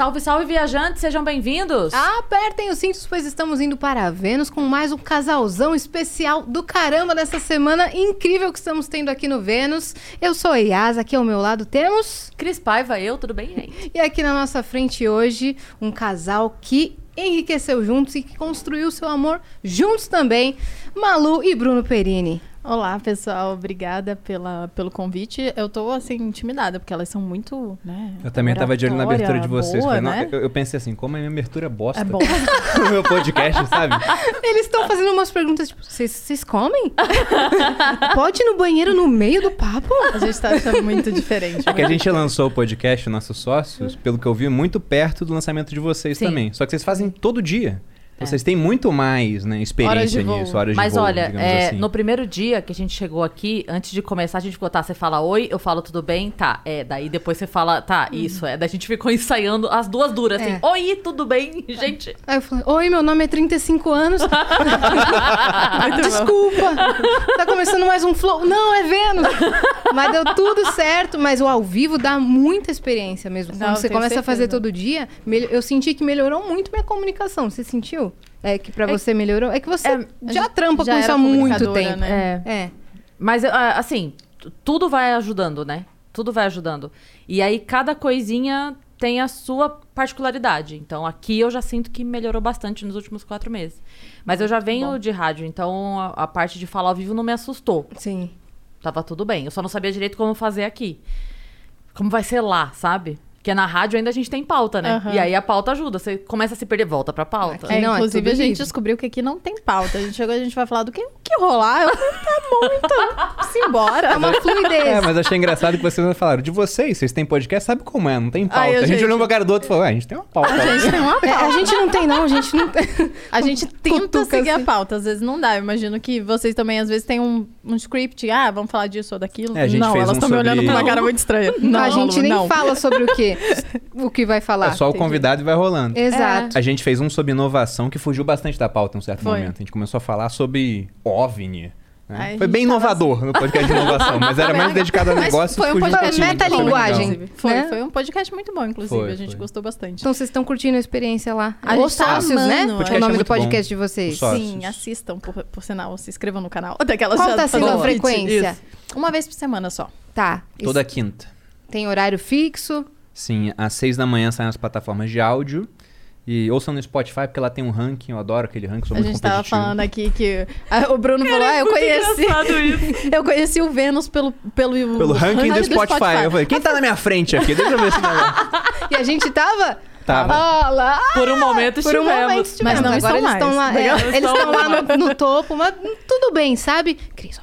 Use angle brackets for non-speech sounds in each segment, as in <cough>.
Salve, salve, viajantes, sejam bem-vindos! Apertem os cintos, pois estamos indo para Vênus com mais um casalzão especial do caramba dessa semana incrível que estamos tendo aqui no Vênus. Eu sou a Yas, aqui ao meu lado temos. Cris Paiva, eu, tudo bem, gente? <laughs> E aqui na nossa frente hoje, um casal que enriqueceu juntos e que construiu seu amor juntos também, Malu e Bruno Perini. Olá, pessoal. Obrigada pela, pelo convite. Eu tô, assim, intimidada, porque elas são muito, né? Eu também tava de olho na abertura de vocês. Boa, né? eu, eu pensei assim, como a minha abertura é bosta É <laughs> bom. no meu podcast, sabe? Eles estão fazendo umas perguntas tipo: vocês comem? <laughs> Pode ir no banheiro no meio do papo? A gente tá achando muito diferente. É que a gente lançou o podcast, nossos sócios, pelo que eu vi, muito perto do lançamento de vocês Sim. também. Só que vocês fazem todo dia. É. Vocês têm muito mais né, experiência Horas nisso, horas Mas de voo, olha, é, assim. no primeiro dia que a gente chegou aqui, antes de começar, a gente ficou, tá, você fala oi, eu falo tudo bem, tá, é, daí depois você fala, tá, isso, é. Daí a gente ficou ensaiando as duas duras, assim, É. oi, tudo bem, <laughs> gente? Aí eu falei: Oi, meu nome é 35 anos. <laughs> Desculpa! Tá começando mais um flow. Não, é Vênus! Mas deu tudo certo, mas o ao vivo dá muita experiência mesmo. Quando Não, você começa a fazer certeza. todo dia, eu senti que melhorou muito minha comunicação. Você sentiu? É que pra É- você melhorou? É que você É, já trampa já com isso há muito tempo. né? É. É. Mas, ah, assim, tudo vai ajudando, né? Tudo vai ajudando. E aí, cada coisinha tem a sua particularidade. Então, aqui eu já sinto que melhorou bastante nos últimos quatro meses. Mas eu já venho de rádio, então a, a parte de falar ao vivo não me assustou. Sim. Tava tudo bem. Eu só não sabia direito como fazer aqui. Como vai ser lá, sabe? Porque na rádio ainda a gente tem pauta, né? Aham. E aí a pauta ajuda. Você começa a se perder, volta pra pauta. Aqui É, não, é inclusive, tudo a gente livre. descobriu que aqui não tem pauta. A gente chegou e a gente vai falar do que, que rolar. Eu falei, tá bom, então. Simbora. É uma fluidez. É, mas achei engraçado que vocês falaram de vocês, vocês têm podcast, sabe como é, não tem pauta. Ai, a gente gente. olhou pra cara do outro e falou, ué, a gente tem uma pauta. A gente tem uma É, pauta. a gente não tem, não. A gente não tem. <laughs> A gente tenta Cutuca, seguir assim. a pauta, às vezes não dá. Eu imagino que vocês também, às vezes, têm um, um script. Ah, vamos falar disso ou daquilo. É, a gente não, fez elas um estão me sobre- olhando com uma cara muito estranha. Não, a gente nem não. fala sobre o que, o que vai falar. É só o convidado e vai rolando. Exato. A gente fez um sobre inovação que fugiu bastante da pauta em um certo Foi. momento. A gente começou a falar sobre OVNI. né? Foi bem tava inovador no podcast de inovação, mas era mais dedicado ao Mas negócio foi um podcast metalinguagem. legal. Foi, né? foi um podcast muito bom, inclusive. Foi, a gente foi. gostou bastante. Então vocês estão curtindo a experiência lá. A Os tá sócios, né? amando. É Podcast o é nome do muito bom. podcast de vocês. Os sócios. Sim, assistam, por, por sinal, se inscrevam no canal. Daquelas Qual já tá sendo a frequência? Isso. Uma vez por semana só. Tá. Toda Isso quinta. Tem horário fixo. Sim, às seis da manhã saem as plataformas de áudio. E ouçam no Spotify, porque lá tem um ranking, eu adoro aquele ranking, sou a muito gente tava falando aqui que ah, o Bruno falou: Ah, eu conheci. <laughs> Eu conheci o Vênus pelo, pelo, Pelo ranking do Spotify. Eu falei, quem tá na minha frente aqui? Deixa eu ver esse negócio. <laughs> E a gente tava. Tava. Por um momento Por um estivemos. Mas não Agora estão eles estão lá. mais. é, Não eles estão lá no, no topo, mas tudo bem, sabe? Cris.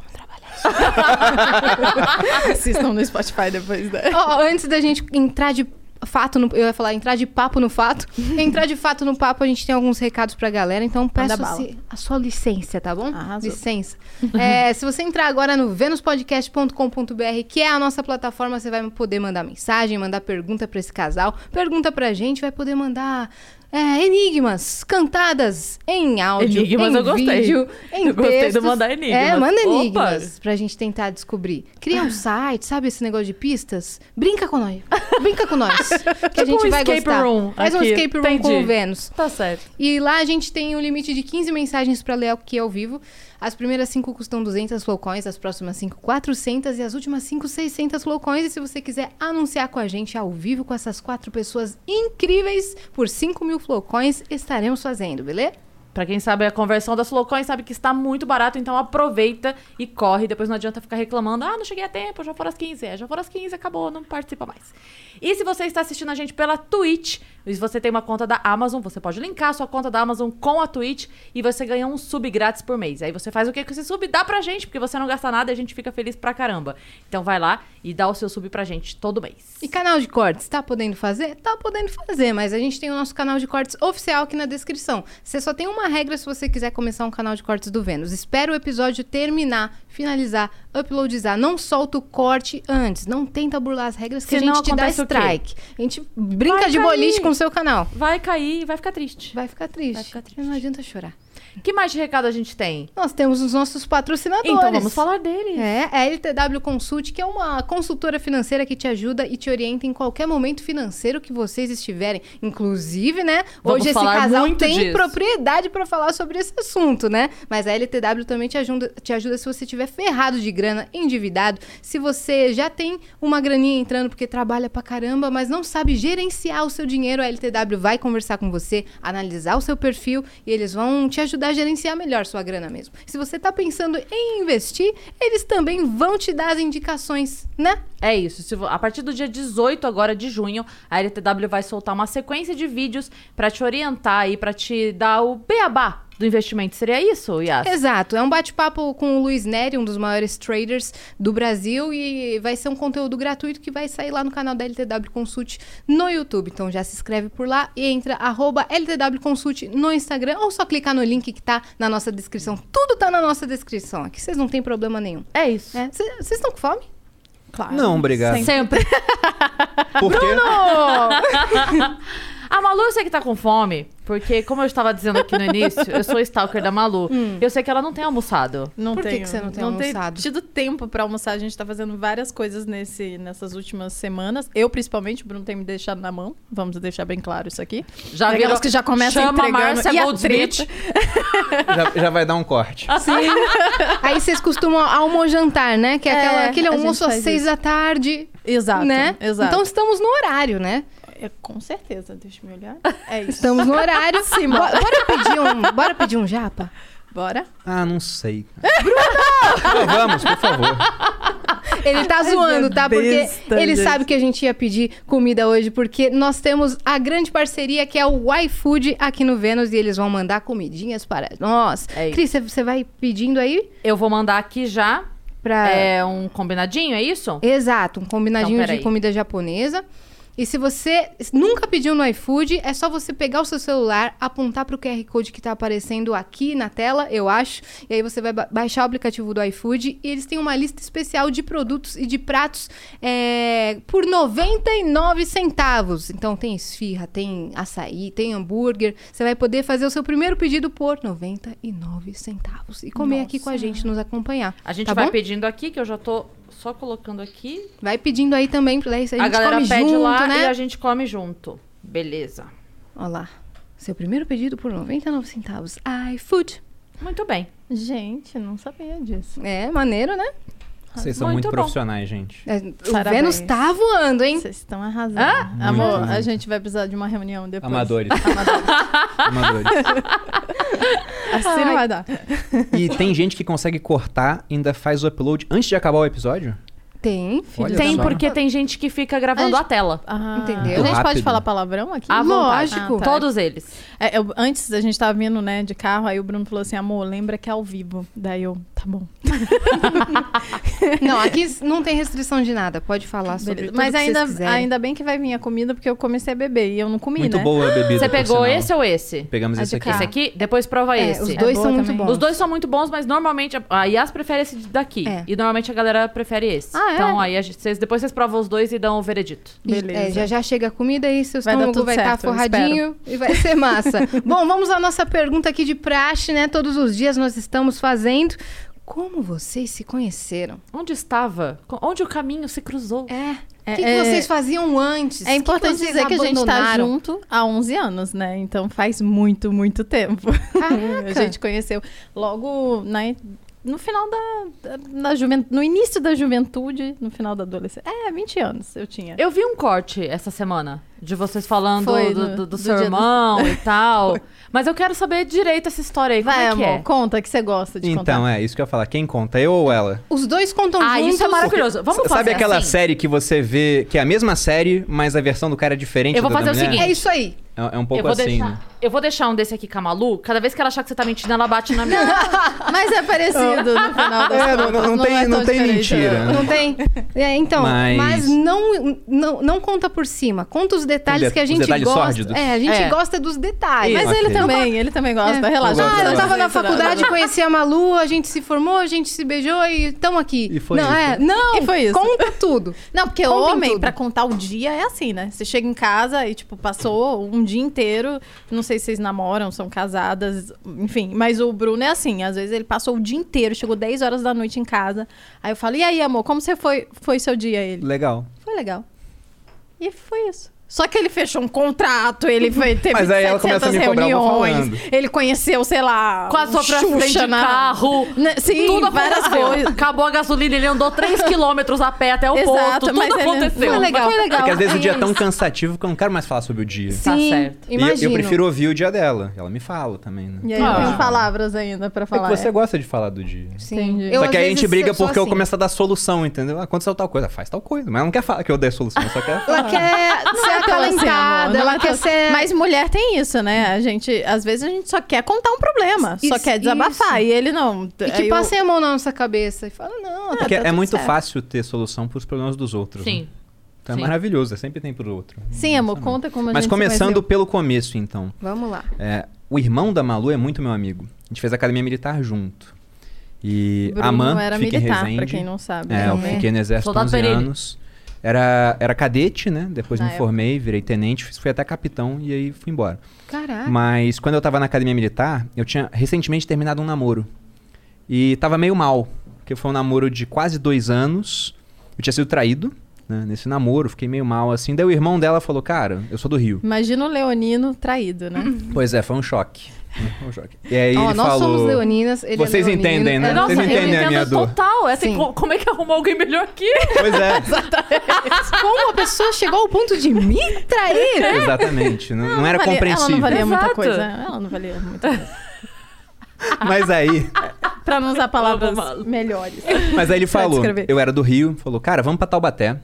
<laughs> Assistam no Spotify depois, né? Ó, antes da gente entrar de fato no, eu ia falar entrar de papo no fato. <laughs> entrar de fato no papo, a gente tem alguns recados pra galera, então peço se- a sua licença, tá bom? Arrasou. Licença. <laughs> É, se você entrar agora no venuspodcast.com.br, que é a nossa plataforma, você vai poder mandar mensagem, mandar pergunta pra esse casal, pergunta pra gente, vai poder mandar é, enigmas cantadas em áudio, Enigmas em eu gostei. vídeo, em Eu gostei do textos. mandar enigmas. É, manda Opa. enigmas pra gente tentar descobrir. Cria um site, sabe esse negócio de pistas? Brinca com nós. Brinca com nós. Que <laughs> a Tipo gente um vai escape gostar. room Faz um aqui. escape room com Entendi. o Vênus. Tá certo. E lá a gente tem um limite de 15 mensagens pra ler aqui ao vivo. As primeiras 5 custam 200 flowcoins, as próximas 5 400 e as últimas 5 600 flowcoins. E se você quiser anunciar com a gente ao vivo com essas quatro pessoas incríveis por 5 mil flowcoins, estaremos fazendo, beleza? Pra quem sabe a conversão das flowcoins, sabe que está muito barato, então aproveita e corre. Depois não adianta ficar reclamando, ah, não cheguei a tempo, já foram as 15. É, já foram as 15, acabou, não participa mais. E se você está assistindo a gente pela Twitch, e se você tem uma conta da Amazon, você pode linkar a sua conta da Amazon com a Twitch e você ganha um sub grátis por mês. Aí você faz o que com esse sub? Dá pra gente, porque você não gasta nada e a gente fica feliz pra caramba. Então vai lá e dá o seu sub pra gente todo mês. E canal de cortes, tá podendo fazer? Tá podendo fazer, mas a gente tem o nosso canal de cortes oficial aqui na descrição. Você só tem uma regra se você quiser começar um canal de cortes do Vênus. Espera o episódio terminar, finalizar, uploadizar. Não solta o corte antes. Não tenta burlar as regras que Senão a gente te dá strike. A gente brinca Vai de boliche com seu canal. Vai cair e vai ficar triste. Vai ficar triste. Vai ficar triste. Não adianta chorar. Que mais de recado a gente tem? Nós temos os nossos patrocinadores. Então vamos falar deles. É, a LTW Consult, que é uma consultora financeira que te ajuda e te orienta em qualquer momento financeiro que vocês estiverem. Inclusive, né? Vamos hoje esse casal tem disso. propriedade para falar sobre esse assunto, né? Mas a LTW também te ajuda, te ajuda se você estiver ferrado de grana, endividado, se você já tem uma graninha entrando porque trabalha pra caramba, mas não sabe gerenciar o seu dinheiro, a LTW vai conversar com você, analisar o seu perfil e eles vão te ajudar a gerenciar melhor sua grana mesmo. Se você tá pensando em investir, eles também vão te dar as indicações, né? É isso. Se a partir do dia 18 agora de junho, a LTW vai soltar uma sequência de vídeos pra te orientar e pra te dar o beabá do investimento. Seria isso, Yas? Exato, é um bate-papo com o Luiz Neri, um dos maiores traders do Brasil, e vai ser um conteúdo gratuito que vai sair lá no canal da LTW Consult no YouTube. Então já se inscreve por lá e entra arroba LTW Consult no Instagram, ou só clicar no link que tá na nossa descrição. Tudo tá na nossa descrição aqui, vocês não tem problema nenhum. É isso. É, cê- Vocês estão com fome? Claro. Não, obrigado. Sempre. Por quê? <laughs> A Malu sei que tá com fome, porque, como eu estava dizendo aqui no início, eu sou stalker da Malu. Eu sei que ela não tem almoçado. Não Por que tenho, que você não tem tenho almoçado? tido tempo pra almoçar. A gente tá fazendo várias coisas nesse, nessas últimas semanas. Eu, principalmente, o Bruno tem me deixado na mão. Vamos deixar bem claro isso aqui. Já Aquelas virou- que já começam Chama a entregando. Márcia e a Goldsmith. <laughs> Já, já vai dar um corte. Sim. <laughs> Aí vocês costumam almojantar, né? Que é, É, aquela, aquele a gente almoço às seis isso. da tarde, Exato, né? exato. Então estamos no horário, né? É, com certeza, deixa eu me olhar. <laughs> É isso. Estamos no horário. Sim, bora, <laughs> bora pedir um, bora pedir um japa? Bora? Ah, não sei. <laughs> Bruno! vamos, por favor. Ele tá zoando, tá? Porque ele gente. sabe que a gente ia pedir comida hoje, porque nós temos a grande parceria que é o iFood aqui no Vênus e eles vão mandar comidinhas para nós. É. Cris, você- vai pedindo aí Eu vou mandar aqui já pra. é, um combinadinho, é isso? Exato, um combinadinho Então, de comida japonesa. E se você nunca pediu no iFood, é só você pegar o seu celular, apontar pro QR Code que tá aparecendo aqui na tela, eu acho. E aí você vai ba- baixar o aplicativo do iFood e eles têm uma lista especial de produtos e de pratos é, por 99 centavos. Então tem esfirra, tem açaí, tem hambúrguer. Você vai poder fazer o seu primeiro pedido por 99 centavos. E comer aqui com a gente, nos acompanhar. A gente tá vai bom? pedindo aqui, que eu já tô só colocando aqui. Vai pedindo aí também, daí a gente A, galera come pede junto, lá né? e a gente come junto. Beleza. Olha lá. Seu primeiro pedido por 99 centavos. iFood. Muito bem. Gente, não sabia disso. É, maneiro, né? Vocês são Muito muito, profissionais, gente. É, o Parabéns. Vênus tá voando, hein? Vocês estão arrasando. Ah? Amor, Muito. a gente vai precisar de uma reunião depois. Amadores. <laughs> Amadores. <laughs> Assim não vai dar. E tem gente que consegue cortar e ainda faz o upload antes de acabar o episódio? Tem. Olha tem, só. porque tem gente que fica gravando A a tela. Ah, Entendeu? A gente pode falar palavrão aqui? Vontade. Lógico. Ah, tá. Todos eles. É, eu- antes a gente tava vindo, né, de carro, aí o Bruno falou assim, amor, lembra que é ao vivo. Daí eu, tá bom. Não, aqui não tem restrição de nada. Pode falar sobre Beleza. tudo Mas ainda, ainda bem que vai vir a comida, porque eu comecei a beber e eu não comi, Muito né? boa a bebida. Você pegou sinal. esse ou esse? Pegamos esse aqui. Esse aqui? Depois prova É, esse. os dois É são muito também. bons. Os dois são muito bons, mas normalmente a- Yas prefere esse daqui. É. E normalmente a galera prefere esse. Ah, é? Então aí a gente- vocês, depois vocês provam os dois e dão o veredito. E, Beleza. é, já já chega a comida e seu estômago tudo vai estar eu forradinho e vai ser massa. <laughs> Bom, vamos à nossa pergunta aqui de praxe, né? Todos os dias nós estamos fazendo. Como vocês se conheceram? Onde estava? Onde o caminho se cruzou? É. É, o que, que é- vocês faziam antes? É importante que dizer que a gente tá abandonaram? junto há 11 anos, né? Então faz muito, muito tempo. Caraca. <laughs> a gente conheceu logo na, no final da, da, da juventude, no início da juventude, no final da adolescência. É, 20 anos eu tinha. Eu vi um corte essa semana de vocês falando Foi do, no- do- do do seu dia do- irmão <laughs> e tal. Mas eu quero saber direito essa história aí. Como Vai, é que amor, é? conta que você gosta de Então, contar. é, isso que eu ia falar. Quem conta, eu ou ela? Os dois contam Ah, juntos. isso é maravilhoso. Vamos fazer Sabe aquela assim? série que você vê, que é a mesma série, mas a versão do cara é diferente Eu vou da da fazer o mulher? seguinte. É isso aí. É, é um Eu pouco vou, assim, deixar, né? eu vou deixar um desse aqui com a Malu. Cada vez que ela achar que você tá mentindo, ela bate na minha. <laughs> Mas é parecido no final das É, não- contas. não- não tem- é não tem mentira. não. Não tem? É, então, mas, Mas- não, não, não conta por cima. Conta os detalhes Os de- que a gente detalhes gosta. sórdidos. É, a gente É. gosta dos detalhes. Mas Ok. ele também, ele também gosta. É. Relaxa. Eu Ah, eu tava na faculdade, conheci a Malu, a gente se formou, a gente se beijou e estamos aqui. E foi não, isso. é, não, E foi isso. conta tudo. Não, porque Contem homem, tudo. pra contar o dia, é assim, né? Você chega em casa e, tipo, passou um dia inteiro. Não sei se vocês namoram, são casadas, enfim. Mas o Bruno é assim, às vezes ele passou o dia inteiro, chegou 10 horas da noite em casa. Aí eu falo, e aí, amor, como você foi, foi seu dia? Ele, Legal. foi legal. E foi isso. Só que ele fechou um contrato, ele foi, teve Mas aí ela começa a 700 me cobrar, eu reuniões, ele conheceu, sei lá, Quase um sofreu acidente Xuxa de na- carro. Né, Sim, tudo várias aconteceu. coisas. Acabou a gasolina, ele andou 3 <laughs> quilômetros a pé até o Exato. Tudo mas ele- aconteceu. Foi legal. Foi legal. Porque às vezes o dia é é tão isso. cansativo que eu não quero mais falar sobre o dia. Tá Sim, certo. E eu- imagino. eu prefiro ouvir o dia dela. Ela me fala também, né? E aí eu Ah. tenho palavras ainda pra É falar. que você gosta de falar do dia. Sim. Entendi. Eu, só que aí a gente briga porque eu assim. começo a dar solução, entendeu? Ah, Aconteceu tal coisa, faz tal coisa. Mas ela não quer falar que eu dei solução, só quer Ela quer <laughs> é não ela é quer ser... Mas mulher tem isso, né? A gente, às vezes a gente só quer contar um problema, só Isso, quer desabafar. isso. E ele não. E que eu- passem a mão na nossa cabeça e fala, não, tá Porque é muito certo. fácil ter solução pros problemas dos outros. né? Sim. Então Sim. é maravilhoso, sempre tem pro outro. Sim, amor, Nossa, conta como a Mas gente começando pelo começo, então. Vamos lá. É, o irmão da Malu é muito meu amigo. A gente fez academia militar junto. E Bruno a Man era fica em militar, Resende. pra quem não sabe. É, eu É. fiquei no exército Soldado 11 Perini. anos. Era, era cadete, né? Depois Na me época. formei, virei tenente, fui até capitão e aí fui embora. Caraca. Mas quando eu tava na academia militar, eu tinha recentemente terminado um namoro. E tava meio mal, porque foi um namoro de quase dois anos. Eu tinha sido traído né, nesse namoro, fiquei meio mal assim. Daí o irmão dela falou: Cara, eu sou do Rio. Imagina o Leonino traído, né? Pois é, foi um choque. Um. E aí Ó, ele nós falou. somos leoninas, ele Vocês é entendem, né? É, Nossa, Vocês entendem a minha dor. total. É assim, Sim. co- como é que arrumou alguém melhor aqui? Pois é, <laughs> Como a pessoa chegou ao ponto de me trair? exatamente. Não, não era valia- compreensível. Ela não valia muita Exato. coisa. Ela não valia muita coisa. <laughs> Mas aí, pra não usar palavras melhores. mas aí ele falou, eu era do Rio, falou, cara, vamos pra Taubaté.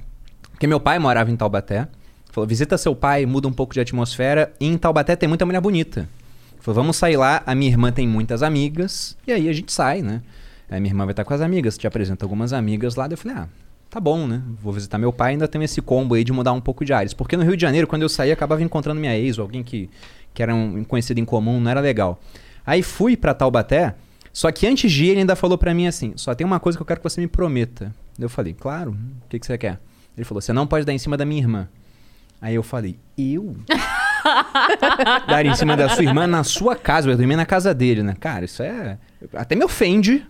Porque meu pai morava em Taubaté. Falou, visita seu pai, muda um pouco de atmosfera. E em Taubaté tem muita mulher bonita. Falou, vamos sair lá. A minha irmã tem muitas amigas. E aí a gente sai, né? Aí minha irmã vai estar com as amigas. Te apresenta algumas amigas lá. Daí eu falei, ah, tá bom, né? Vou visitar meu pai. Ainda tem esse combo aí de mudar um pouco de ares. Porque no Rio de Janeiro, quando eu saí, eu acabava encontrando minha ex ou alguém que, que era um conhecido em comum. Não era legal. Aí fui pra Taubaté. Só que antes de ir, ele ainda falou pra mim assim: só tem uma coisa que eu quero que você me prometa. Eu falei, claro, o que, que você quer? Ele falou: você não pode dar em cima da minha irmã. Aí eu falei, eu? <laughs> <laughs> Dar em cima da sua irmã na sua casa, eu ia dormir na casa dele, né? Cara, isso é. Até me ofende.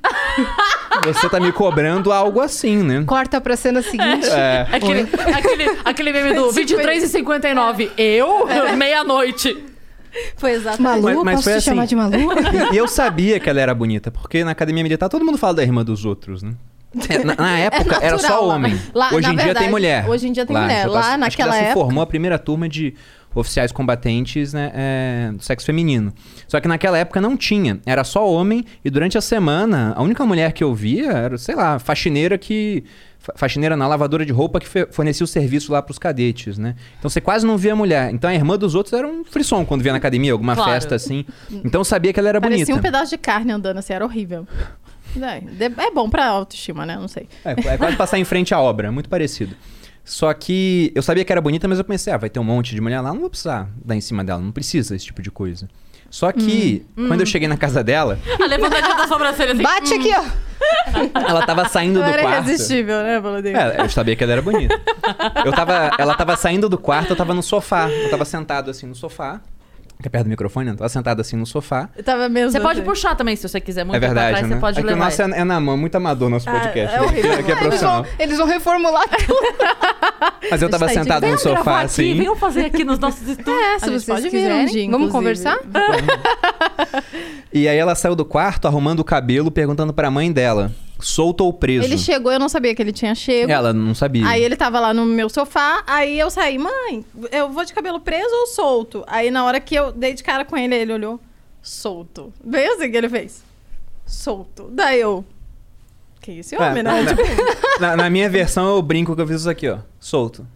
Você tá me cobrando algo assim, né? Corta pra cena seguinte. É. Aquele, aquele, aquele meme do 23 e 59. Eu? Meia-noite. Foi exatamente. Malu, Mas- mas posso foi te assim. chamar de Malu? E eu sabia que ela era bonita, porque na academia militar todo mundo fala da irmã dos outros, né? É, Na, na <laughs> época era só natural lá. homem. Lá, hoje em dia verdade, tem mulher. hoje em dia tem mulher. já Lá acho que naquela já se época- formou a primeira turma de oficiais combatentes né, é, do sexo feminino. Só que naquela época não tinha. Era só homem e durante a semana a única mulher que eu via era, sei lá, faxineira que... fa- Faxineira na lavadora de roupa que fornecia o serviço lá pros cadetes, né? Então você quase não via mulher. Então a irmã dos outros era um frisson quando via na academia, alguma Claro. festa assim. Então eu sabia que ela era Parecia bonita. um pedaço de carne andando assim, era horrível. É, é bom pra autoestima, né? Não sei. É, é quase passar em frente à obra, muito parecido. Só que eu sabia que era bonita, mas eu pensei, ah, vai ter um monte de mulher lá, não vou precisar dar em cima dela, não precisa esse tipo de coisa. Só que, Hum, quando eu cheguei na casa dela, <laughs> A levantadinha da sobrancelha assim. Bate aqui, ó. ela tava saindo Não do era quarto. irresistível, né, Valadinho? É, eu sabia que ela era bonita. Eu tava, ela tava saindo do quarto, eu tava no sofá. Eu tava sentado assim no sofá. Que é perto do microfone, né? Eu tava sentado assim no sofá. Eu tava mesmo. Você pode puxar também, se você quiser. Muito é verdade, trás, né? você pode é que o levar. nosso é, é na mão, muito amador nosso Ah, podcast. é né? horrível. Aqui é Eles vão, eles vão reformular tudo. Mas eu tava sentado no sofá aqui, assim. venham fazer aqui nos nossos estúdios. É, se vocês pode vir um quiserem. dia, Vamos conversar? <laughs> E aí ela saiu do quarto arrumando o cabelo, perguntando pra mãe dela, solto ou preso? Ele chegou, eu não sabia que ele tinha chego. Ela não sabia. Aí ele tava lá no meu sofá, aí eu saí, mãe, eu vou de cabelo preso ou solto? Aí na hora que eu dei de cara com ele, ele olhou, solto. Bem assim que ele fez. Solto. Daí eu. Que esse homem, É, né? na- <laughs> Tipo, Na, na minha versão, eu brinco que eu fiz isso aqui, ó. Solto.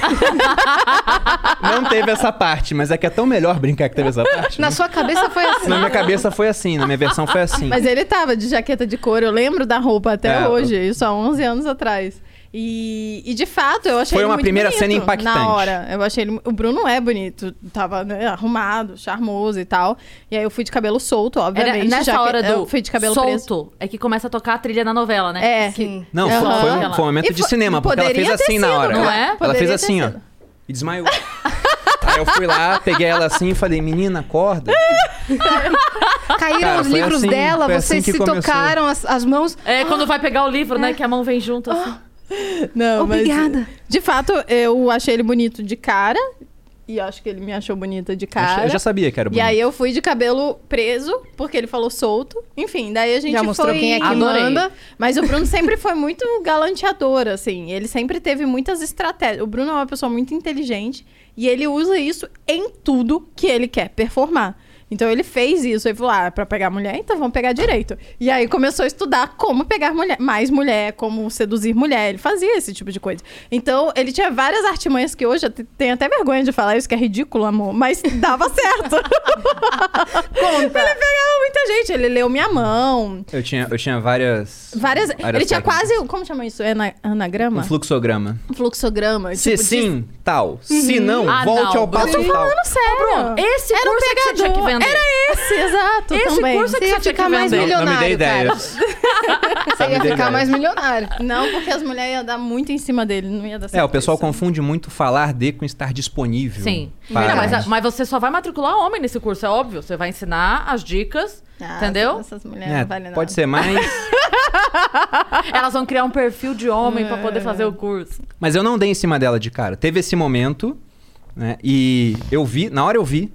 <laughs> não teve essa parte, mas é que é tão melhor brincar que teve essa parte. Na né? sua cabeça foi assim. Na minha cabeça foi assim, na minha versão foi assim. Mas ele tava de jaqueta de couro, eu lembro da roupa até É, hoje, isso há 11 anos atrás. E, e, de fato, eu achei Foi ele uma muito primeira cena impactante. Na hora. Eu achei ele. O Bruno é bonito. Tava né, arrumado, charmoso e tal. E aí eu fui de cabelo solto, Era obviamente. nessa já que hora eu do fui de cabelo preso. solto é que começa a tocar a trilha na novela, né? É. Sim. Não, foi, um, foi um momento E de foi- cinema, porque ela fez assim na sido, hora. não é? Ela Poderia fez assim, ó. E desmaiou. Aí eu fui lá, peguei ela assim e falei, menina, acorda. Caíram Cara, os livros assim- dela, vocês assim se começou. tocaram as, as mãos. É quando vai pegar o livro, né? Que a mão vem junto, assim. Não, mas, Obrigada. de fato, eu achei ele bonito de cara. E acho que ele me achou bonita de cara. Eu já sabia que era E bonito. aí eu fui de cabelo preso, porque ele falou solto. Enfim, daí a gente Já mostrou foi... quem é que Adorei. manda. Mas o Bruno sempre foi muito galanteador, assim. Ele sempre teve muitas estratégias. O Bruno é uma pessoa muito inteligente e ele usa isso em tudo que ele quer performar. Então ele fez isso, ele falou: ah, pra pegar mulher, então vamos pegar direito. E aí começou a estudar como pegar mulher, mais mulher, como seduzir mulher. Ele fazia esse tipo de coisa. Então ele tinha várias artimanhas que hoje eu te- tenho até vergonha de falar isso, que é ridículo, amor, mas dava <laughs> certo. Ele pegava muita gente, ele leu minha mão. Eu tinha, eu tinha várias. Várias. várias ele tinha técnicas. quase. Como chama isso? Ana- anagrama? Um fluxograma. Um fluxograma. Se tipo, de- sim, tal. Se não, Ah, volte não, ao passo Bruno. tal. Sério? Esse Era um curso é que você tinha que pegador. Vender. Era esse, exato. Esse também. curso é que Você ia que ficar mais vender. Não, não me milionário, cara. Você ia ficar mais milionário. Não, porque as mulheres iam dar muito em cima dele, não ia dar certo. É, o pessoal isso. confunde muito falar de com estar disponível. Sim. para- Não, mas, a- mas você só vai matricular homem nesse curso, é óbvio. Você vai ensinar as dicas, Ah, entendeu? Essas mulheres É, não valem nada. pode ser mais. <laughs> Elas vão criar um perfil de homem pra É. poder fazer o curso. Mas eu não dei em cima dela de cara. Teve esse momento, né? E eu vi, na hora eu vi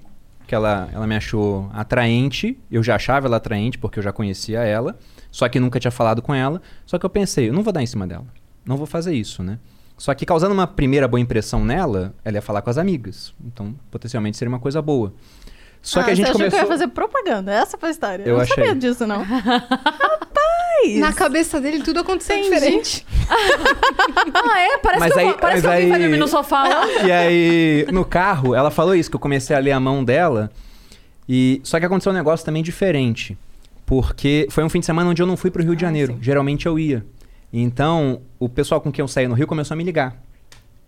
que ela, ela me achou atraente. Eu já achava ela atraente porque eu já conhecia ela. Só que nunca tinha falado com ela. Só que eu pensei, eu não vou dar em cima dela. Não vou fazer isso, né? Só que causando uma primeira boa impressão nela, ela ia falar com as amigas. Então, potencialmente seria uma coisa boa. Só Ah, que a gente você achou começou. que eu ia fazer propaganda? Essa foi a história. Eu Eu, não achei. sabia disso, não. <laughs> Rapaz! Na cabeça dele tudo aconteceu Entendi. diferente. <laughs> Ah, é? Parece Mas que, eu aí- vou- parece mas que alguém vai aí- dormir no sofá lá. E aí, no carro, ela falou isso, que eu comecei a ler a mão dela. E só que aconteceu um negócio também diferente. Porque foi um fim de semana onde eu não fui pro Rio de Ah, Janeiro. sim. Geralmente eu ia. Então, o pessoal com quem eu saía no Rio começou a me ligar.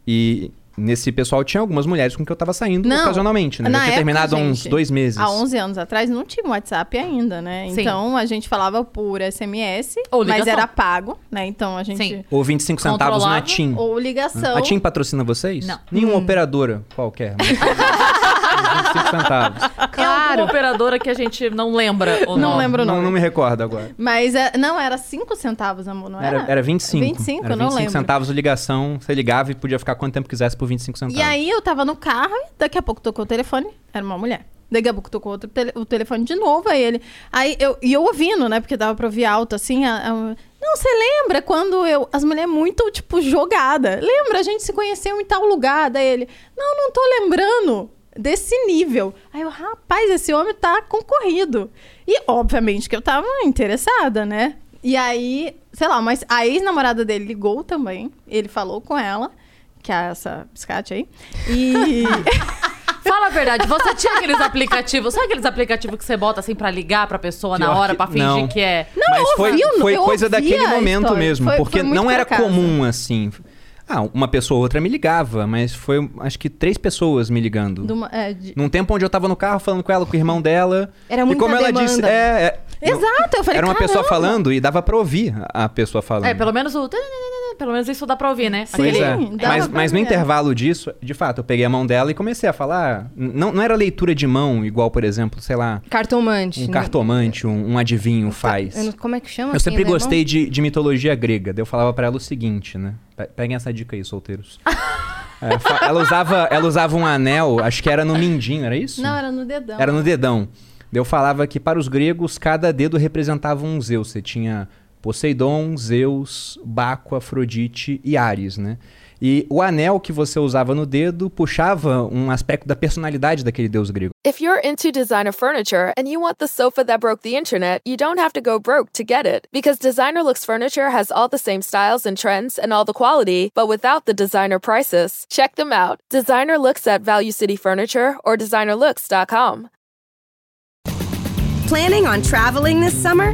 E nesse pessoal tinha algumas mulheres com quem eu tava saindo Não, ocasionalmente, né? na Já tinha época, terminado há uns dois meses. Há 11 anos atrás não tinha WhatsApp ainda, né? Sim. Então a gente falava por SMS, Ou mas era pago, né? Então a gente. Sim. Ou 25 centavos na TIM. Ou ligação. A TIM patrocina vocês? Não. Nenhuma operadora qualquer. Mas... <laughs> 25 centavos. Alguma Claro. operadora que a gente não lembra o Não nome. lembro o Não, nome. não me recordo agora. Mas é, não, era 5 centavos, amor, não era? Era, era 25. 25, era eu não 25 lembro. centavos de ligação. Você ligava e podia ficar quanto tempo quisesse por 25 centavos. E aí eu tava no carro e daqui a pouco tocou o telefone, era uma mulher. Daqui a pouco tocou outro tele- o telefone de novo, aí ele. Aí eu, e eu ouvindo, né? Porque dava pra ouvir alto assim. a- a- não, você lembra quando eu. As mulheres muito, tipo, jogada. Lembra? A gente se conheceu em tal lugar. Daí ele. Não, não tô lembrando desse nível. Aí eu, rapaz, esse homem tá concorrido. E obviamente que eu tava interessada, né? E aí, sei lá, mas a ex-namorada dele ligou também. Ele falou com ela, que é essa biscate aí. E. <laughs> Fala a verdade, você tinha aqueles aplicativos, sabe aqueles aplicativos que você bota assim pra ligar pra pessoa na Pior hora que- pra fingir não. que é. Não, Mas eu foi, ouvi, eu- foi eu coisa ouvi daquele momento mesmo. Foi- porque foi não era comum assim. Ah, uma pessoa ou outra me ligava, mas foi acho que três pessoas me ligando. uma- é, de- Num tempo onde eu tava no carro falando com ela, com o irmão dela. Era e muita como ela demanda. disse, é, é, Exato, eu falei, era uma pessoa "Caramba". falando e dava pra ouvir a pessoa falando. É, pelo menos o. Pelo menos isso dá pra ouvir, né? Sim. Pois é. dava Mas, mas no intervalo disso, de fato, eu peguei a mão dela e comecei a falar. Não, não era leitura de mão, igual, por exemplo, sei lá, Cartomante. um né? cartomante, um, um adivinho faz. Não- Como é que chama? Eu sempre Quem leva? gostei de, de mitologia grega. Daí eu falava pra ela o seguinte, né? Pe- Peguem essa dica aí, solteiros. <laughs> É, ela, usava, ela usava um anel, acho que era no mindinho, era isso? Não, era no dedão. Era no dedão. Daí Eu falava que para os gregos, cada dedo representava um Zeus. Você tinha Poseidon, Zeus, Baco, Afrodite e Ares, né? E o anel que você usava no dedo puxava um aspecto da personalidade daquele deus grego. If you're into designer furniture and you want the sofa that broke the internet, you don't have to go broke to get it. Because Designer Looks Furniture has all the same styles and trends and all the quality, but without the designer prices. Check them out. Designer Looks at Value City Furniture or designerlooks.com. Planning on traveling this summer?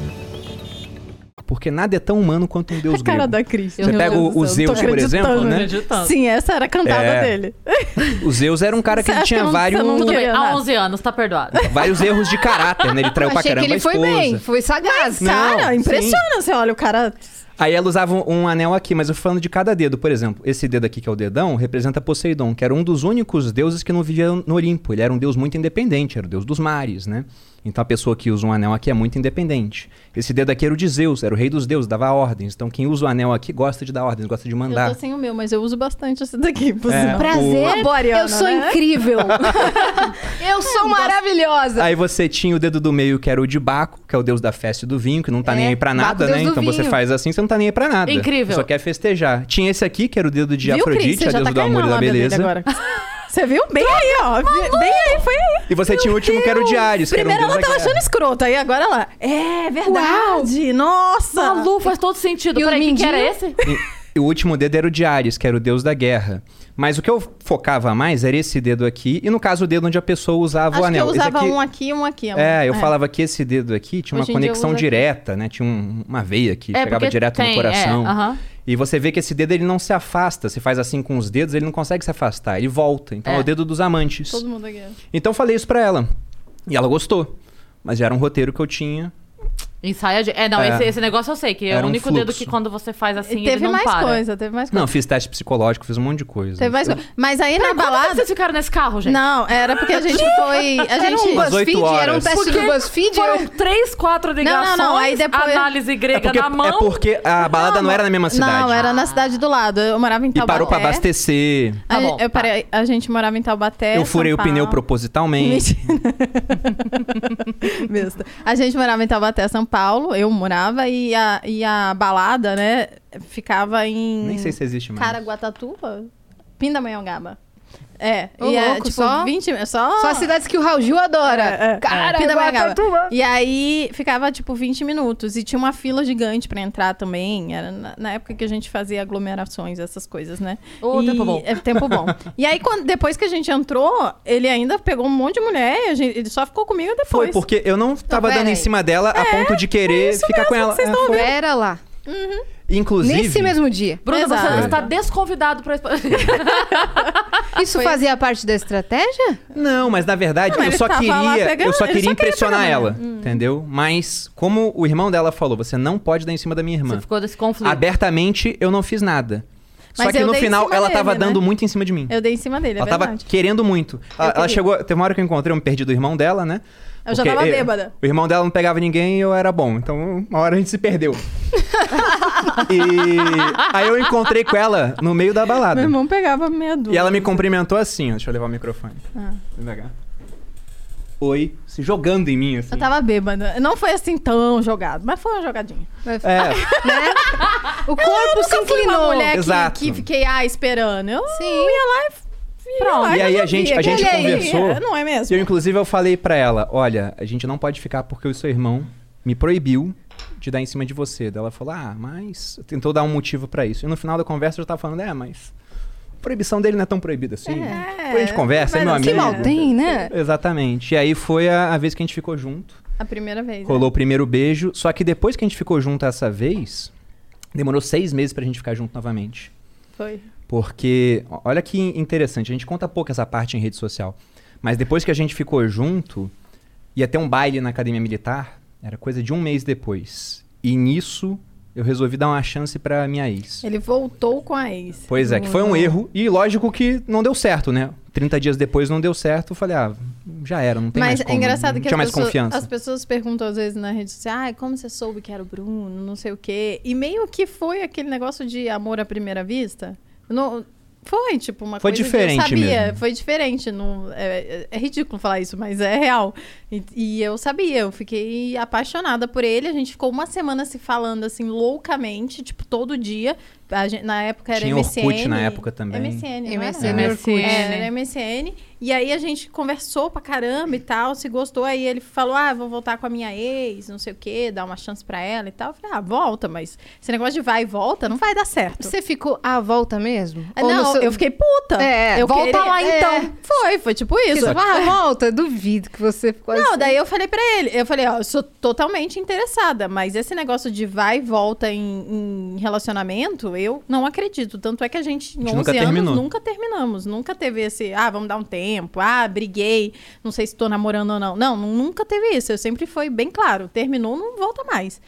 Porque nada é tão humano quanto um deus A cara grego. da Cris. Você pega o, o Zeus, por exemplo, né? Acreditando. Sim, essa era a cantada É. dele. <laughs> O Zeus era um cara que ele tinha que não- vários, não Tudo bem, há nada. 11 anos, tá perdoado. <laughs> vários erros de caráter, né? Ele traiu pra Achei que caramba ele foi bem, foi sagaz. Não, Cara, sim. impressiona. Você olha o cara... Aí ela usava um anel aqui, mas eu falando de cada dedo. Por exemplo, esse dedo aqui, que é o dedão, representa Poseidon, que era um dos únicos deuses que não vivia no Olimpo. Ele era um deus muito independente, era o deus dos mares, né? Então a pessoa que usa um anel aqui é muito independente. Esse dedo aqui era o de Zeus, era o rei dos deuses, dava ordens. Então quem usa o anel aqui gosta de dar ordens, gosta de Eu mandar. tô sem o meu, mas eu uso bastante esse daqui. por É. Prazer, Ariana, eu sou né? incrível. <laughs> eu sou maravilhosa. Aí você tinha o dedo do meio, que era o de Baco, que é o deus da festa e do vinho, que não tá É, nem aí pra Baco, nada, deus né? Então você vinho. faz assim, você não tá nem aí pra nada. Incrível. Você só quer festejar. Tinha esse aqui, que era o dedo de Viu, Cris? Afrodite, Você a deusa tá do amor e da beleza. agora. <laughs> Você viu? Bem aí, ó. Bem aí, foi aí. E você tinha o último, que era o um Primeiro deus ela tava achando escroto, aí agora ela... É verdade, nossa. Malu, faz todo sentido. E o Peraí, que, que era esse? E, e o último dedo era o Ares, que era o deus da guerra. Mas o que eu focava mais era esse dedo aqui, e no caso o dedo onde a pessoa usava Acho o anel. que eu usava aqui- um aqui e um aqui. amor. É, eu falava que esse dedo aqui tinha uma Hoje conexão uso aqui. direta, né? Tinha um- uma veia que É, chegava direto tem, no coração. é, aham. E você vê que esse dedo ele não se afasta. Você faz assim com os dedos, ele não consegue se afastar. Ele volta. Então é, É. o dedo dos amantes. Todo mundo aqui. Então eu falei isso pra ela. E ela gostou. Mas já era um roteiro que eu tinha. Ensaia de... É, não, É. Esse, esse negócio eu sei, que é Era o um único dedo fluxo. que quando você faz assim, teve ele não mais para. coisa, teve mais coisa. Não, fiz teste psicológico, fiz um monte de coisa. Teve mais coisa. Mas aí na Quando balada... vocês ficaram nesse carro, gente? Não, era porque a gente foi... A Era gente... um Umas oito BuzzFeed? Era um teste Porque do BuzzFeed? Foram três, quatro ligações, não, aí depois- análise É grega porque, na mão. é porque a balada não, era na mesma cidade. Não, era na cidade do lado. Eu morava em E Taubaté. parou pra abastecer. A, Tá bom, eu tá. parei, a gente morava em Taubaté. eu furei São o pneu propositalmente. <laughs> Besta. A gente morava em Taubaté, São Paulo. Eu morava e a, e a balada, né, ficava em. Nem sei se existe mais. Caraguatatuba? Pindamonhangaba. É, Ô, e é louco, tipo só- 20 só Só as cidades que o Raul Gil adora. É, é. Cara, Pindamonhangaba. Guatatuba. E aí ficava tipo 20 minutos e tinha uma fila gigante pra entrar também. Era na, na época que a gente fazia aglomerações, essas coisas, né? Ô, E- tempo bom. É tempo bom. <laughs> e aí quando- depois que a gente entrou, ele ainda pegou um monte de mulher, e a gente- ele só ficou comigo depois. Foi, porque eu não tava pera dando em aí. cima dela a ponto de querer ficar com ela. vocês É, foi. Pera lá. Inclusive. Nesse mesmo dia. Bruno, você Exato. está desconvidado pra... <laughs> Isso fazia parte da estratégia? Não, mas na verdade Não, eu só tava queria, pegando- eu só queria só queria impressionar pegar ela, mulher. entendeu? Mas como o irmão dela falou, você não pode dar em cima da minha irmã. Você ficou desse conflito. Abertamente eu não fiz nada. Só Mas que eu no final ela dele, tava né? dando muito em cima de mim. Eu dei em cima dele, é ela tava verdade. querendo muito. Ela, ela queria. chegou, teve uma hora que eu encontrei, eu me perdi do irmão dela, né? Eu já tava eu- bêbada. O irmão dela não pegava ninguém e eu era bom. Então, uma hora a gente se perdeu. <laughs> e aí eu encontrei com ela no meio da balada. Meu irmão pegava meia dúzia. E ela me cumprimentou assim, ó. Deixa eu levar o microfone. Ah. Oi, se jogando em mim, assim. Eu tava bêbada. Não foi assim tão jogado, mas foi uma jogadinha. É, <laughs> Né? O corpo se Nunca fui uma inclinou. mulher que, Exato. que fiquei, ah, esperando. Eu Sim. ia lá e... Pronto. lá E aí a gente- a gente aí, conversou. é, Não é mesmo? E eu, inclusive, eu falei pra ela, olha, a gente não pode ficar porque o seu irmão me proibiu de dar em cima de você. Daí ela falou, ah, mas... Tentou dar um motivo pra isso. E no final da conversa eu já tava falando, é, mas... A proibição dele não é tão proibida assim. É, Depois a gente conversa, é meu assim, Que amigo. mal tem, né? Exatamente. E aí foi a, a vez que a gente ficou junto. A primeira vez. Rolou o primeiro beijo. Só que depois que a gente ficou junto essa vez, demorou seis meses pra gente ficar junto novamente. né? Foi. Porque, olha que interessante, a gente conta pouco essa parte em rede social. Mas depois que a gente ficou junto, ia ter um baile na academia militar, era coisa de um mês depois. E nisso, eu resolvi dar uma chance pra minha ex. Ele voltou com a ex. Pois é, que foi um erro. E lógico que não deu certo, né? 30 dias depois não deu certo, eu falei, ah, já era, não tem Mas mais é como. engraçado não que as mais pessoas, confiança. as pessoas perguntam às vezes na rede social, ah, como você soube que era o Bruno, não sei o quê. E meio que foi aquele negócio de amor à primeira vista. Não, Foi, tipo, uma Foi coisa diferente que eu sabia. mesmo. Foi diferente. Não, é, é ridículo falar isso, mas é real. E, e eu sabia, eu fiquei apaixonada por ele. A gente ficou uma semana se falando, assim, loucamente, tipo, todo dia. A gente- na época era Tinha MSN. Orkut na época também. MSN, não MSN, era? Orkut. É, era MSN. E aí a gente conversou pra caramba e tal, se gostou. Aí ele falou: Ah, vou voltar com a minha ex, não sei o quê, dar uma chance pra ela e tal. Eu falei: Ah, volta, mas esse negócio de vai e volta não vai dar certo. Você ficou à volta mesmo? Ah, Não, seu- eu fiquei puta. É, eu volta queria- lá é. então. Foi, foi tipo isso. Você ah, volta, duvido que você ficou Não, assim. daí eu falei pra ele, eu falei, ó, eu sou totalmente interessada, mas esse negócio de vai e volta em, em relacionamento, eu não acredito. Tanto é que a gente, em gente 11 nunca anos, terminou. nunca terminamos. Nunca teve esse, ah, vamos dar um tempo, ah, briguei, não sei se tô namorando ou não. Não, nunca teve isso. Eu sempre foi bem claro, terminou, não volta mais.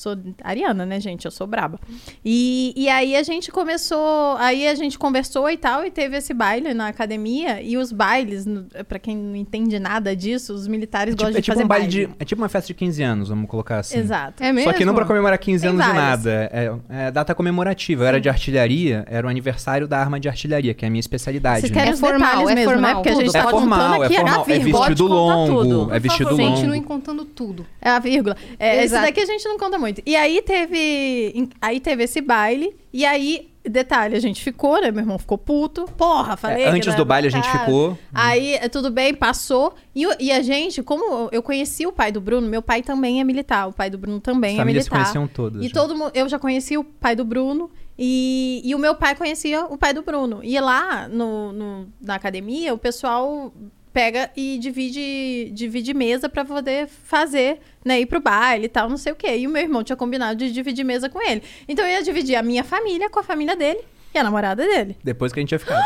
Sou ariana, né, gente? Eu sou braba. E, e aí a gente começou, aí a gente conversou e tal, e teve esse baile na academia. E os bailes, pra quem não entende nada disso, os militares É tipo, gostam é de tipo fazer um baile baile. de. É tipo uma festa de 15 anos, vamos colocar assim. Exato. É mesmo? Só que não pra comemorar 15 Tem anos de várias. nada. É, é data comemorativa. Eu era de artilharia, era o aniversário da arma de artilharia, que é a minha especialidade. Vocês né? querem É os formal, é mesmo, né? formal, Porque a gente tudo. tá É formal, é aqui formal. É vestido longo. tudo, é vestido favor. longo. Continue contando tudo. É a vírgula. É, esse daqui a gente não conta muito. E aí teve. Aí teve esse baile. E aí, detalhe, a gente ficou, né? Meu irmão ficou puto. Porra, falei. É, antes do baile a gente ficou. Aí, é, tudo bem, passou. E, e a gente, como eu conheci o pai do Bruno, meu pai também é militar. O pai do Bruno também As é militar. conheciam todas. E já. todo mundo, eu já conheci o pai do Bruno e, e o meu pai conhecia o pai do Bruno. E lá no, no- na academia, o pessoal pega e divide, divide mesa pra poder fazer, né, ir pro baile e tal, não sei o quê. E o meu irmão tinha combinado de dividir mesa com ele. Então eu ia dividir a minha família com a família dele e a namorada dele. Depois que a gente tinha ficado.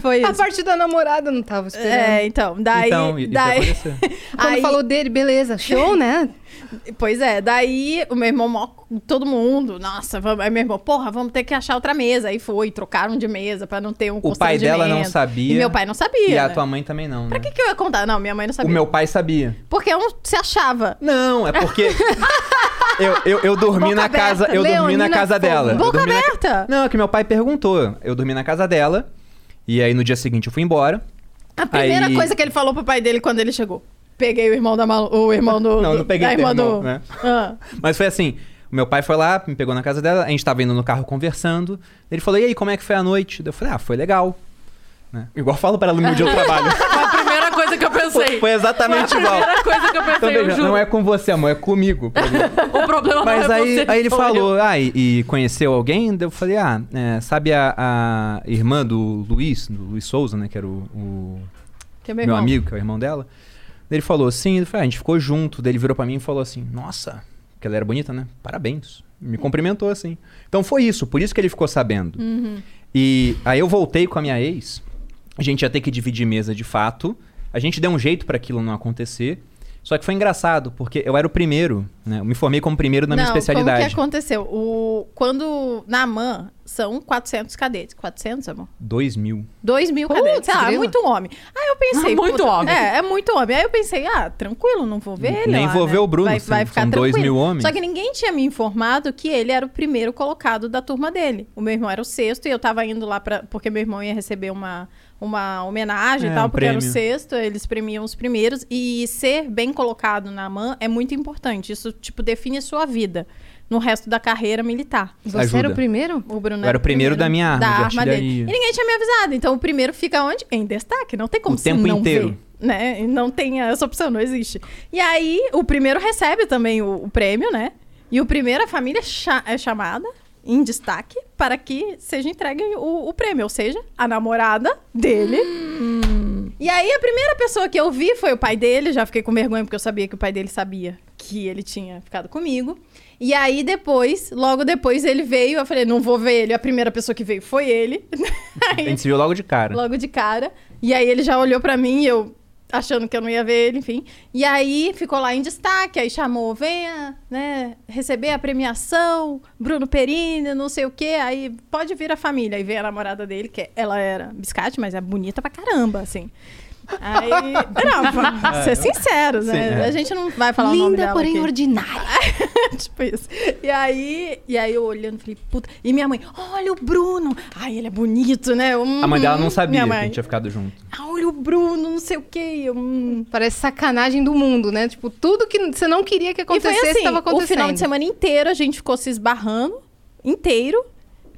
Foi A isso. parte da namorada não tava esperando. É, então, daí, então, isso daí ia. <laughs> Quando aí- falou dele, beleza, show, né? Pois é, daí o meu irmão, mó- todo mundo, nossa, vamos, aí meu irmão, porra, vamos ter que achar outra mesa. Aí foi, trocaram de mesa pra não ter um O pai dela não sabia. E meu pai não sabia. E a né? tua mãe também não, Pra né? que, que eu ia contar? Não, minha mãe não O sabia. meu pai sabia. Porque eu não se achava. Não, é porque <laughs> eu, eu, eu dormi Boca na casa, eu dormi na Leonina casa dela. Boca dormi na aberta. Não, é que meu pai perguntou. Eu dormi na casa dela. E aí no dia seguinte eu fui embora. A primeira Aí- coisa que ele falou pro pai dele quando ele chegou. Peguei o irmão da Malu, o irmão do. Não, do- não peguei irmã irmão, do. né? Ah. Mas foi assim: o meu pai foi lá, me pegou na casa dela, a gente tava indo no carro conversando. Ele falou: E aí, como é que foi a noite? Eu falei: Ah, foi legal. Né? Igual eu falo pra ela no meu dia do trabalho. <laughs> Foi a primeira coisa que eu pensei. foi exatamente a igual. primeira coisa que eu pensei, Então, eu veja, juro. não é com você, amor, é comigo. <laughs> O problema Mas não é aí, você. aí ele eu. falou, ah, e, e conheceu alguém? Eu falei, ah, é, sabe a, a irmã do Luiz, do Luiz Souza, né, que era o, o Que é meu, meu, amigo, que é o irmão dela. Ele falou, sim, ele falou, ah, a gente ficou junto. Daí ele virou pra mim e falou assim, nossa, que ela era bonita, né? Parabéns. Me cumprimentou assim. Então foi isso, por isso que ele ficou sabendo. Uhum. E aí eu voltei com a minha ex, a gente ia ter que dividir mesa de fato. A gente deu um jeito pra aquilo não acontecer. Só que foi engraçado, porque eu era o primeiro, né? Eu me formei como primeiro na minha não, especialidade. Como que aconteceu? O, quando na AMAN são 400 cadetes. 400, amor? Dois mil. 2 mil Putz, cadetes. Sei lá, é muito homem. Aí eu pensei. Muito puta, homem. É, é muito homem. Aí eu pensei, ah, tranquilo, não vou ver ele. Nem lá, vou né? ver o Bruno, Vai, são- vai ficar são dois tranquilo. mil homens. Só que ninguém tinha me informado que ele era o primeiro colocado da turma dele. O meu irmão era o sexto e eu tava indo lá pra. Porque meu irmão ia receber uma, uma homenagem É, e tal, um porque era o prêmio. sexto, eles premiam os primeiros. E ser bem colocado na AMAN é muito importante. Isso, tipo, define a sua vida no resto da carreira militar. Você Ajuda. era o primeiro? O Bruno Eu era o primeiro da minha arma da de arma dele. E ninguém tinha me avisado. Então o primeiro fica onde? Em destaque. Não tem como O se tempo não inteiro. ver. Né? E Não tem essa opção, não existe. E aí, o primeiro recebe também o, o prêmio, né? E o primeiro, a família cha- é chamada em destaque para que seja entregue o, o prêmio, ou seja, a namorada dele. E aí, a primeira pessoa que eu vi foi o pai dele. Já fiquei com vergonha porque eu sabia que o pai dele sabia que ele tinha ficado comigo. E aí, depois, logo depois, ele veio. Eu falei, não vou ver ele. A primeira pessoa que veio foi ele. <laughs> A Aí, gente se viu logo de cara. logo de cara. E aí, ele já olhou pra mim e eu achando que eu não ia ver ele, enfim. E aí, ficou lá em destaque. Aí chamou, venha, né, receber a premiação. Bruno Perini, não sei o quê. Aí, pode vir a família. Aí veio a namorada dele, que ela era biscate, mas é bonita pra caramba, assim. Aí, não, vamos ser sinceros, né? Sim, é. A gente não vai falar o nome Linda, dela porém aqui. ordinária. <laughs> tipo isso. E aí, e aí eu olhando, falei, puta. E minha mãe, olha o Bruno. Ai, ele é bonito, né? Eu, A mãe dela não hum, sabia minha que mãe, a gente tinha ficado junto. "Ah, olha o Bruno, não sei o quê. Hum. Parece sacanagem do mundo, né? Tipo, tudo que você não queria que acontecesse assim, estava acontecendo. o final de semana inteiro a gente ficou se esbarrando, inteiro.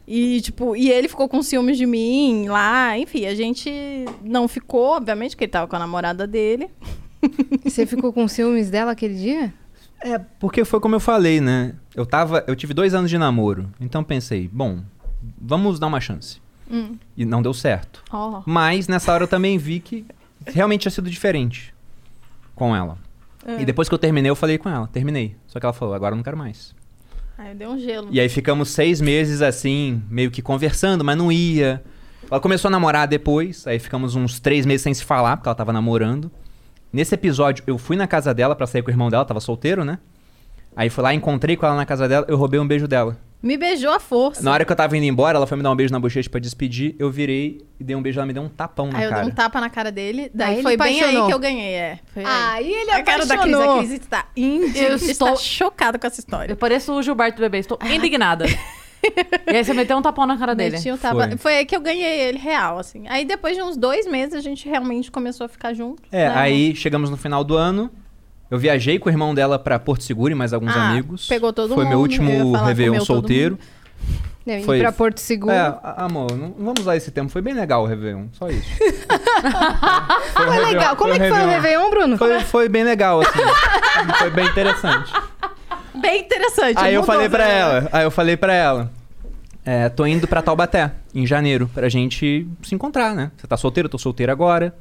E, tipo, e ele ficou com ciúmes de mim lá. Enfim, a gente não ficou, obviamente, porque ele tava com a namorada dele. E Você ficou com ciúmes dela aquele dia? É, porque foi como eu falei, né? Eu tava. Eu tive dois anos de namoro. Então pensei, bom, vamos dar uma chance. Hum. E não deu certo. Ó. Mas nessa hora eu também vi que realmente tinha sido diferente com ela. É. E depois que eu terminei, eu falei com ela. Terminei. Só que ela falou, agora eu não quero mais. Aí deu um gelo. E aí ficamos seis meses assim, meio que conversando, mas não ia. Ela começou a namorar depois, aí ficamos uns três meses sem se falar, porque ela tava namorando. Nesse episódio, eu fui na casa dela pra sair com o irmão dela, tava solteiro, né? Aí fui lá, encontrei com ela na casa dela, eu roubei um beijo dela. Me beijou à força. Na hora que eu tava indo embora, ela foi me dar um beijo na bochecha pra despedir, eu virei e dei um beijo, ela me deu um tapão na Aí eu cara. dei um tapa na cara dele. Daí Aí foi ele bem aí apaixonou. que eu ganhei, é. Foi aí. Aí ele a cara da Cris. A apaixonou. Cris está indi- Eu estou- chocada com essa história. Eu pareço o Gilberto Bebê, estou indignada. e aí você meteu um tapão na cara dele. O tapa- Foi. Foi. aí que eu ganhei ele real, assim. Aí depois de uns dois meses a gente realmente começou a ficar junto. É, né? aí chegamos no final do ano. Eu viajei com o irmão dela pra Porto Seguro e mais alguns Ah, amigos. pegou todo Foi meu mundo, eu ia último Réveillon solteiro. Não, Foi- ir pra Porto Seguro. É, amor, não, não vamos usar esse termo. Foi bem legal o Réveillon, só isso. <laughs> foi Foi legal. Como é que foi o Réveillon, Bruno? Foi, foi bem legal, assim. <laughs> foi bem interessante. Bem interessante. Aí eu falei pra né? ela, aí eu falei pra ela, é, tô indo pra Taubaté, em janeiro, pra gente se encontrar, né? Você tá solteiro, eu tô solteiro agora.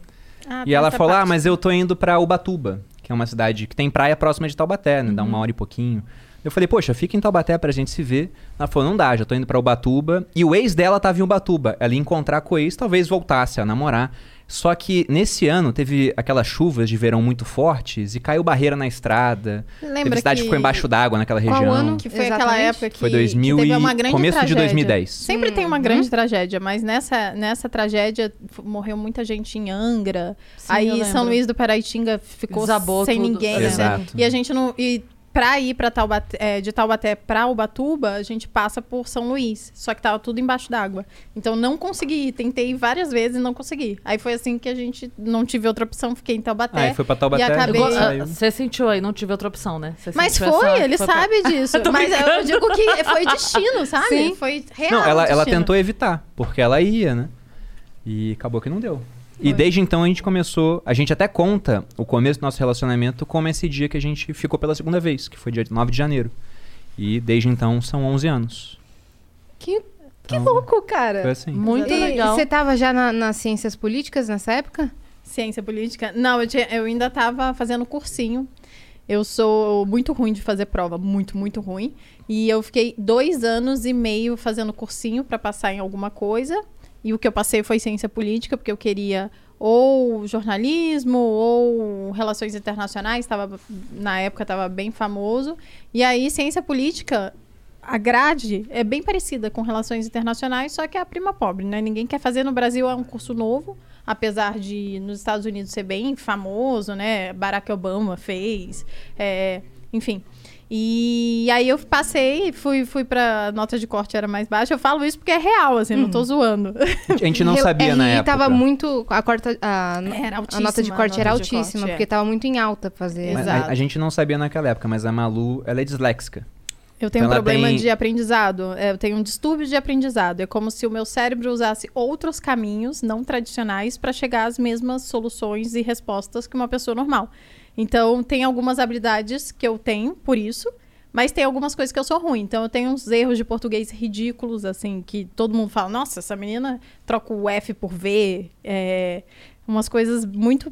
Ah, e ela falou, ah, parte. mas eu tô indo pra Ubatuba, que é uma cidade que tem praia próxima de Taubaté, né? Dá Uhum. uma hora e pouquinho. Eu falei, poxa, fica em Taubaté pra gente se ver. Ela falou, não dá, já tô indo pra Ubatuba. E o ex dela tava em Ubatuba. Ela ia encontrar com o ex, talvez voltasse a namorar. Só que nesse ano teve aquelas chuvas de verão muito fortes e caiu barreira na estrada. Lembra teve cidade que ficou embaixo d'água naquela Qual região. ano? Que foi Exatamente. aquela época que, Foi 2000 que teve e- uma grande começo de tragédia. 2010. Sempre tem uma grande tragédia, mas nessa, nessa tragédia morreu muita gente em Angra. Sim, aí. São Luís do Paraitinga ficou Desabou sem tudo. ninguém. Né? Exato. E a gente não. E pra ir pra Taubaté, é, de Taubaté pra Ubatuba, a gente passa por São Luís. Só que tava tudo embaixo d'água. Então não consegui. Tentei várias vezes e não consegui. Aí foi assim que a gente não tive outra opção, fiquei em Taubaté. Aí foi pra Taubaté. E acabei- Igual- ah. Você sentiu aí, não tive outra opção, né? Você Mas foi, essa- ele foi pra- sabe disso. <laughs> Tô Mas eu digo que foi <laughs> destino, sabe? Sim. Foi real. Não, ela, ela tentou evitar, porque ela ia, né? E acabou que não deu. E desde então a gente começou. A gente até conta o começo do nosso relacionamento como esse dia que a gente ficou pela segunda vez, que foi dia 9 de janeiro. E desde então são 11 anos. Que, que Então, louco, cara. Foi assim. Muito E legal. você tava já na- nas ciências políticas nessa época? Ciência política? Não, eu, tinha- eu ainda estava fazendo cursinho. Eu sou muito ruim de fazer prova, muito, muito ruim. E eu fiquei dois anos e meio fazendo cursinho para passar em alguma coisa. E o que eu passei foi ciência política, porque eu queria ou jornalismo ou relações internacionais. Tava, na época estava bem famoso. E aí, ciência política, a grade é bem parecida com relações internacionais, só que é a prima pobre, né? Ninguém quer fazer no Brasil, é um curso novo, apesar de nos Estados Unidos ser bem famoso, né? Barack Obama fez, é, enfim. E aí eu passei, fui, fui pra nota de corte era mais baixa. Eu falo isso porque é real, assim, não tô zoando. A gente não sabia na RI época. tava muito. A, corta, a, Era a nota de corte era nota de altíssima, corte, é. porque tava muito em alta fazer. Mas Exato. A, a gente não sabia naquela época, mas a Malu, ela é disléxica. Eu tenho um Então ela problema tem- de aprendizado. é, Eu tenho um distúrbio de aprendizado. É como se o meu cérebro usasse outros caminhos não tradicionais para chegar às mesmas soluções e respostas que uma pessoa normal. Então, tem algumas habilidades que eu tenho por isso, mas tem algumas coisas que eu sou ruim. Então, eu tenho uns erros de português ridículos, assim, que todo mundo fala: nossa, essa menina troca o F por V. é, umas coisas muito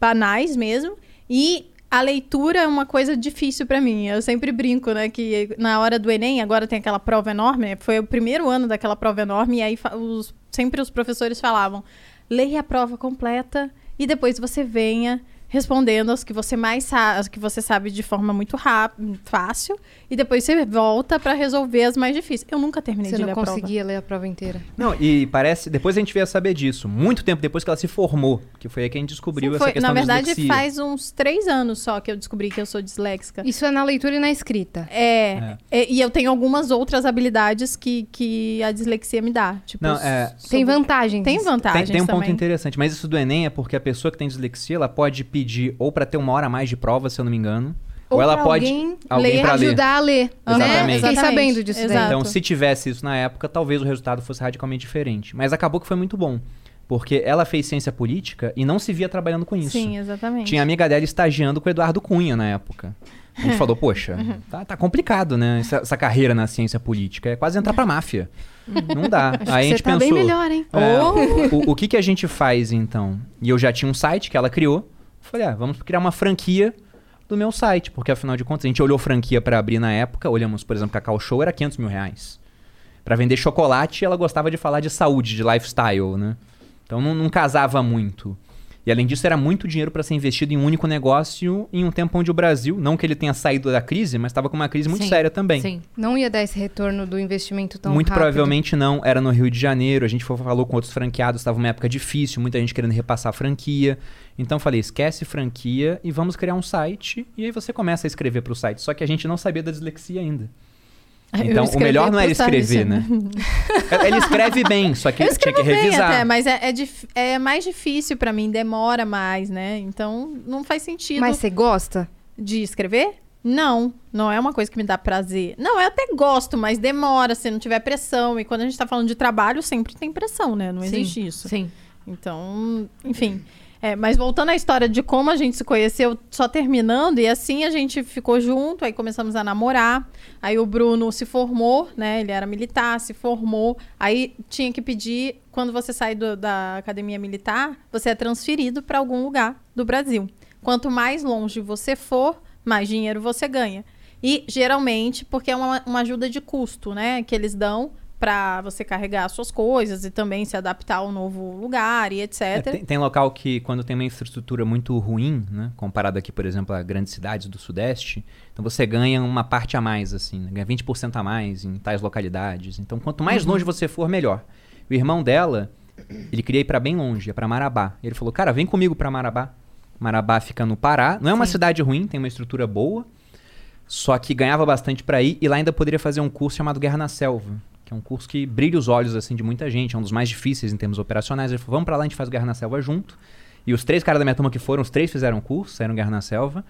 banais mesmo. E a leitura é uma coisa difícil pra mim. Eu sempre brinco, né, que na hora do Enem, agora tem aquela prova enorme, foi o primeiro ano daquela prova enorme, e aí os- sempre os professores falavam: leia a prova completa e depois você venha respondendo as que você mais sabe, as que você sabe de forma muito rápida, fácil, e depois você volta pra resolver as mais difíceis. Eu nunca terminei Você de não ler a prova. conseguia ler a prova inteira. Não, e parece. Depois a gente veio a saber disso. Muito tempo depois que ela se formou. Que foi aí que a gente descobriu Sim, essa foi- questão na da verdade, faz uns três anos só que eu descobri que eu sou disléxica. Isso é na leitura e na escrita. É, é, e eu tenho algumas outras habilidades que, que a dislexia me dá. Tipo, Não, é- Tem sobre- vantagens. Tem Tem, vantagens tem um ponto também. interessante, mas isso do Enem é porque a pessoa que tem dislexia, ela pode pedir ou pra ter uma hora a mais de prova, se eu não me engano, ou, Ou ela pra pode alguém alguém ler, pra ler. Ajudar a ler. Né? Exatamente. Fiquei Exatamente. sabendo disso daí. Exato. Então, se tivesse isso na época, talvez o resultado fosse radicalmente diferente. Mas acabou que foi muito bom, porque ela fez ciência política e não se via trabalhando com isso. Sim, exatamente. Tinha amiga dela estagiando com o Eduardo Cunha na época. A gente falou, poxa, <laughs> tá, tá complicado, né? Essa, essa carreira na ciência política. É quase entrar pra máfia. <laughs> Não dá. Aí a Você gente tá pensou. bem melhor, hein? É, Oh! o, o que, que a gente faz então? E eu já tinha um site que ela criou. Falei, ah, vamos criar uma franquia do meu site, porque afinal de contas a gente olhou franquia pra abrir na época. Olhamos, por exemplo, Cacau Show era 500 mil reais. Pra vender chocolate, ela gostava de falar de saúde, de lifestyle, né? Então não, não casava muito. E além disso, era muito dinheiro para ser investido em um único negócio em um tempo onde o Brasil, não que ele tenha saído da crise, mas estava com uma crise muito Sim, séria também. Sim. Não ia dar esse retorno do investimento tão Muito rápido. provavelmente não. Era no Rio de Janeiro. A gente falou com outros franqueados. Estava uma época difícil, muita gente querendo repassar a franquia. Então falei, esquece franquia e vamos criar um site. E aí você começa a escrever para o site. Só que a gente não sabia da dislexia ainda. Então o melhor não era pro site, escrever, né? <laughs> Ele escreve bem, só que Eu tinha que escrevo bem revisar. até, mas é, é, dif- é mais difícil pra mim, demora mais, né? Então não faz sentido Mas você gosta? de escrever. Não, não é uma coisa que me dá prazer. Não, eu até gosto, mas demora se não tiver pressão. E quando a gente tá falando de trabalho, sempre tem pressão, né? Não Sim, existe isso. Sim. Então, enfim. É, mas voltando à história de como a gente se conheceu, só terminando, e assim a gente ficou junto, aí começamos a namorar. Aí o Bruno se formou, né? Ele era militar, se formou. Aí tinha que pedir, quando você sai do- da academia militar, você é transferido para algum lugar do Brasil. Quanto mais longe você for, mais dinheiro você ganha. E geralmente, porque é uma, uma ajuda de custo, né? Que eles dão para você carregar as suas coisas e também se adaptar ao novo lugar e etc. É, tem, tem local que, quando tem uma infraestrutura muito ruim, né? Comparado aqui, por exemplo, a grandes cidades do Sudeste, então você ganha uma parte a mais, assim, né, ganha 20% a mais em tais localidades. Então, quanto mais longe você for, melhor. O irmão dela, ele queria ir pra bem longe, ia pra Marabá. Ele falou, cara, vem comigo pra Marabá. Marabá fica no Pará. Não é uma cidade ruim, tem uma estrutura boa. Só que ganhava bastante pra ir e lá ainda poderia fazer um curso chamado Guerra na Selva, que é um curso que brilha os olhos assim de muita gente, é um dos mais difíceis em termos operacionais. Ele falou: "Vamos pra lá, a gente faz Guerra na Selva junto". E os três caras da minha turma que foram, os três fizeram o curso, saíram Guerra na Selva.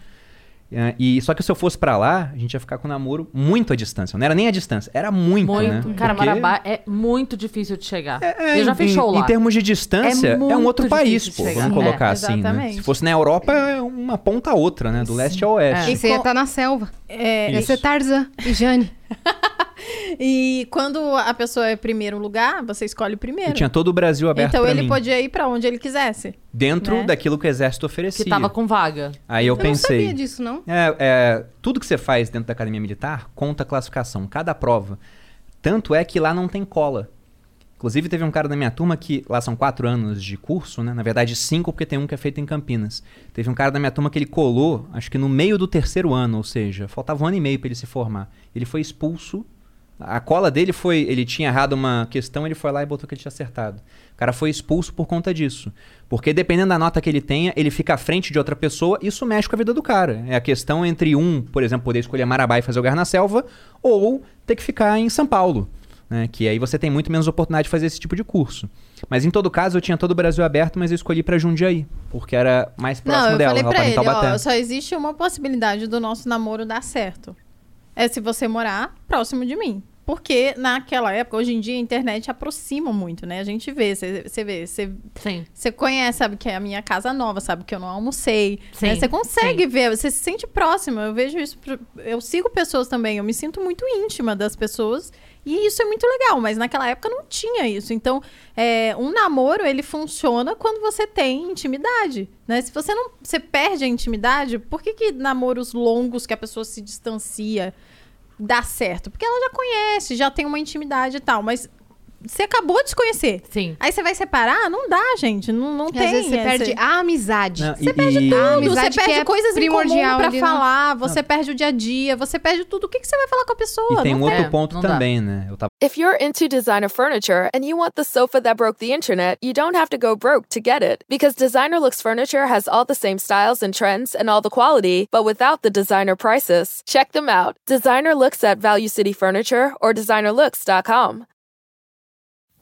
É, e só que se eu fosse pra lá, a gente ia ficar com o namoro muito à distância. Não era nem a distância, era muito, Muito. né? Cara, Porque- Marabá é muito difícil de chegar. é, eu já em- fiz show lá. Em termos de distância, É é, um outro país, pô. Vamos colocar É, assim, né? exatamente. Se fosse na Europa, é uma ponta a outra, né? Do leste ao oeste. E você ia estar na selva. É, Ia ser Tarzan e Jane. <laughs> e quando a pessoa é primeiro lugar, você escolhe o primeiro. Eu tinha todo o Brasil aberto então ele mim. podia ir pra onde ele quisesse. Dentro né? daquilo que o exército oferecia. Que tava com vaga. Aí eu, Eu não pensei. sabia disso, não. É, é, tudo que você faz dentro da academia militar conta a classificação, cada prova. Tanto é que lá não tem cola. Inclusive, teve um cara da minha turma que lá são quatro anos de curso, né? Na verdade, cinco, porque tem um que é feito em Campinas. Teve um cara da minha turma que ele colou, acho que no meio do terceiro ano, ou seja, faltava um ano e meio pra ele se formar. Ele foi expulso. A cola dele foi. Ele tinha errado uma questão, ele foi lá e botou que ele tinha acertado. O cara foi expulso por conta disso. Porque dependendo da nota que ele tenha, ele fica à frente de outra pessoa, isso mexe com a vida do cara. É a questão entre um, por exemplo, poder escolher Marabá e fazer o Guerra na Selva, ou ter que ficar em São Paulo. Né? Que aí você tem muito menos oportunidade de fazer esse tipo de curso. Mas em todo caso, eu tinha todo o Brasil aberto, mas eu escolhi pra Jundiaí, porque era mais próximo Não, eu dela. falei pra ele, ó, só existe uma possibilidade do nosso namoro dar certo. É se você morar próximo de mim. Porque naquela época, hoje em dia, a internet aproxima muito, né? A gente vê, você vê, você Sim. Você conhece, sabe que é a minha casa nova, sabe que eu não almocei. Sim, né? Você consegue ver, você se sente próximo. Eu vejo isso. Eu sigo pessoas também, eu me sinto muito íntima das pessoas. E isso é muito legal, mas naquela época não tinha isso. Então, é, um namoro, ele funciona quando você tem intimidade. Né? Se você não. Você perde a intimidade, por que, que namoros longos que a pessoa se distancia dá certo? Porque ela já conhece, já tem uma intimidade e tal. Mas você acabou de se conhecer. Sim. Aí você vai separar? Não dá, gente. Não, não E tem. às vezes você essa- perde a amizade. Não, Você e- perde e- tudo, você perde é coisas primordial pra ali, né? falar, você perde o dia a dia, você perde tudo. O que, que você vai falar com a pessoa? E tem Não um outro É, ponto não dá. também, né? Eu tava If you're into designer furniture and you want the sofa that broke the internet, you don't have to go broke to get it. Because Designer Looks Furniture has all the same styles and trends and all the quality, but without the designer prices. Check them out. Designer Looks at Value City Furniture or designerlooks.com.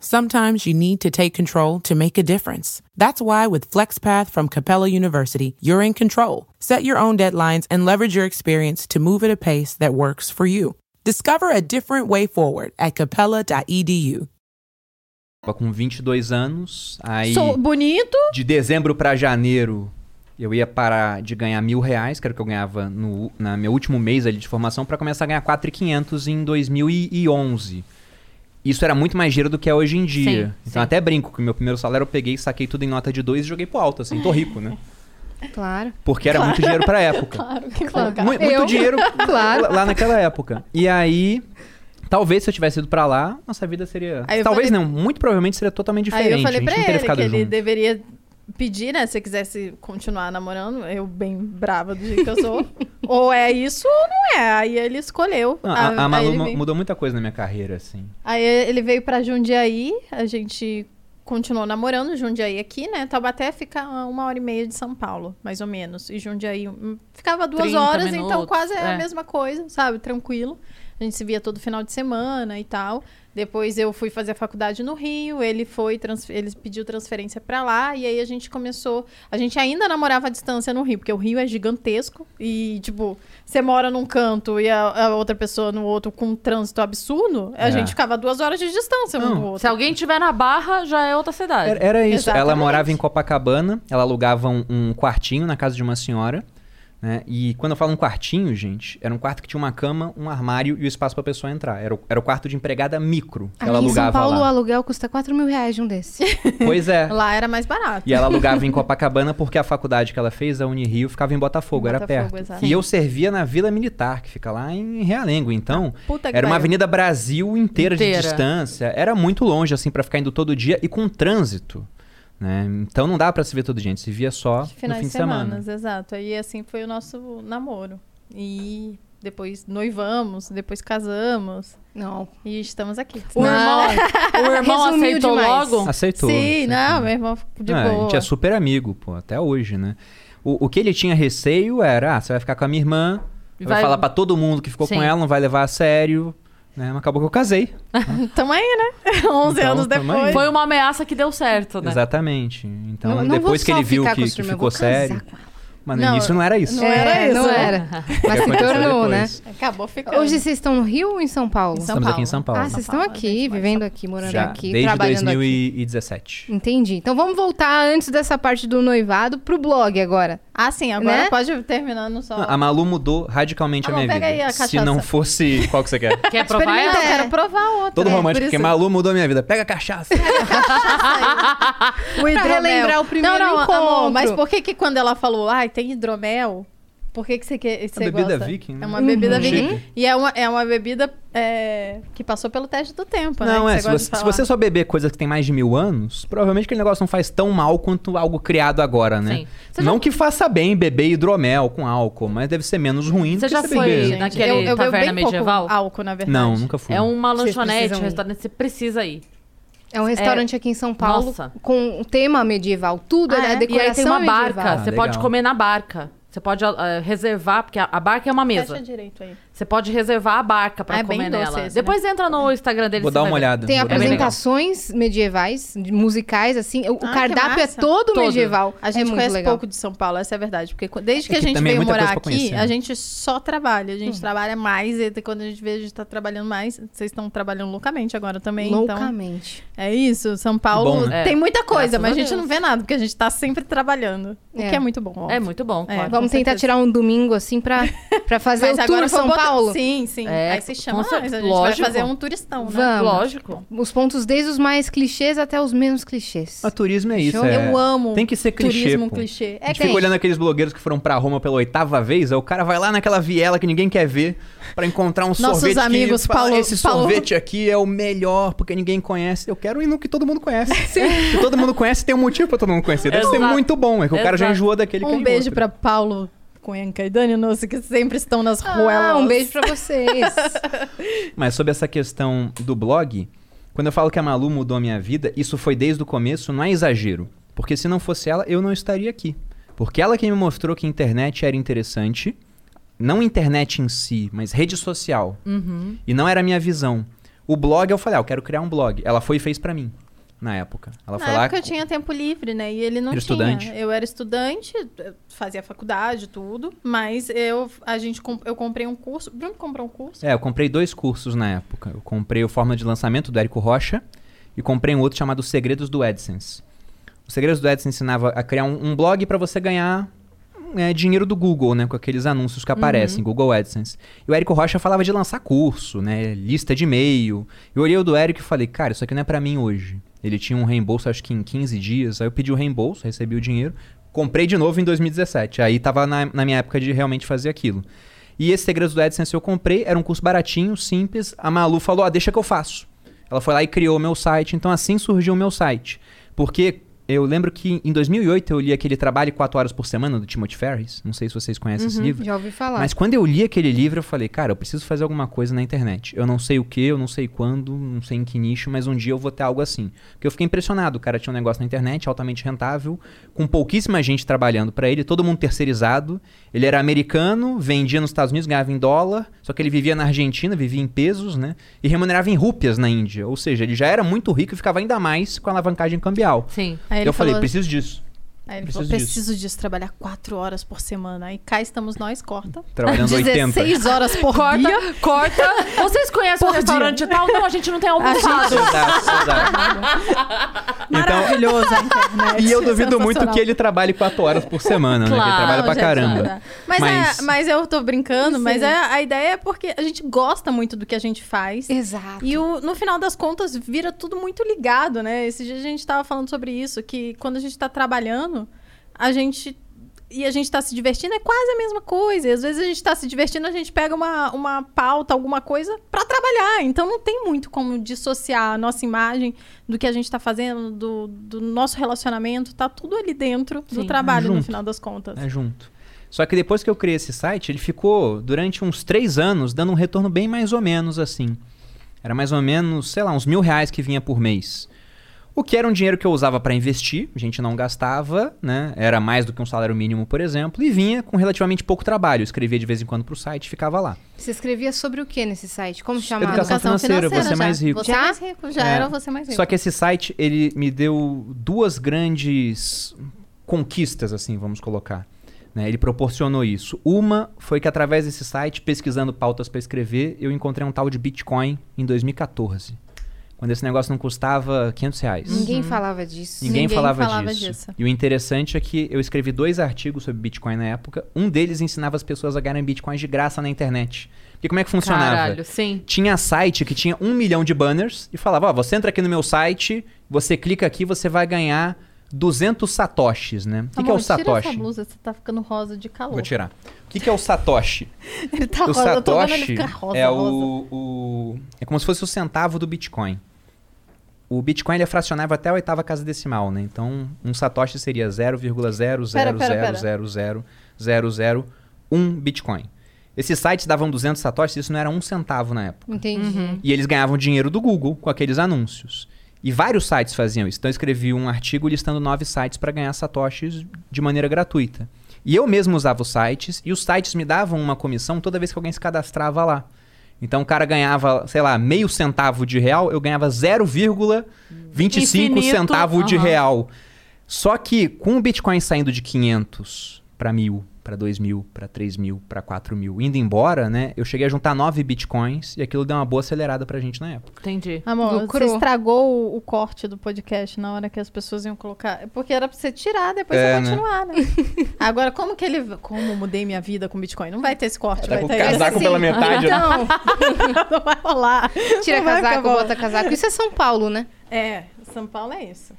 Sometimes you need to take control to make a difference. That's why with FlexPath from Capella University, you're in control. Set your own deadlines and leverage your experience to move at a pace that works for you. Discover a different way forward at capella.edu. com 22 anos, aí Sou bonito. de dezembro pra janeiro eu ia parar de ganhar mil reais, que era o que eu ganhava no na meu último mês ali de formação, pra começar a ganhar 4.500 em 2011. Isso era muito mais dinheiro do que é hoje em dia. Sim, então sim. até brinco que o meu primeiro salário eu peguei, saquei tudo em nota de dois e joguei pro alto, assim, tô rico, né? Claro. Porque era muito dinheiro pra época. <laughs> Claro que Claro. Mu- Muito, Eu? dinheiro <laughs> Claro. lá- naquela época. E aí, talvez se eu tivesse ido pra lá, nossa vida seria. Talvez falei- não, muito provavelmente seria totalmente diferente. Aí eu falei a gente pra não teria ele ficado que ele junto. deveria pedir, né? Se quisesse continuar namorando, eu bem brava do jeito que eu sou. <laughs> ou é isso ou não é. Aí ele escolheu. Não, a, a Malu veio- mudou muita coisa na minha carreira, assim. Aí ele veio pra Jundiaí, a gente continuou namorando, Jundiaí aqui, né? Taubaté fica a uma hora e meia de São Paulo, mais ou menos. E Jundiaí hum, ficava duas 30 horas, então minutos, quase é a é. mesma coisa, sabe? Tranquilo. A gente se via todo final de semana e tal. Depois eu fui fazer a faculdade no Rio, ele foi, ele pediu transferência pra lá, e aí a gente começou. A gente ainda namorava à distância no Rio, porque o Rio é gigantesco e, tipo, você mora num canto e a, a outra pessoa no outro com um trânsito absurdo, a É. gente ficava duas horas de distância um do outro. Se alguém tiver na barra, já é outra cidade. Era, era isso. Ela Exatamente. morava em Copacabana, ela alugava um, um quartinho na casa de uma senhora. Né? E quando eu falo um quartinho, gente, era um quarto que tinha uma cama, um armário e o espaço pra pessoa entrar. Era o, era o quarto de empregada micro que ela Aqui em São alugava Paulo o lá. aluguel custa 4 mil reais de um desses. <laughs> Pois é. Lá era mais barato. E ela alugava em <laughs> Copacabana porque a faculdade que ela fez, a Unirio, ficava em Botafogo, Em era Botafogo, perto. exato. E eu servia na Vila Militar, que fica lá em Realengo. Então, Puta que era uma. Avenida Brasil inteira, Inteira. de distância. Era muito longe, assim, pra ficar indo todo dia e com trânsito. Né? Então não dá pra se ver todo dia, a gente se via só De finais no fim de de semana. semanas, exato. Aí assim foi o nosso namoro. E depois noivamos, depois casamos Não. e estamos aqui. O irmão, o irmão <laughs> aceitou demais. logo? Aceitou. Sim, aceitou. não, meu irmão ficou de Ah, boa. A gente é super amigo, pô, até hoje, né? O, o que ele tinha receio era, ah, você vai ficar com a minha irmã, vai, Vai- falar pra todo mundo que ficou Sim. com ela, não vai levar a sério. Né? Mas acabou que eu casei. <laughs> Tamo aí, né? <laughs> 11 Então, anos aí. depois. Foi uma ameaça que deu certo, né? Exatamente. Então, Não- não depois que ele viu que, que ficou sério. Mas no Não, início não era isso. não era isso, <laughs> Não né? era. Mas se tornou, né? Acabou ficando. Hoje vocês estão no Rio ou em São Paulo? Em São Estamos Paulo. aqui em São Paulo. Ah, vocês estão Paulo, a aqui, vivendo São- aqui, morando Já, aqui, desde trabalhando aqui. 2017. Entendi. Então vamos voltar antes dessa parte do noivado pro blog agora. Ah, sim, agora Né? pode terminando só. Não, A Malu mudou radicalmente Amor, a minha pega vida. aí a Se cachaça. não fosse. Qual que você quer? <laughs> Quer provar essa? eu quero provar outra. Todo É, romântico, por porque isso- Malu mudou a minha vida. Pega a cachaça. <laughs> O Pra hidromel. relembrar o primeiro não, não, encontro. Amor, mas por que que quando ela falou, ai, tem hidromel, por que que você, quer, você bebida gosta? viking, né? É uma bebida Uhum. viking. E é uma, é uma bebida é, que passou pelo teste do tempo, né? Não, que é. Se você, se você só beber coisa que tem mais de mil anos, provavelmente aquele negócio não faz tão mal quanto algo criado agora, né? Não já- que faça bem beber hidromel com álcool, mas deve ser menos ruim Você do que já você foi beber. Naquele eu, eu taverna bem pouco medieval? álcool, na verdade. Não, nunca fui. É uma lanchonete, um restaurante, você precisa ir. É um restaurante aqui em São Paulo Nossa. com um tema medieval. Tudo Ah, é, é? a E aí decoração tem uma medieval. barca, Ah, você legal. pode comer na barca. Você pode ah, reservar, porque a, a barca é uma mesa. Fecha direito aí. Você pode reservar a barca pra Ah, é bem comer doce nela. esse, né? Depois entra no Instagram dele. Vou dar uma olhada. Tem apresentações medievais, musicais, assim. O, Ah, cardápio é todo, Todo. medieval. A gente é muito conhece legal. pouco de São Paulo, essa é a verdade. Porque qu- desde que É a gente também é veio morar coisa aqui, né? a gente só trabalha. A Hum. gente trabalha mais e quando a gente vê, a gente tá trabalhando mais. Vocês estão trabalhando loucamente agora também. Então, Loucamente. é isso. São Paulo Bom, né? tem muita coisa, Graças mas a gente Deus. não vê nada, porque a gente tá sempre trabalhando. O É. que é muito bom. óbvio. É muito bom, É. claro. Vamos tentar tirar um domingo, assim, pra Pra fazer <laughs> o tour São botar- Paulo? Sim, sim. É, Aí se chama nós. A gente lógico. vai fazer um turistão, né? Vamos. Lógico. Os pontos desde os mais clichês até os menos clichês. Mas turismo é isso. Show. é- Eu amo Tem que ser clichê, turismo pô. clichê. A É gente que fica olhando aqueles blogueiros que foram pra Roma pela oitava vez, aí o cara vai lá naquela viela que ninguém quer ver pra encontrar um sorvete amigos que fala, Paulo- esse Paulo- sorvete aqui é o melhor porque ninguém conhece. Eu quero ir no que todo mundo conhece. <laughs> Se todo mundo conhece, tem um motivo pra todo mundo conhecer. Deve ser Exato. muito bom, é que o cara já Exato. enjoou daquele que é um beijo pra Paulo Cuenca e Dani Nossa, que sempre estão nas ruelas. Ah, um beijo pra vocês. <laughs> Mas sobre essa questão do blog, quando eu falo que a Malu mudou a minha vida, isso foi desde o começo, não é exagero. Porque se não fosse ela, eu não estaria aqui. Porque ela que me mostrou que a internet era interessante, não internet em si, mas rede social. Uhum. E não era a minha visão. O blog, eu falei, ah, eu quero criar um blog. Ela foi e fez pra mim, na época. Ela Na foi lá. época eu tinha tempo livre, né? E ele não Era tinha. estudante. Eu era estudante, fazia faculdade, tudo. Mas eu, a gente, comp- eu comprei um curso. Bruno comprou um curso. É, eu comprei dois cursos na época. Eu comprei o Forma de Lançamento do Érico Rocha e comprei um outro chamado Segredos do AdSense. O Segredos do AdSense ensinava a criar um, um blog para você ganhar é, dinheiro do Google, né? Com aqueles anúncios que aparecem, Google AdSense. E o Érico Rocha falava de lançar curso, né? Lista de e-mail. Eu olhei o do Érico e falei, cara, isso aqui não é para mim hoje. Ele tinha um reembolso, acho que em 15 dias. Aí eu pedi o reembolso, recebi o dinheiro. Comprei de novo em 2017. Aí tava na, na minha época de realmente fazer aquilo. E esse Segredos do AdSense eu comprei, era um curso baratinho, simples. A Malu falou: ah, deixa que eu faço. Ela foi lá e criou o meu site, então assim surgiu o meu site. Porque eu lembro que em 2008 eu li aquele Trabalho 4 Horas por Semana do Timothy Ferris. Não sei se vocês conhecem esse livro. Já ouvi falar. Mas quando eu li aquele livro, eu falei, cara, eu preciso fazer alguma coisa na internet. Eu não sei o que, eu não sei quando, não sei em que nicho, mas um dia eu vou ter algo assim. Porque eu fiquei impressionado. O cara tinha um negócio na internet altamente rentável, com pouquíssima gente trabalhando pra ele, todo mundo terceirizado. Ele era americano, vendia nos Estados Unidos, ganhava em dólar, só que ele vivia na Argentina, vivia em pesos, né? E remunerava em rúpias na Índia. Ou seja, ele já era muito rico e ficava ainda mais com a alavancagem cambial. Sim. Aí ele eu falei, falou, preciso disso. Aí ele preciso falou, disso. preciso disso, trabalhar quatro horas por semana. Aí cá estamos nós, corta. Trabalhando 80. 16 horas por Corta, dia. corta. Vocês conhecem o restaurante e tal? Não, a gente não tem almoçado. Exato, exato. Então, Maravilhoso a internet. E eu duvido muito que ele trabalhe quatro horas por semana, né? Que ele Claro, trabalha pra gente, caramba. Mas, Mas- É, mas eu tô brincando, mas Sim. é, a ideia é porque a gente gosta muito do que a gente faz. Exato. E o- no final das contas, vira tudo muito ligado, né? Esse dia a gente tava falando sobre isso, que quando a gente tá trabalhando, a gente. E a gente tá se divertindo, é quase a mesma coisa. E às vezes a gente tá se divertindo, a gente pega uma, uma pauta, alguma coisa pra trabalhar. Então não tem muito como dissociar a nossa imagem do que a gente tá fazendo, do, do nosso relacionamento. Tá tudo ali dentro do Sim. trabalho, no Junto. final das contas. É junto. Só que depois que eu criei esse site, ele ficou durante uns três anos dando um retorno bem mais ou menos assim. Era mais ou menos, sei lá, uns mil reais que vinha por mês. O que era um dinheiro que eu usava para investir, a gente não gastava, né? Era mais do que um salário mínimo, por exemplo, e vinha com relativamente pouco trabalho. Eu escrevia de vez em quando pro site e ficava lá. Você escrevia sobre o que nesse site? Como chamava? Educação financeira, você já. mais rico. Você Já? mais rico, já É. era você mais rico. Só que esse site, ele me deu duas grandes conquistas, assim, vamos colocar. né? Ele proporcionou isso. Uma foi que através desse site, pesquisando pautas para escrever, eu encontrei um tal de Bitcoin em 2014. Quando esse negócio não custava 500 reais. Ninguém falava disso. Ninguém, Ninguém falava, falava disso. disso. E o interessante é que eu escrevi dois artigos sobre Bitcoin na época. Um deles ensinava as pessoas a ganharem Bitcoins de graça na internet. Porque como é que funcionava? Caralho, sim. Tinha site que tinha um milhão de banners e falava: Ó, você entra aqui no meu site, você clica aqui, você vai ganhar 200 satoshis, né? O que, que é o Amor, Tira satoshi? essa blusa, você tá ficando rosa de calor. Vou tirar. O que, que é o satoshi? <laughs> Ele tá o rosa, eu tô vendo ele satoshi ficar rosa, é rosa. o, o- é como se fosse o centavo do Bitcoin. O Bitcoin ele é fracionável até a oitava casa decimal, né? Então, um satoshi seria 0,000000001 Bitcoin. Esses sites davam 200 satoshis, isso não era um centavo na época. Entendi. E eles ganhavam dinheiro do Google com aqueles anúncios. E vários sites faziam isso. Então eu escrevi um artigo listando nove sites para ganhar satoshis de maneira gratuita. E eu mesmo usava os sites e os sites me davam uma comissão toda vez que alguém se cadastrava lá. Então o cara ganhava, sei lá, meio centavo de real, eu ganhava 0,25 Infinito, centavo de aham. real. Só que com o Bitcoin saindo de 500 pra mil, pra dois mil, pra três mil, pra quatro mil. Indo embora, né? Eu cheguei a juntar nove bitcoins e aquilo deu uma boa acelerada pra gente na época. Entendi. Amor, Lucrou. você estragou o, o corte do podcast na hora que as pessoas iam colocar. Porque era pra você tirar, depois É, você né? continuar, né? <laughs> Agora, como que ele. Como mudei minha vida com Bitcoin? Não vai ter esse corte, vai com ter casaco esse. pela metade, né? Então, <laughs> Não vai rolar. tira Não casaco, bota casaco. Isso é São Paulo, né? É, São Paulo é isso.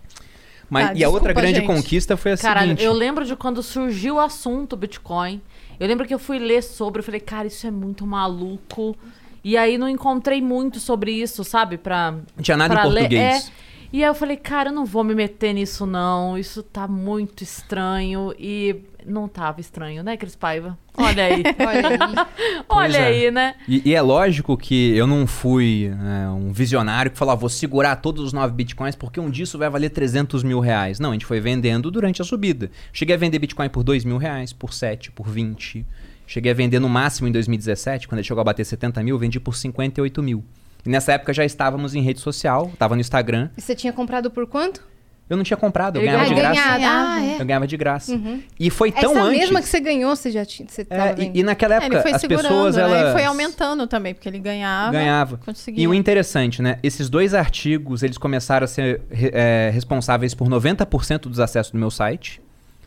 Mas, Tá, e a outra desculpa, grande gente. conquista foi a Caralho, seguinte. eu lembro de quando surgiu o assunto Bitcoin. Eu lembro que eu fui ler sobre, eu falei, cara, isso é muito maluco. E aí não encontrei muito sobre isso, sabe? Pra, Não tinha nada em pra ler. português. É. E aí eu falei, cara, eu não vou me meter nisso, não. Isso tá muito estranho. E não tava estranho, né, Cris Paiva? Olha aí. <laughs> Olha aí. Olha é. aí, né? E, e é lógico que eu não fui né, um visionário que falou, ah, vou segurar todos os 9 bitcoins porque um disso vai valer 300 mil reais. Não, a gente foi vendendo durante a subida. Cheguei a vender bitcoin por 2 mil reais, por 7, por 20. Cheguei a vender no máximo em 2017, quando ele chegou a bater 70 mil, vendi por 58 mil. E nessa época já estávamos em rede social, tava no Instagram. E você tinha comprado por quanto? Eu não tinha comprado, eu Ele ganhava de ganhou. graça. Ah, é. Eu ganhava de graça. E foi Essa tão antes. mesma que você ganhou, você já tinha. Você É, e, e naquela É, época ele foi as pessoas né? elas E foi aumentando também, porque ele ganhava. ganhava. Conseguia. E o interessante, né? Esses dois artigos, eles começaram a ser é, responsáveis por 90% dos acessos do meu site.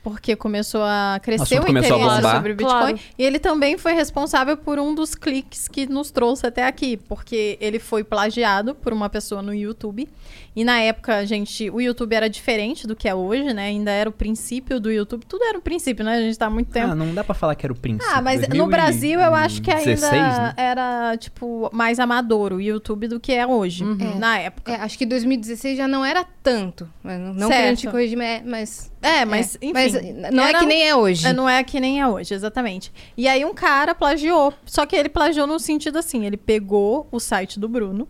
Porque começou a O crescer o a interesse sobre o Bitcoin. Claro. E ele também foi responsável por um dos cliques que nos trouxe até aqui. Porque ele foi plagiado por uma pessoa no YouTube. E na época, gente, o YouTube era diferente do que é hoje, né? Ainda era o princípio do YouTube. Tudo era o princípio, né? A gente tá há muito tempo. Ah, não dá pra falar que era o princípio. Ah, mas no Brasil eu acho que ainda 2016, né? era, tipo, mais amador o YouTube do que é hoje, na época. É, acho que 2016 já não era tanto. Não, Certo. querendo te corrigir, mas- mas. É, mas, enfim. Mas não é era- que nem é hoje. É, Não é que nem é hoje, exatamente. E aí um cara plagiou. Só que ele plagiou no sentido assim: ele pegou o site do Bruno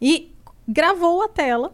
e gravou a tela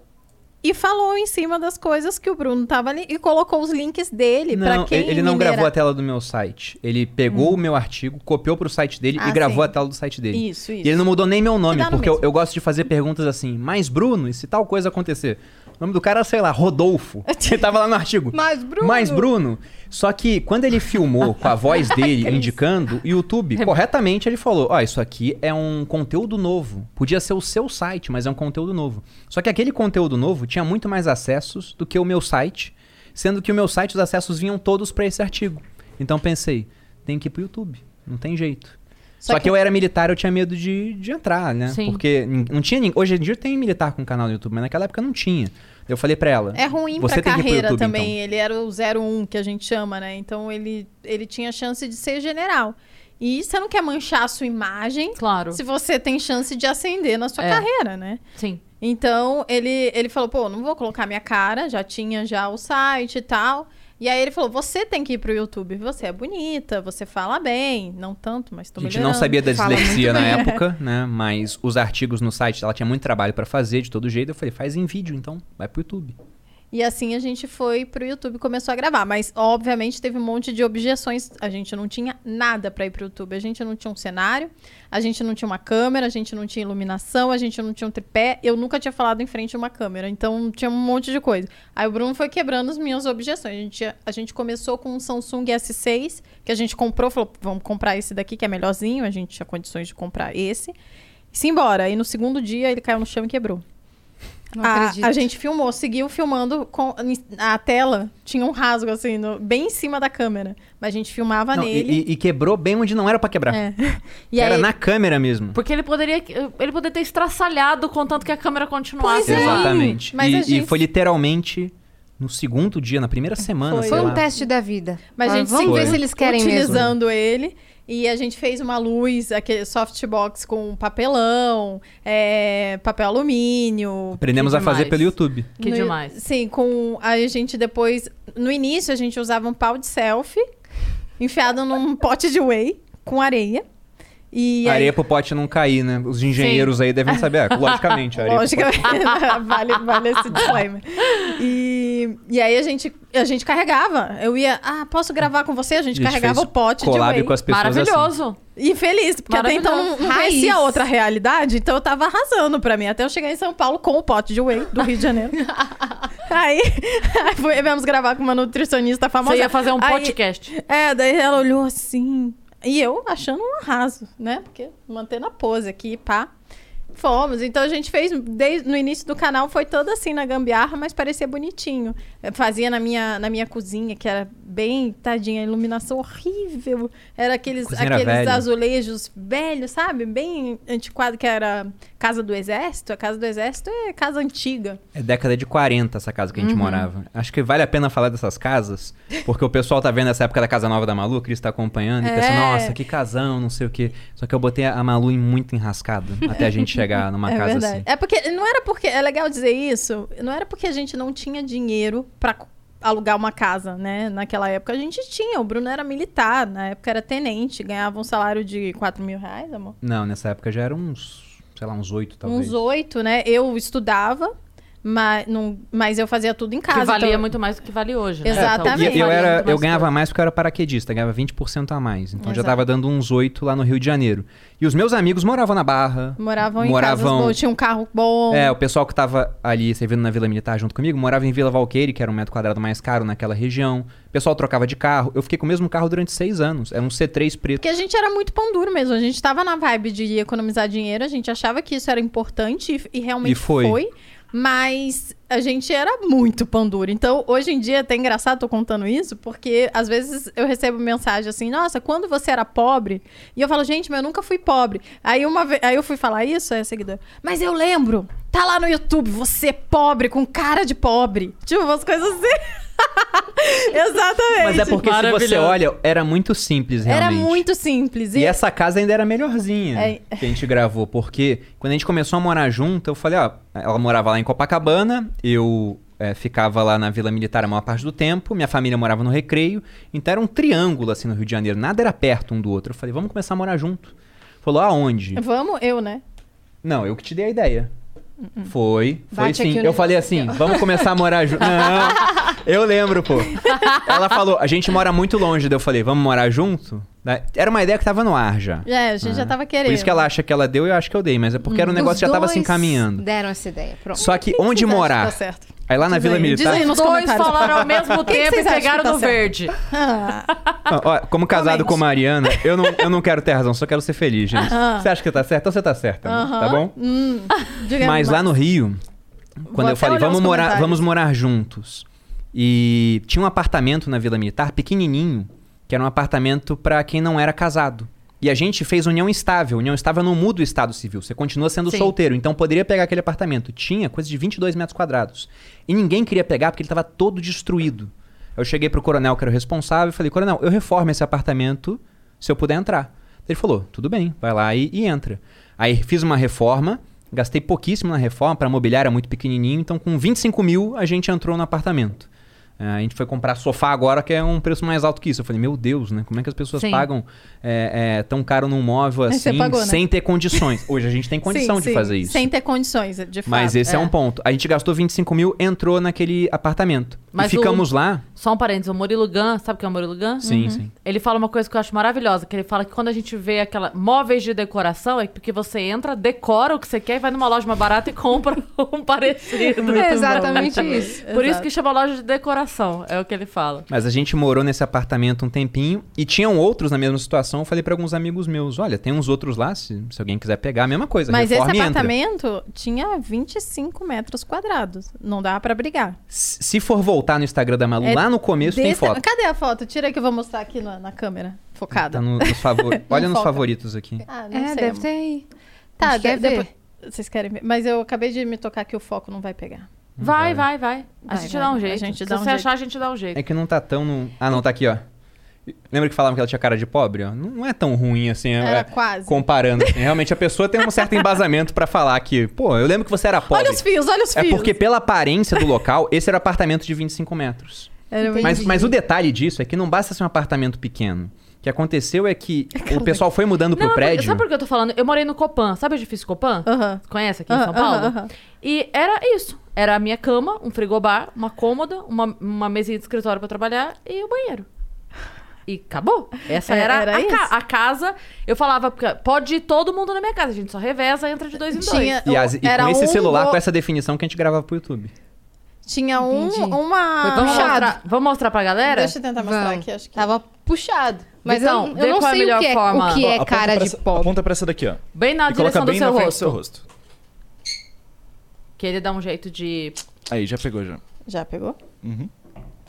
e falou em cima das coisas que o Bruno tava ali e colocou os links dele pra Não, quem ele ele não minera- gravou a tela do meu site. Ele pegou o meu artigo, copiou pro site dele Ah, e gravou sim. a tela do site dele. Isso, E isso. ele não mudou nem meu nome, dá no porque eu, eu gosto de fazer perguntas assim, mas Bruno, e se tal coisa acontecer? O nome do cara, sei lá, Rodolfo. <laughs> Ele tava lá no artigo. Mas, Bruno. Mas Bruno. Só que quando ele filmou com a voz <laughs> dele indicando, o YouTube, corretamente, ele falou: Ó, isso aqui é um conteúdo novo. Podia ser o seu site, mas é um conteúdo novo. Só que aquele conteúdo novo tinha muito mais acessos do que o meu site, sendo que o meu site, os acessos vinham todos pra esse artigo. Então pensei, tem que ir pro YouTube. Não tem jeito. Só Só, que... que- eu era militar, eu tinha medo de, de entrar, né? Sim. Porque não tinha. nin- Hoje em dia tem militar com canal no YouTube, mas naquela época não tinha. Eu falei pra ela. É ruim você pra carreira YouTube, também. então. Ele era o 01 que a gente chama, né? Então ele, ele tinha chance de ser general. E você não quer manchar a sua imagem Claro. se você tem chance de ascender na sua É. carreira, né? Sim. Então, ele, ele falou, pô, não vou colocar minha cara, já tinha já o site e tal. E aí ele falou, você tem que ir pro YouTube, você é bonita, você fala bem, não tanto, mas tô A gente melhorando. não sabia da dislexia na época, né? Mas os artigos no site, ela tinha muito trabalho pra fazer de todo jeito. Eu falei, faz em vídeo, então vai pro YouTube. E assim a gente foi pro YouTube e começou a gravar. Mas, obviamente, teve um monte de objeções. A gente não tinha nada pra ir pro YouTube. A gente não tinha um cenário, a gente não tinha uma câmera, a gente não tinha iluminação, a gente não tinha um tripé. Eu nunca tinha falado em frente a uma câmera. Então, tinha um monte de coisa. Aí o Bruno foi quebrando as minhas objeções. A gente, a gente começou com um Samsung S6, que a gente comprou, falou, vamos comprar esse daqui, que é melhorzinho. A gente tinha condições de comprar esse. E se embora. Aí no segundo dia ele caiu no chão e quebrou. Não A, acredito. a gente filmou, seguiu filmando com a tela tinha um rasgo assim, no- bem em cima da câmera, mas a gente filmava Não, e, nele. e- e quebrou bem onde não era pra quebrar. É. <laughs> E era aí, na câmera mesmo. Porque ele poderia, ele poderia ter estraçalhado contanto que a câmera continuasse. Pois é. Exatamente. Mas e, a e gente- foi literalmente no segundo dia, na primeira semana, Foi. sei Foi um lá. teste da vida. mas a gente Vamos ver se eles querem mesmo. utilizando ele. E a gente fez uma luz, aquele softbox com papelão, é, papel alumínio. Aprendemos a fazer pelo YouTube. Que No- demais. Sim, com a gente depois. No início a gente usava um pau de selfie enfiado num <laughs> pote de whey com areia. E aí- Areia pro pote não cair, né? Os engenheiros aí devem saber. Ah, logicamente, areia pro Logicamente, <laughs> vale, vale esse disclaimer. E, e aí a gente, a gente carregava. Eu ia, ah, posso gravar com você? A gente, A gente carregava fez o pote de collab whey. com as pessoas assim. Maravilhoso. E feliz, porque até então não, conhecia outra realidade, então eu tava arrasando pra mim. Até eu chegar em São Paulo com o pote de whey do Rio de Janeiro. <laughs> Aí, <laughs> aí viemos gravar com uma nutricionista famosa. Você ia fazer um Aí- podcast. É, daí ela olhou assim. E eu achando um arraso, né? Porque mantendo a pose aqui, pá. Fomos. Então a gente fez, desde no início do canal, foi todo assim na gambiarra, mas parecia bonitinho. Eu fazia na minha, na minha cozinha, que era bem, tadinha, iluminação horrível. Era aqueles, Cozinha aqueles velha. azulejos velhos, sabe? Bem antiquado, que era Casa do Exército. A Casa do Exército é casa antiga. É década de 40 essa casa que a gente morava. Acho que vale a pena falar dessas casas, porque o pessoal tá vendo essa época da Casa Nova da Malu, que está acompanhando, e pensa, É. nossa, que casão, não sei o quê. Só que eu botei a Malu em muito enrascada até a gente chegar <laughs> <laughs> numa é casa verdade. assim. É porque não era porque é legal dizer isso. Não era porque a gente não tinha dinheiro pra c- alugar uma casa, né? Naquela época a gente tinha. O Bruno era militar, na época era tenente, ganhava um salário de 4 mil reais, amor. Não, nessa época já eram uns, sei lá, uns oito talvez. Uns oito, né? Eu estudava, mas, não, mas eu fazia tudo em casa. que valia então- muito mais do que vale hoje. Né? Exatamente. E eu, valia era, eu ganhava mais porque eu era paraquedista, ganhava 20% a mais. Então já Exato. tava dando uns 8 lá no Rio de Janeiro. E os meus amigos moravam na Barra. Moravam em moravam, casas boas, tinha um carro bom. É, o pessoal que tava ali servindo na Vila Militar junto comigo morava em Vila Valqueire, que era um metro quadrado mais caro naquela região. O pessoal trocava de carro. Eu fiquei com o mesmo carro durante seis anos. Era um C3 preto. Porque a gente era muito pão duro mesmo. A gente tava na vibe de economizar dinheiro, a gente achava que isso era importante e, e realmente E foi. Mas a gente era muito pão duro. Então, hoje em dia, é até engraçado tô contando isso, porque às vezes eu recebo mensagem assim: nossa, quando você era pobre? E eu falo, gente, mas eu nunca fui pobre. Aí uma vez, aí eu fui falar isso, aí a seguidora, mas eu lembro, tá lá no YouTube, você pobre, com cara de pobre. Tipo, umas coisas assim. <laughs> Exatamente. Mas é porque se você olha, era muito simples Era realmente. muito simples. E essa casa ainda era melhorzinha É. que a gente gravou, porque quando a gente começou a morar junto, eu falei, ó, ela morava lá em Copacabana, eu é, ficava lá na Vila Militar a maior parte do tempo, minha família morava no Recreio, então era um triângulo assim no Rio de Janeiro, nada era perto um do outro. Eu falei, vamos começar a morar junto. Falou, aonde? Vamos, eu, né? Não, eu que te dei a ideia. Foi, foi Bate sim. Eu falei assim, vamos começar a morar junto. Não, eu lembro, pô. Ela falou, a gente mora muito longe. Daí eu falei, vamos morar junto? Era uma ideia que tava no ar já. É, a gente já tava querendo. Por isso que ela acha que ela deu e eu acho que eu dei. Mas é porque era um Os negócio que já tava se encaminhando. deram essa ideia. Pronto. Só que onde que <laughs> morar? Tá certo. Aí lá na Diz Vila aí, diz Militar... aí nos Os dois comentários. falaram ao mesmo <laughs> Quem que tempo e pegaram que tá no certo? verde. Ah, ó, como casado Comente. com Mariana, eu não, eu não quero ter razão, só quero ser feliz, gente. Ah. Você acha que tá certo? Então você tá certa, amor, tá aham. bom? Hum, Mas lá no Rio, quando Vou eu falei, vamos os morar, vamos morar juntos. E tinha um apartamento na Vila Militar, pequenininho, que era um apartamento pra quem não era casado. E a gente fez união estável. União estável não muda o estado civil. Você continua sendo Sim. solteiro. Então poderia pegar aquele apartamento. Tinha coisa de 22 metros quadrados. E ninguém queria pegar porque ele estava todo destruído. Eu cheguei pro coronel, que era o responsável, e falei: Coronel, eu reformo esse apartamento se eu puder entrar. Ele falou: Tudo bem, vai lá e, e entra. Aí fiz uma reforma, gastei pouquíssimo na reforma, para mobiliar era muito pequenininho. Então com 25 mil a gente entrou no apartamento. É, a gente foi comprar sofá agora, que é um preço mais alto que isso. Eu falei, meu Deus, né? Como é que as pessoas Sim. pagam é, é, tão caro num móvel assim, pagou, né? sem ter condições? Hoje a gente tem <laughs> condição Sim, de sim, fazer isso. Sem ter condições, de fato. Mas esse é. é. um ponto. A gente gastou 25 mil, entrou naquele apartamento. Mas e ficamos o- lá. Só um parênteses, o Murilo Gun, sabe o que é o Murilo Gun? Sim, sim. Ele fala uma coisa que eu acho maravilhosa, que ele fala que quando a gente vê aquela móveis de decoração, é porque você entra, decora o que você quer e vai numa loja mais barata e <laughs> compra um parecido. É exatamente isso. Por isso Exato. que chama loja de decoração, é o que ele fala. Mas a gente morou nesse apartamento um tempinho e tinham outros na mesma situação. Eu falei pra alguns amigos meus: olha, tem uns outros lá, se, se alguém quiser pegar, a mesma coisa. Mas esse e entra. apartamento tinha 25 metros quadrados. Não dava pra brigar. Se for voltar no Instagram da Malu, É lá no começo tem Desse- foto. Cadê a foto? Tira que eu vou mostrar aqui na, na câmera, focada. Tá no- nos favor... <laughs> Olha nos foca. favoritos aqui. Ah, não É, sei. deve ter aí. Tá, A gente quer de- ver. depois- Vocês querem ver? Mas eu acabei de me tocar que o foco não vai pegar. Vai, vai, vai. A Vai, gente vai, dá um jeito. A gente Se dá um você jeito. achar, a gente dá um jeito. É que não tá tão no... Ah, não, tá aqui, ó. Lembra que falavam que ela tinha cara de pobre? Ó? Não é tão ruim assim. é- Era é, quase. Comparando. assim. <laughs> Realmente a pessoa tem um certo embasamento pra falar que, pô, eu lembro que você era pobre. Olha os fios, olha os É fios. porque pela aparência do local, esse era um apartamento de 25 metros. Era muito- Mas, mas o detalhe disso é que não basta ser um apartamento pequeno. O que aconteceu é que o pessoal foi mudando pro Não, prédio. sabe por que eu tô falando? Eu morei no Copan. Sabe o edifício Copan? Conhece aqui em São Paulo? E era isso. Era a minha cama, um frigobar, uma cômoda, uma, uma mesinha de escritório pra trabalhar e o banheiro. E acabou. Essa É, era, era a, ca- a casa. Eu falava, porque pode ir todo mundo na minha casa. A gente só reveza, entra de dois em dois. Tinha- E, as- e Era com esse um celular, go- com essa definição que a gente gravava pro YouTube. Tinha um, Entendi. uma... Foi Vamos puxado. mostrar, vamos mostrar pra galera? Deixa eu tentar mostrar Vamos. aqui, acho que... Tava puxado. Mas Então, eu, eu não qual é a sei o melhor que é, forma. o que é Aponta cara de essa- pobre. Aponta pra essa daqui, ó. Bem na e coloca direção do bem seu na frente do rosto. seu rosto. Que ele dá um jeito de. Aí, já pegou já. Já pegou? Uhum.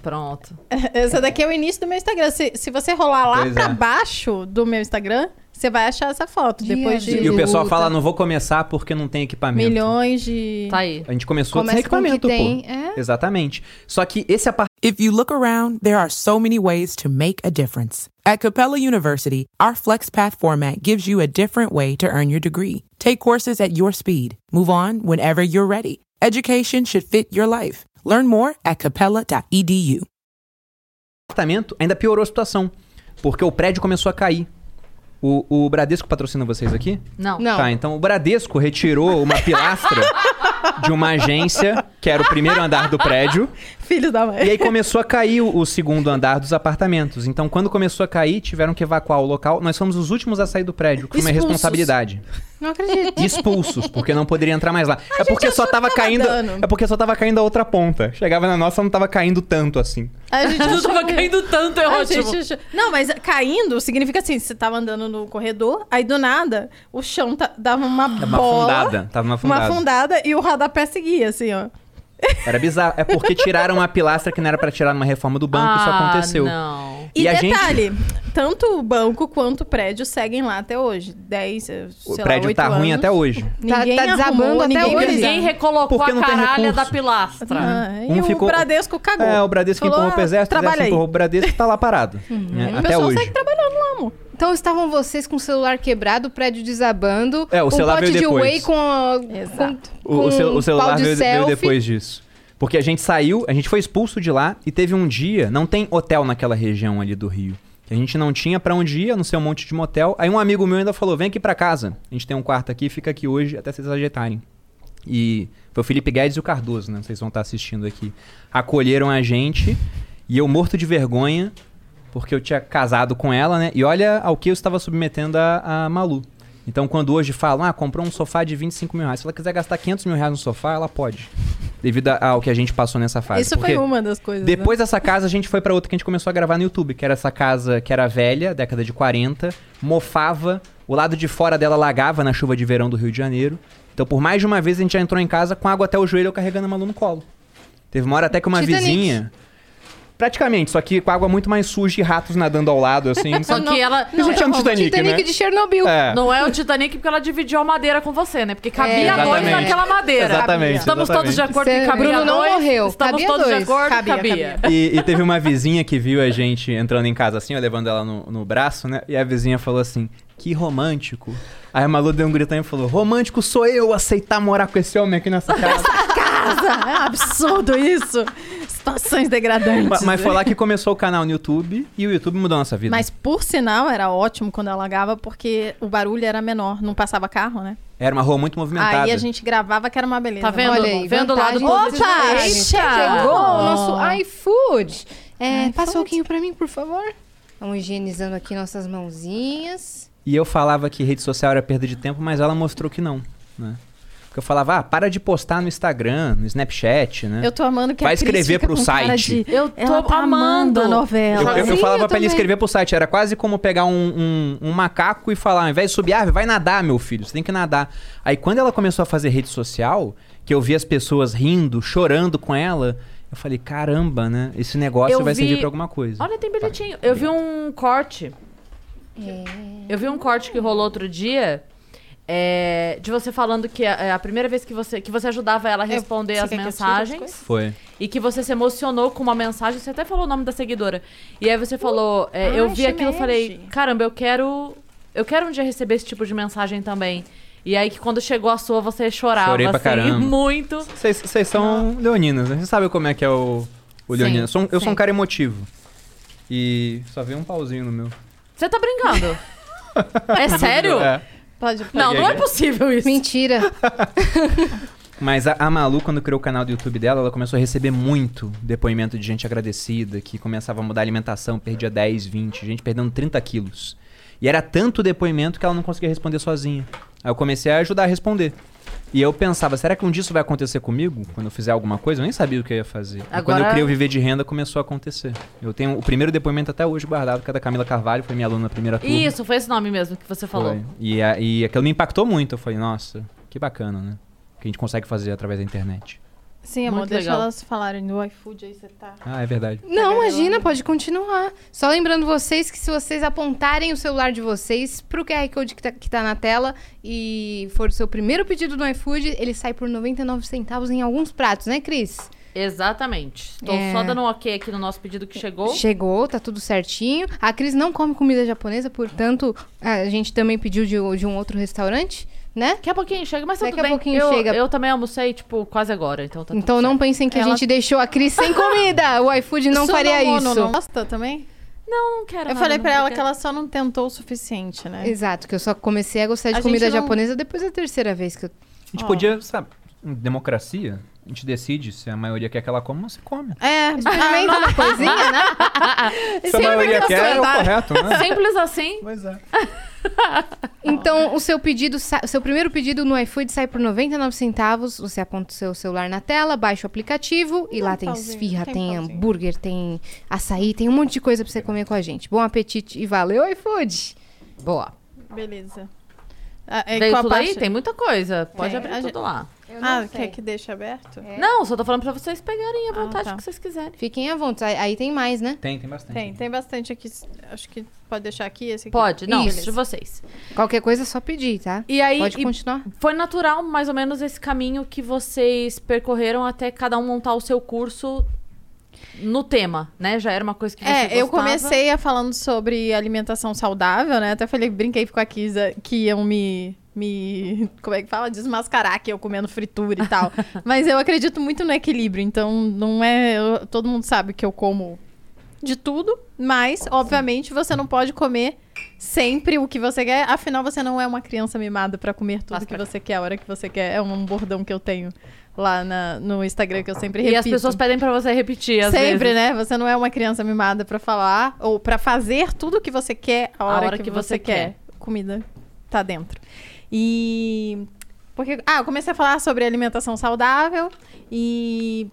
Pronto. <laughs> Esse daqui é o início do meu Instagram. Se, se você rolar lá Pois pra é. baixo do meu Instagram, você vai achar essa foto. Dia depois de E o pessoal luta. fala, não vou começar porque não tem equipamento. milhões de... Tá aí. A gente começou sem Começa com o que equipamento, tem. pô. É. Exatamente. Só que esse apartamento If you look around, there are so many ways to make a difference. At Capella University, our FlexPath format gives you a different way to earn your degree. Take courses at your speed. Move on whenever you're ready. Education should fit your life. Learn more at capella.edu. ainda piorou a situação. Porque o prédio começou a cair. O, o Bradesco patrocina vocês aqui? Não. Não. Tá, então o Bradesco retirou uma pilastra <laughs> de uma agência, que era o primeiro andar do prédio, Filho da mãe. e aí começou a cair o, o segundo andar dos apartamentos. Então, quando começou a cair, tiveram que evacuar o local. Nós fomos os últimos a sair do prédio, que foi uma Expulsos. responsabilidade. Não acredito. Expulsos, porque não poderia entrar mais lá. é porque só tava que caindo. dando. É porque só tava caindo a outra ponta. Chegava na nossa, não tava caindo tanto assim. A gente <laughs> Não tava caindo tanto, é A ótimo. gente achou- Não, mas caindo significa assim, você tava andando no corredor, aí do nada o chão dava uma Tava uma bola, afundada. Tava uma uma afundada. afundada e o rodapé seguia, assim, ó. Era bizarro. É porque tiraram uma pilastra que não era pra tirar numa reforma do banco, isso Ah, aconteceu. Não. E, E a gente- detalhe, tanto o banco quanto o prédio seguem lá até hoje. 10, sei O lá, prédio 8 tá ruim anos. até hoje. Tá- Ninguém tá desabando arrumou, até ninguém hoje. Ninguém recolocou Porque a não tem caralha da pilastra. Ah, e Um o ficou- Bradesco cagou. É, o Bradesco Falou, empurrou "Ah, exército, o exército aí." empurrou pro Bradesco e tá lá parado. Uhum. né, O Até pessoal hoje. segue trabalhando lá, amor. Então estavam vocês com o celular quebrado, o prédio desabando. É, o um celular pote veio de depois. whey com, a- com, O, o cel- com o celular pau de veio, veio selfie. depois disso. Porque a gente saiu, a gente foi expulso de lá e teve um dia, não tem hotel naquela região ali do Rio. A gente não tinha pra onde ir, a não ser um monte de motel. Aí um amigo meu ainda falou: vem aqui pra casa. A gente tem um quarto aqui, fica aqui hoje até vocês ajeitarem. E foi o Felipe Guedes e o Cardoso, né? Vocês vão estar assistindo aqui. Acolheram a gente e eu morto de vergonha, porque eu tinha casado com ela, né? E olha ao que eu estava submetendo a, a Malu. Então, quando hoje falam, ah, comprou um sofá de 25 mil reais. Se ela quiser gastar 500 mil reais no sofá, ela pode. Devido ao que a gente passou nessa fase. Isso Porque foi uma das coisas. né? Depois dessa casa, a gente foi pra outra que a gente começou a gravar no YouTube, que era essa casa que era velha, década de 40, mofava, o lado de fora dela lagava na chuva de verão do Rio de Janeiro. Então, por mais de uma vez, a gente já entrou em casa com água até o joelho, eu carregando a Malu no colo. Teve uma hora até que uma Titanic. vizinha... Praticamente, só que com água muito mais suja e ratos nadando ao lado, assim. <laughs> Só que ela. Não, tinha um Titanic, Titanic né? de Chernobyl. É. Não é o Titanic porque ela dividiu a madeira com você, né? Porque cabia É, dois exatamente. naquela madeira. Exatamente, Estamos exatamente. todos de acordo Cê- que cabia Bruno não dois. morreu, Estamos cabia todos de dois. acordo Cabia, cabia. cabia. E, e teve uma vizinha que viu a gente entrando em casa assim, ó, levando ela no, no braço, né? E a vizinha falou assim: que romântico. Aí a Malu deu um gritão e falou: romântico sou eu aceitar morar com esse homem aqui nessa casa. Casa, é um absurdo isso. Situações degradantes. mas, mas foi lá que começou o canal no YouTube e o YouTube mudou a nossa vida. Mas por sinal era ótimo quando alagava porque o barulho era menor, não passava carro, né? Era uma rua muito movimentada. Aí a gente gravava que era uma beleza. Tá vendo? Olha aí, vendo o lado. Opa, Eita! Chegou o nosso iFood. É, iFood. passa um pouquinho pra mim, por favor. Vamos higienizando aqui nossas mãozinhas. E eu falava que rede social era perda de tempo, mas ela mostrou que não, né? Porque eu falava, ah, para de postar no Instagram, no Snapchat, né? Eu tô amando que Vai a Cris escrever fica pro site. de- Eu tô Ela tá amando a novela. Eu, eu- eu Sim, falava eu pra ele escrever pro site, era quase como pegar um, um- um macaco e falar, ao invés de subir árvore, vai nadar, meu filho, você tem que nadar. Aí quando ela começou a fazer rede social, que eu vi as pessoas rindo, chorando com ela, eu falei, caramba, né? Esse negócio Eu vai vi- servir pra alguma coisa. Olha, tem bilhetinho. Eu vi um corte. Eu vi um corte que rolou outro dia. é, de você falando que a, a primeira vez que você, que você ajudava ela a responder eu as mensagens? Foi. e que você se emocionou com uma mensagem, você até falou o nome da seguidora. E aí você falou, é, ai, eu vi aquilo e falei, caramba, eu quero. Eu quero um dia receber esse tipo de mensagem também. E aí que quando chegou a sua, você chorava, Chorei pra assim, caramba. <laughs> muito. Vocês vocês são leoninas, né? Você sabe como é que é o, o Sim, leonino. Eu sou, um- eu sou um cara emotivo. E só veio um pauzinho no meu. Você tá brincando? é sério? É. Pode, pode. Não, não é possível isso. Mentira. <laughs> Mas a, a Malu, quando criou o canal do YouTube dela, ela começou a receber muito depoimento de gente agradecida, que começava a mudar a alimentação, perdia 10, 20, gente perdendo 30 quilos. E era tanto depoimento que ela não conseguia responder sozinha. Aí eu comecei a ajudar a responder. E eu pensava, será que um dia isso vai acontecer comigo? Quando eu fizer alguma coisa? Eu nem sabia o que eu ia fazer. E quando Agora- eu criei o Viver de Renda, começou a acontecer. Eu tenho o primeiro depoimento até hoje guardado, que é da Camila Carvalho, foi minha aluna na primeira turma. Isso, foi esse nome mesmo que você falou. Foi. E, a- e aquilo me impactou muito. Eu falei, nossa, que bacana, né? O que a gente consegue fazer através da internet. Sim, amor, Muito deixa legal. elas falarem do iFood aí, você tá. Ah, é verdade. Não, imagina, pode continuar. Só lembrando vocês que se vocês apontarem o celular de vocês pro QR Code que tá, que tá na tela e for o seu primeiro pedido no iFood, ele sai por 99 centavos em alguns pratos, né, Cris? Exatamente. Estou É. só dando um ok aqui no nosso pedido que chegou. Chegou, tá tudo certinho. A Cris não come comida japonesa, portanto, a gente também pediu de, de um outro restaurante, né? Daqui a pouquinho chega, mas Daqui tudo a bem. pouquinho eu, chega. Eu também almocei, tipo, quase agora, então tá Então não certo. pensem que a Ela- gente deixou a Cris sem <laughs> comida. O iFood não faria Sonomono isso. Não gosta também? Não, não quero Eu nada, falei não, pra ela porque- que ela só não tentou o suficiente, né? Exato, que eu só comecei a gostar de A comida não- japonesa depois da terceira vez que eu. A gente Ó. podia, sabe, em democracia, a gente decide se a maioria quer que ela coma, você come. É, Experimenta <laughs> uma coisinha, né? <laughs> Se a maioria quer, é o correto, né? Simples assim. Pois é. <laughs> Então, o seu pedido, o seu primeiro pedido no iFood sai por 99 centavos. Você aponta o seu celular na tela, baixa o aplicativo e lá tem pauzinho, esfirra, tem tem, hambúrguer, tem açaí, tem um monte de coisa pra você comer com a gente. Bom apetite e valeu, iFood! Boa. beleza. Ah, é, Veio qual a tudo aí? parte? Tem muita coisa. Pode abrir A tudo gente- lá. Ah, quer que deixe aberto? Não, só tô falando pra vocês pegarem à Ah, vontade tá. que vocês quiserem. Fiquem à vontade. Aí tem mais, né? Tem, tem bastante. Tem, tem bastante aqui. Acho que pode deixar aqui esse aqui. Pode, não, Isso. de vocês. Qualquer coisa é só pedir, tá? E aí, Pode e continuar. foi natural, mais ou menos, esse caminho que vocês percorreram até cada um montar o seu curso no tema, né? Já era uma coisa que você É, eu gostava. comecei a falando sobre alimentação saudável, né? Até falei, brinquei com a Kisa que iam me, me. Como é que fala? Desmascarar que eu comendo fritura e tal. Mas eu acredito muito no equilíbrio, então não é. eu- todo mundo sabe que eu como de tudo, mas, obviamente, você não pode comer sempre o que você quer. Afinal, você não é uma criança mimada pra comer tudo Passa que você quer, a hora que você quer. É um bordão que eu tenho lá na- no Instagram que eu sempre E repito. as pessoas pedem pra você repetir, às Sempre, vezes. né? Você não é uma criança mimada pra falar ou pra fazer tudo o que você quer a hora, que, você, quer. Comida tá dentro. E porque ah, eu comecei a falar sobre alimentação saudável e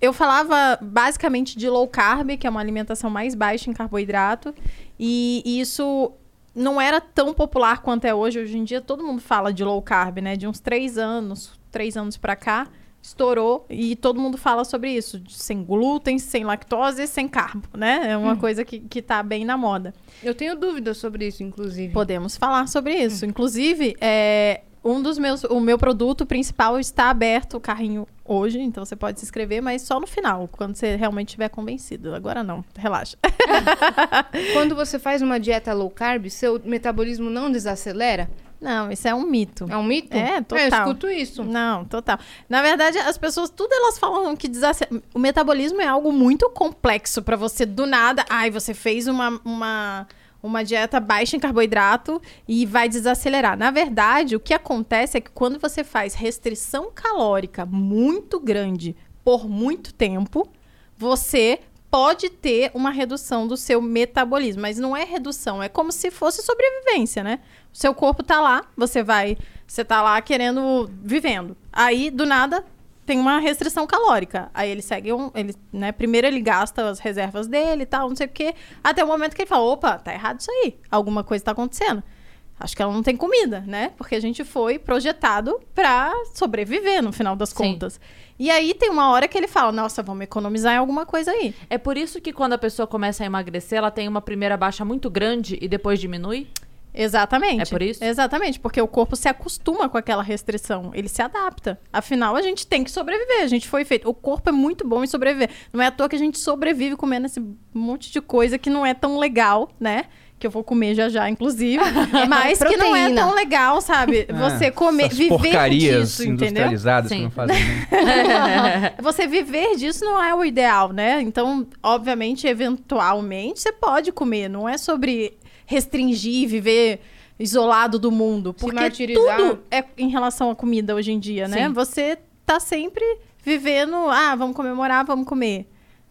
eu falava basicamente de low carb, que é uma alimentação mais baixa em carboidrato, e isso não era tão popular quanto é hoje. Hoje em dia todo mundo fala de low carb, né? De uns três anos, três anos pra cá, estourou e todo mundo fala sobre isso, sem glúten, sem lactose, sem carbo, né? É uma coisa que, que tá bem na moda. Eu tenho dúvidas sobre isso, inclusive. Podemos falar sobre isso. Inclusive, é, um dos meus, o meu produto principal está aberto, o carrinho hoje, então você pode se inscrever, mas só no final, quando você realmente estiver convencido. Agora não, relaxa. <laughs> <laughs> Quando você faz uma dieta low carb, seu metabolismo não desacelera? Não, isso é um mito. É um mito? É, Eu total. escuto isso. Não, total. Na verdade, as pessoas, tudo elas falam que desace... o metabolismo é algo muito complexo pra você do nada. Ai, você fez uma, uma, uma dieta baixa em carboidrato e vai desacelerar. Na verdade, o que acontece é que quando você faz restrição calórica muito grande por muito tempo, você pode ter uma redução do seu metabolismo, mas não é redução, é como se fosse sobrevivência, né? O seu corpo tá lá, você vai, você tá lá querendo vivendo. Aí do nada tem uma restrição calórica. Aí ele segue um, ele, né, primeiro ele gasta as reservas dele e tal, não sei o quê, até o momento que ele fala, opa, tá errado isso aí. Alguma coisa tá acontecendo. Acho que ela não tem comida, né? Porque a gente foi projetado pra sobreviver no final das Sim. contas. E aí tem uma hora que ele fala: Nossa, vamos economizar em alguma coisa aí. É por isso que quando a pessoa começa a emagrecer, ela tem uma primeira baixa muito grande e depois diminui? Exatamente. É por isso? Exatamente, porque o corpo se acostuma com aquela restrição, ele se adapta. Afinal, a gente tem que sobreviver, a gente foi feito. O corpo é muito bom em sobreviver. Não é à toa que a gente sobrevive comendo esse monte de coisa que não é tão legal, né? Que eu vou comer já já, inclusive. Mas que não é tão legal, sabe? Você comer, Essas viver porcarias disso, entendeu? industrializadas Sim. que não fazem <laughs> nem... Você viver disso não é o ideal, né? Então, obviamente, eventualmente, você pode comer. Não é sobre restringir, viver isolado do mundo. Porque martirizar. tudo é em relação à comida hoje em dia, né? Sim. Você tá sempre vivendo... Ah, vamos comemorar, vamos comer.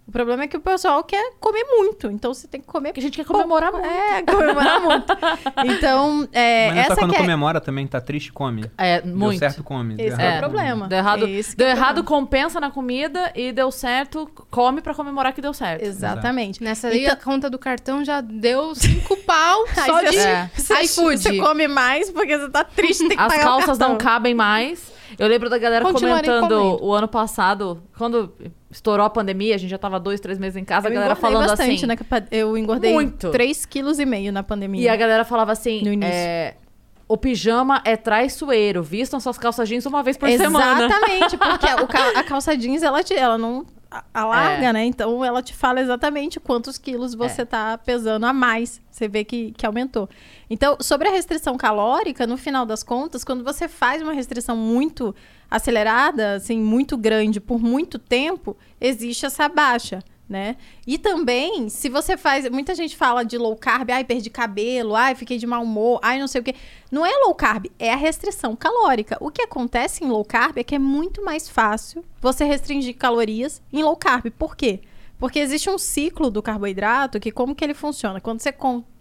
O problema é que o pessoal quer comer muito. Então você tem que comer. Porque a gente quer comemorar muito. É, comemorar muito. <laughs> Então, é, Mas essa tá quando que é... comemora também, tá triste, come. É, Deu muito. certo, come. Deu Esse errado, é o problema. Deu errado, Esse que deu é errado problema. compensa na comida e deu certo, come pra comemorar que deu certo. Exatamente. Nessa aí, Então- a conta do cartão já deu cinco <laughs> pau só de É. <laughs> Você, iFood. você come mais porque você tá triste, tem que As pagar calças não cabem mais. Eu lembro da galera comentando comendo. o ano passado, quando estourou a pandemia, a gente já tava dois, três meses em casa, Eu a galera falando bastante, assim. né? Eu engordei Muito. 3,5 kg na pandemia. E a galera falava assim: No início. é, o pijama é traiçoeiro, vistam suas calças jeans uma vez por semana. Exatamente, <laughs> porque a calça jeans, ela, ela não alarga, É. né? Então, ela te fala exatamente quantos quilos você tá pesando a mais. Você vê que, que aumentou. Então, sobre a restrição calórica, no final das contas, quando você faz uma restrição muito acelerada, assim, muito grande por muito tempo, existe essa baixa. Né? E também, se você faz. Muita gente fala de low carb, ai, perdi cabelo, ai, fiquei de mau humor, ai, não sei o quê. Não é low carb, é a restrição calórica. O que acontece em low carb é que é muito mais fácil você restringir calorias em low carb. Por quê? Porque existe um ciclo do carboidrato que como que ele funciona? Quando você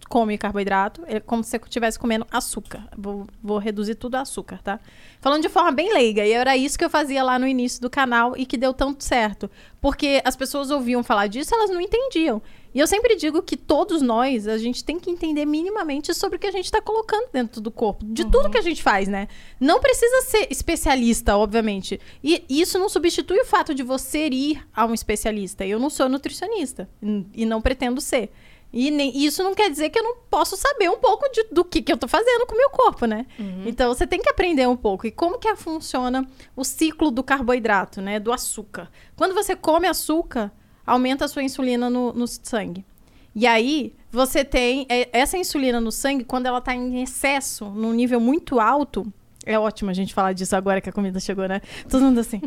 come carboidrato, é como se você estivesse comendo açúcar. Vou, vou reduzir tudo a açúcar, tá? Falando de forma bem leiga. E era isso que eu fazia lá no início do canal e que deu tanto certo. Porque as pessoas ouviam falar disso, elas não entendiam. E eu sempre digo que todos nós, a gente tem que entender minimamente sobre o que a gente está colocando dentro do corpo. De tudo que a gente faz, né? Não precisa ser especialista, obviamente. E isso não substitui o fato de você ir a um especialista. Eu não sou nutricionista e não pretendo ser. E nem- isso não quer dizer que eu não posso saber um pouco de- do que, que eu tô fazendo com o meu corpo, né? Então você tem que aprender um pouco. E como que funciona o ciclo do carboidrato, né? Do açúcar. Quando você come açúcar, aumenta a sua insulina no, no sangue. E aí, você tem é, essa insulina no sangue, quando ela tá em excesso, num nível muito alto. É ótimo a gente falar disso agora que a comida chegou, né? Todo mundo assim.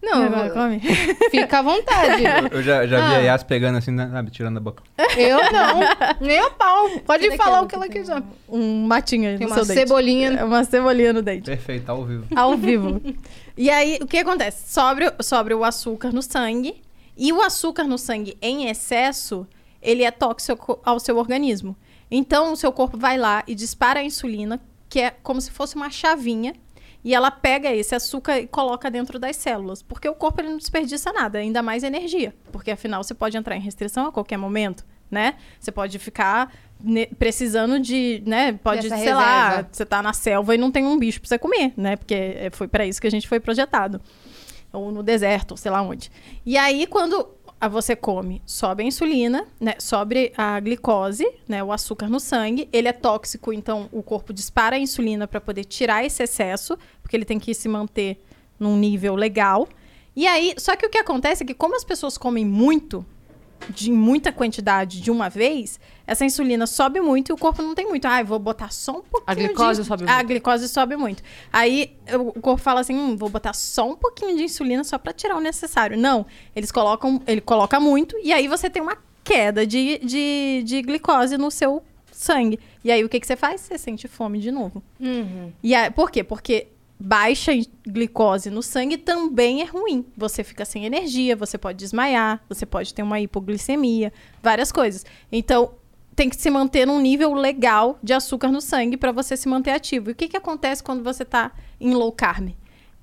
Não, agora come. <laughs> fica à vontade. Eu já, já vi Ah. a Yas pegando assim, né, sabe, tirando a boca. Eu não. <laughs> Nem a pau. Pode falar o que ela que quiser. Um matinho aí Tem no uma seu dente. cebolinha. É uma cebolinha no dente. Perfeito, ao vivo. ao vivo. E aí, o que acontece? Sobre, sobre o açúcar no sangue. E o açúcar no sangue em excesso, ele é tóxico ao seu organismo. Então, o seu corpo vai lá e dispara a insulina, que é como se fosse uma chavinha. E ela pega esse açúcar e coloca dentro das células. Porque o corpo ele não desperdiça nada, ainda mais energia. Porque afinal você pode entrar em restrição a qualquer momento, né? Você pode ficar precisando de, né? Pode, Dessa sei lá, reserva. você tá na selva e não tem um bicho pra você comer, né? Porque é, foi para isso que a gente foi projetado. Ou no deserto, ou sei lá onde. E aí, quando você come, sobe a insulina, né? Sobe a glicose, né? O açúcar no sangue. Ele é tóxico, então o corpo dispara a insulina para poder tirar esse excesso, porque ele tem que se manter num nível legal. E aí, só que o que acontece é que como as pessoas comem muito, de muita quantidade de uma vez, essa insulina sobe muito e o corpo não tem muito. Ah, eu vou botar só um pouquinho. A glicose de... sobe A muito. glicose sobe muito. Aí o corpo fala assim: hum, vou botar só um pouquinho de insulina só pra tirar o necessário. Não, eles colocam, ele coloca muito e aí você tem uma queda de, de, de glicose no seu sangue. E aí o que, que você faz? Você sente fome de novo. Uhum. E aí, por quê? Porque baixa glicose no sangue também é ruim. Você fica sem energia, você pode desmaiar, você pode ter uma hipoglicemia, várias coisas. Então, tem que se manter num nível legal de açúcar no sangue para você se manter ativo. E o que, que acontece quando você está em low carb?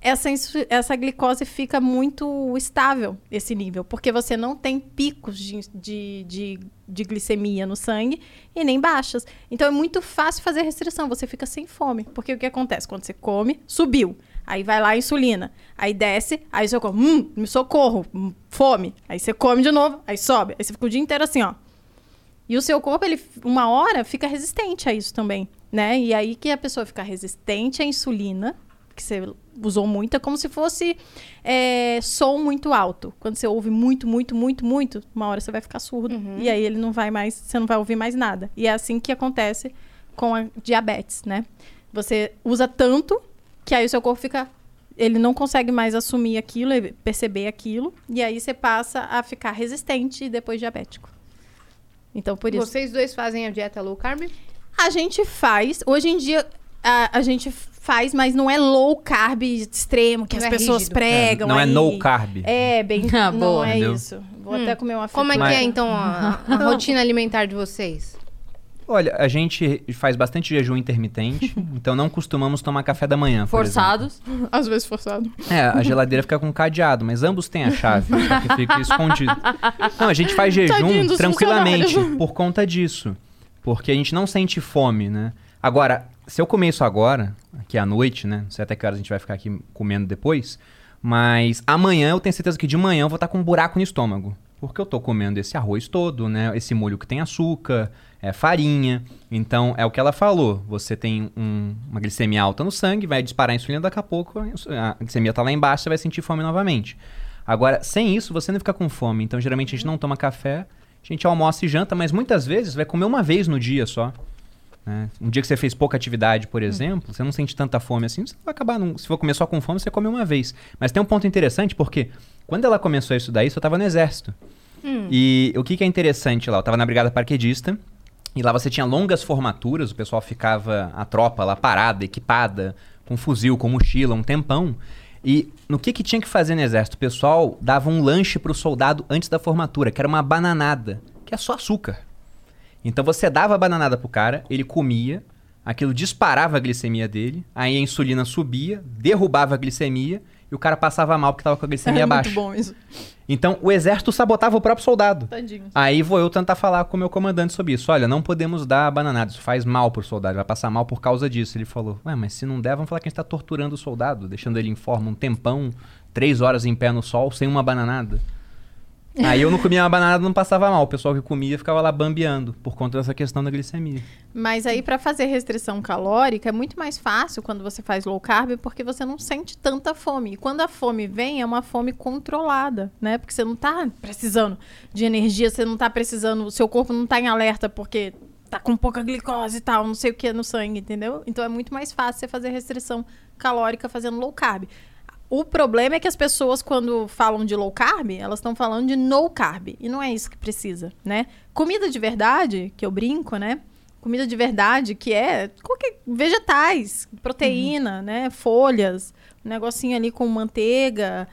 Essa, essa glicose fica muito estável, esse nível, porque você não tem picos de, de, de, de glicemia no sangue e nem baixas. Então é muito fácil fazer restrição, você fica sem fome. Porque o que acontece? Quando você come, subiu. Aí vai lá a insulina. Aí desce, aí seu corpo, hum, me socorro, hum, fome. Aí você come de novo, aí sobe. Aí você fica o dia inteiro assim, ó. E o seu corpo, ele, uma hora, fica resistente a isso também, né? E aí que a pessoa fica resistente à insulina, que você usou muito, é como se fosse é, som muito alto. Quando você ouve muito, muito, muito, muito, uma hora você vai ficar surdo. E aí ele não vai mais, você não vai ouvir mais nada. E é assim que acontece com a diabetes, né? Você usa tanto que aí o seu corpo fica. Ele não consegue mais assumir aquilo, perceber aquilo. E aí você passa a ficar resistente e depois diabético. Então, por isso. Vocês dois fazem a dieta low carb? A gente faz. Hoje em dia, a, a gente faz, mas não é low carb extremo que Não as é pessoas rígido. pregam. não é aí. no carb. É, bem. <laughs> Ah, não boa. é Entendeu? isso. Vou até comer uma Como é que fritura. é, então, a, a <laughs> rotina alimentar de vocês? Olha, a gente faz bastante jejum intermitente, <laughs> então não costumamos tomar café da manhã. por Forçados. Às vezes forçado. É, a geladeira fica com cadeado, mas ambos têm a chave, que fica escondido. Não, a gente faz jejum tranquilamente por conta disso. Porque a gente não sente fome, né? Agora, se eu comer isso agora, aqui à noite, né? Não sei até que horas a gente vai ficar aqui comendo depois. Mas amanhã eu tenho certeza que de manhã eu vou estar com um buraco no estômago. Porque eu tô comendo esse arroz todo, né? Esse molho que tem açúcar, é farinha. Então, é o que ela falou. Você tem um- uma glicemia alta no sangue, vai disparar a insulina, daqui a pouco a glicemia tá lá embaixo, você vai sentir fome novamente. Agora, sem isso, você não fica com fome. Então, geralmente a gente não toma café, a gente almoça e janta, mas muitas vezes vai comer uma vez no dia só. Né? Um dia que você fez pouca atividade, por exemplo, você não sente tanta fome assim, você vai acabar. não- se for comer só com fome, você come uma vez. Mas tem um ponto interessante, porque quando ela começou isso daí, eu tava no exército. E o que, que é interessante lá? Eu tava na Brigada Parquedista. E lá você tinha longas formaturas, o pessoal ficava, a tropa lá parada, equipada, com fuzil, com mochila, um tempão. E no que, que tinha que fazer no exército? O pessoal dava um lanche pro soldado antes da formatura, que era uma bananada, que é só açúcar. Então você dava a bananada pro cara, ele comia, aquilo disparava a glicemia dele, aí a insulina subia, derrubava a glicemia e o cara passava mal porque tava com a glicemia É baixa. muito bom isso. Então o exército sabotava o próprio soldado. Tadinho. Aí vou eu tentar falar com o meu comandante sobre isso. Olha, não podemos dar bananada, isso faz mal pro soldado, ele vai passar mal por causa disso. Ele falou, ué, mas se não der, vamos falar que a gente tá torturando o soldado, deixando ele em forma um tempão, três horas em pé no sol, sem uma bananada. Aí eu não comia uma bananada, não passava mal. O pessoal que comia ficava lá bambeando, por conta dessa questão da glicemia. Mas aí, pra fazer restrição calórica, é muito mais fácil quando você faz low carb, porque você não sente tanta fome. E quando a fome vem, é uma fome controlada, né? Porque você não tá precisando de energia, você não tá precisando, o seu corpo não tá em alerta porque tá com pouca glicose e tal, não sei o que no sangue, entendeu? Então é muito mais fácil você fazer restrição calórica fazendo low carb. O problema é que as pessoas, quando falam de low carb, elas estão falando de no carb. E não é isso que precisa, né? Comida de verdade, que eu brinco, né? Comida de verdade, que é qualquer, vegetais, proteína, né? Folhas, um negocinho ali com manteiga.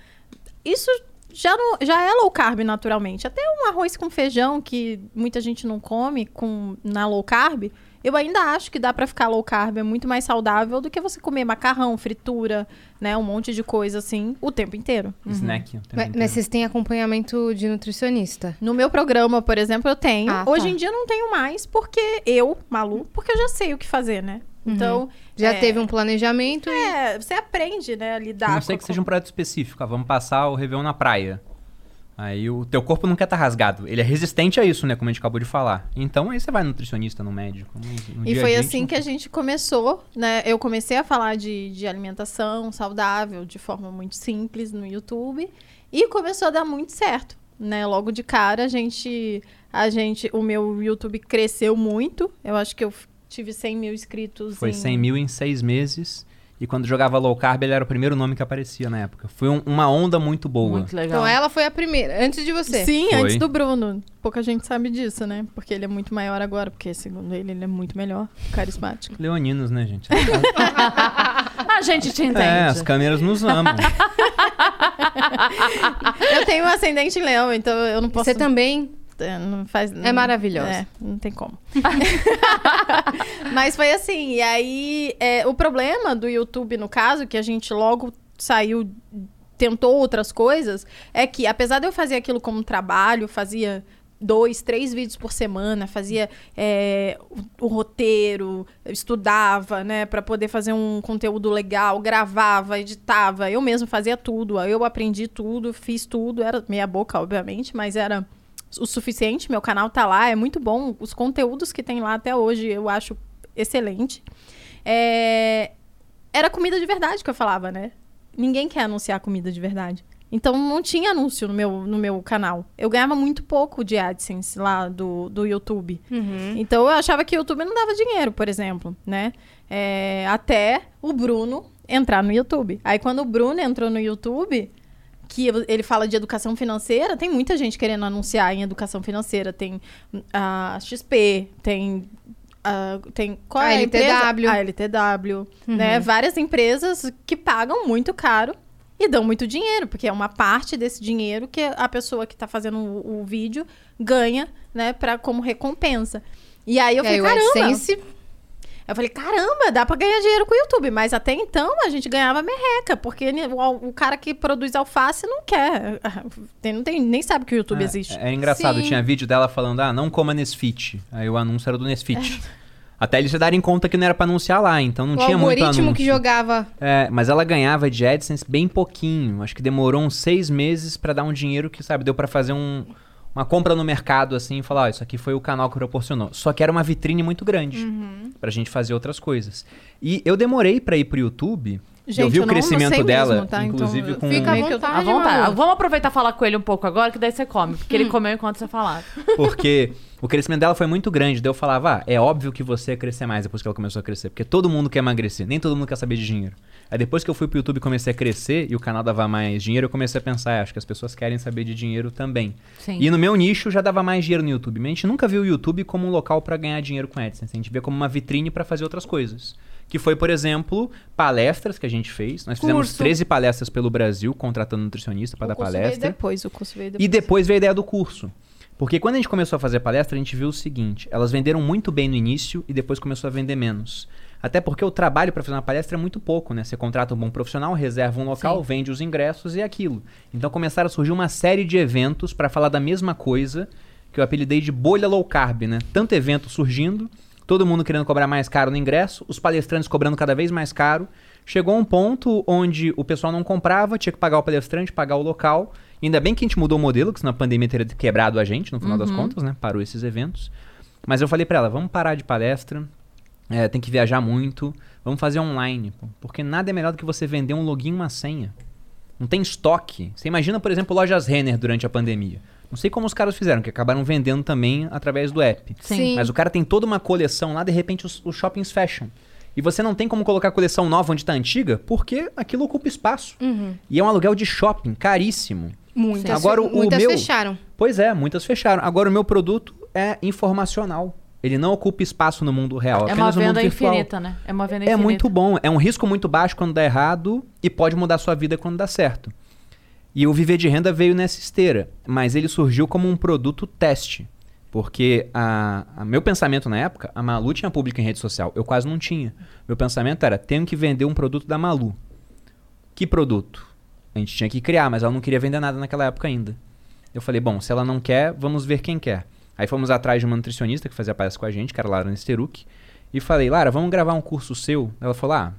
Isso já, não, já é low carb naturalmente. Até um arroz com feijão, que muita gente não come com, na low carb, eu ainda acho que dá pra ficar low carb. É muito mais saudável do que você comer macarrão, fritura, né? Um monte de coisa assim, o tempo inteiro. Snack. o tempo Mas, inteiro. mas vocês têm acompanhamento de nutricionista? No meu programa, por exemplo, eu tenho. Ah, Hoje tá. em dia eu não tenho mais, porque eu, Malu, porque eu já sei o que fazer, né? Então. Já é, teve um planejamento e... É, você aprende, né, a A lidar não com sei que seja um projeto específico. ah, vamos passar o Réveillon na praia. Aí o teu corpo não quer estar rasgado. Ele é resistente a isso, né? Como a gente acabou de falar. Então aí você vai no nutricionista, no médico. no- no E foi assim não- que a gente começou, né? Eu comecei a falar de, de alimentação saudável de forma muito simples no YouTube e começou a dar muito certo, né? Logo de cara a gente, a gente, o meu YouTube cresceu muito. Eu acho que eu tive 100 mil inscritos. Foi em... 100 mil em seis meses. E quando jogava low carb, ele era o primeiro nome que aparecia na época. Foi um- uma onda muito boa. Muito legal. Então ela foi a primeira, antes de você. Sim, Foi. antes do Bruno. Pouca gente sabe disso, né? Porque ele é muito maior agora, porque segundo ele, ele é muito melhor, carismático. Leoninos, né, gente? <laughs> A gente te entende. é, as câmeras nos amam. <laughs> eu tenho um ascendente em leão, então eu não posso... Você também não faz, é maravilhosa. É, não tem como. <laughs> <laughs> Mas foi assim, e aí é, o problema do YouTube, no caso, que a gente logo saiu, tentou outras coisas, é que apesar de eu fazer aquilo como trabalho, fazia dois, três vídeos por semana, fazia é, o, o roteiro, estudava, né, para poder fazer um conteúdo legal, gravava, editava, eu mesmo fazia tudo, eu aprendi tudo, fiz tudo, era meia boca, obviamente, mas era o suficiente. Meu canal tá lá, é muito bom. Os conteúdos que tem lá até hoje eu acho excelente. É, Era comida de verdade que eu falava, né? Ninguém quer anunciar comida de verdade. Então não tinha anúncio no meu, no meu canal. Eu ganhava muito pouco de AdSense lá do, do YouTube. Então eu achava que o YouTube não dava dinheiro, por exemplo, né? É, até o Bruno entrar no YouTube. Aí quando o Bruno entrou no YouTube, que ele fala de educação financeira, tem muita gente querendo anunciar em educação financeira. Tem a XP, tem. a- tem qual A é a LTW. A LTW, né? Várias empresas que pagam muito caro E dão muito dinheiro, porque é uma parte desse dinheiro que a pessoa que tá fazendo o, o vídeo ganha, né, pra, como recompensa. E aí eu E aí falei, caramba. AdSense Eu falei, caramba, dá pra ganhar dinheiro com o YouTube. Mas até então a gente ganhava merreca, porque o, o cara que produz alface não quer. <laughs> Não tem, nem sabe que o YouTube É, existe. É, engraçado, Sim. tinha vídeo dela falando, ah, não coma Nesfit. Aí o anúncio era do Nesfit. Até eles se darem conta que não era pra anunciar lá, então não o tinha muito algoritmo anúncio. que jogava. É, mas ela ganhava de AdSense bem pouquinho. Acho que demorou uns seis meses pra dar um dinheiro que, sabe, deu pra fazer um, uma compra no mercado, assim, e falar, ó, isso aqui foi o canal que proporcionou. Só que era uma vitrine muito grande Uhum. pra gente fazer outras coisas. E eu demorei pra ir pro YouTube. eu Gente, vi eu o crescimento sei dela, mesmo, tá? Então, inclusive eu- com... Fica à eu- vontade, À vontade. Vamos aproveitar e falar com ele um pouco agora, que daí você come. Porque ele comeu enquanto você falava. Porque o crescimento dela foi muito grande. Daí eu falava, ah, é óbvio que você ia crescer mais depois que ela começou a crescer. Porque todo mundo quer emagrecer, nem todo mundo quer saber de dinheiro. Aí depois que eu fui pro YouTube e comecei a crescer e o canal dava mais dinheiro, eu comecei a pensar, ah, acho que as pessoas querem saber de dinheiro também. Sim. E no meu nicho já dava mais dinheiro no YouTube. Mas a gente nunca viu o YouTube como um local pra ganhar dinheiro com AdSense. A gente vê como uma vitrine pra fazer outras coisas. Que foi, por exemplo, palestras que a gente fez. Nós fizemos Curso. 13 palestras pelo Brasil, contratando nutricionista pra O dar curso veio palestra. depois, o curso veio depois. E depois veio a ideia do curso. Porque quando a gente começou a fazer palestra, a gente viu o seguinte: elas venderam muito bem no início e depois começou a vender menos. Até porque o trabalho para fazer uma palestra é muito pouco, né? Você contrata um bom profissional, reserva um local, Sim. vende os ingressos e é aquilo. Então começaram a surgir uma série de eventos para falar da mesma coisa, que eu apelidei de bolha low carb, né? Tanto evento surgindo, todo mundo querendo cobrar mais caro no ingresso, os palestrantes cobrando cada vez mais caro. Chegou um ponto onde o pessoal não comprava, tinha que pagar o palestrante, pagar o local. Ainda bem que a gente mudou o modelo, que senão a pandemia teria quebrado a gente, no final das contas, né? Parou esses eventos. Mas eu falei pra ela, vamos parar de palestra, é, tem que viajar muito, vamos fazer online. pô, porque nada é melhor do que você vender um login e uma senha. Não tem estoque. Você imagina, por exemplo, lojas Renner durante a pandemia. Não sei como os caras fizeram, que acabaram vendendo também através do app. Sim. Mas o cara tem toda uma coleção lá, de repente os, os shoppings fecham. E você não tem como colocar a coleção nova onde está antiga, porque aquilo ocupa espaço. E é um aluguel de shopping, caríssimo. Muitas, Agora, o muitas meu- fecharam. Pois é, muitas fecharam. Agora o meu produto é informacional. Ele não ocupa espaço no mundo real, É uma apenas no mundo venda virtual. infinita, né? É uma venda É infinita. muito bom. É um risco muito baixo quando dá errado e pode mudar sua vida quando dá certo. E o Viver de Renda veio nessa esteira, mas ele surgiu como um produto teste. Porque a, a- meu pensamento na época, a Malu tinha público em rede social, eu quase não tinha. Meu pensamento era, tenho que vender um produto da Malu. Que produto? A gente tinha que criar, mas ela não queria vender nada naquela época ainda. Eu falei, bom, se ela não quer, vamos ver quem quer. Aí fomos atrás de uma nutricionista que fazia palestra com a gente, que era a Lara Nesteruk. E falei, Lara, vamos gravar um curso seu? Ela falou, ah,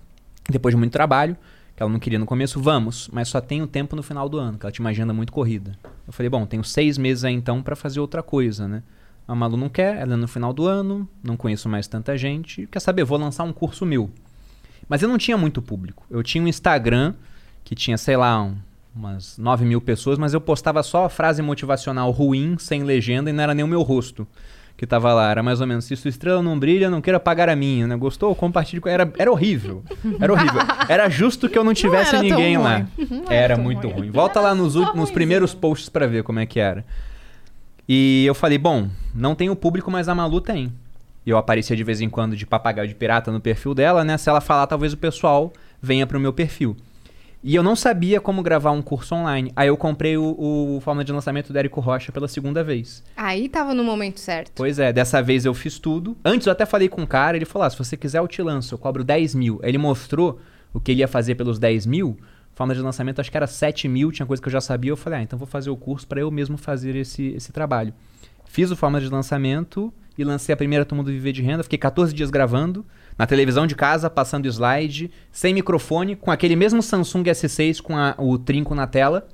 depois de muito trabalho, que ela não queria no começo, vamos, mas só tenho tempo no final do ano, que ela tinha uma agenda muito corrida. Eu falei, bom, tenho seis meses aí então pra fazer outra coisa, né? A Malu não quer, ela é no final do ano, não conheço mais tanta gente. Quer saber, vou lançar um curso meu. Mas eu não tinha muito público. Eu tinha um Instagram que tinha, sei lá, um- umas 9 mil pessoas, mas eu postava só a frase motivacional ruim, sem legenda, e não era nem o meu rosto que tava lá. Era mais ou menos, se sua estrela não brilha, não queira apagar a minha, né? Gostou? Compartilhe com... Era, era horrível. Era horrível. Era justo que eu não tivesse era tão ninguém lá. Não era Era muito ruim. ruim. Volta lá nos, nos primeiros posts pra ver como é que era. E eu falei, bom, não tem o público, mas a Malu tem. E eu aparecia de vez em quando de papagaio de pirata no perfil dela, né? Se ela falar, talvez o pessoal venha pro meu perfil. E eu não sabia como gravar um curso online. Aí eu comprei o, o Fórmula de Lançamento do Érico Rocha pela segunda vez. Aí tava no momento certo. Pois é, dessa vez eu fiz tudo. Antes eu até falei com o cara, ele falou: ah, se você quiser eu te lanço, eu cobro 10 mil. Ele mostrou o que ele ia fazer pelos 10 mil. Forma de lançamento acho que era 7 mil, tinha coisa que eu já sabia. Eu falei, ah, então vou fazer o curso para eu mesmo fazer esse, esse trabalho. Fiz o forma de lançamento e lancei a primeira turma do Viver de Renda. Fiquei 14 dias gravando, na televisão de casa, passando slide, sem microfone, com aquele mesmo Samsung S6 com a- o trinco na tela.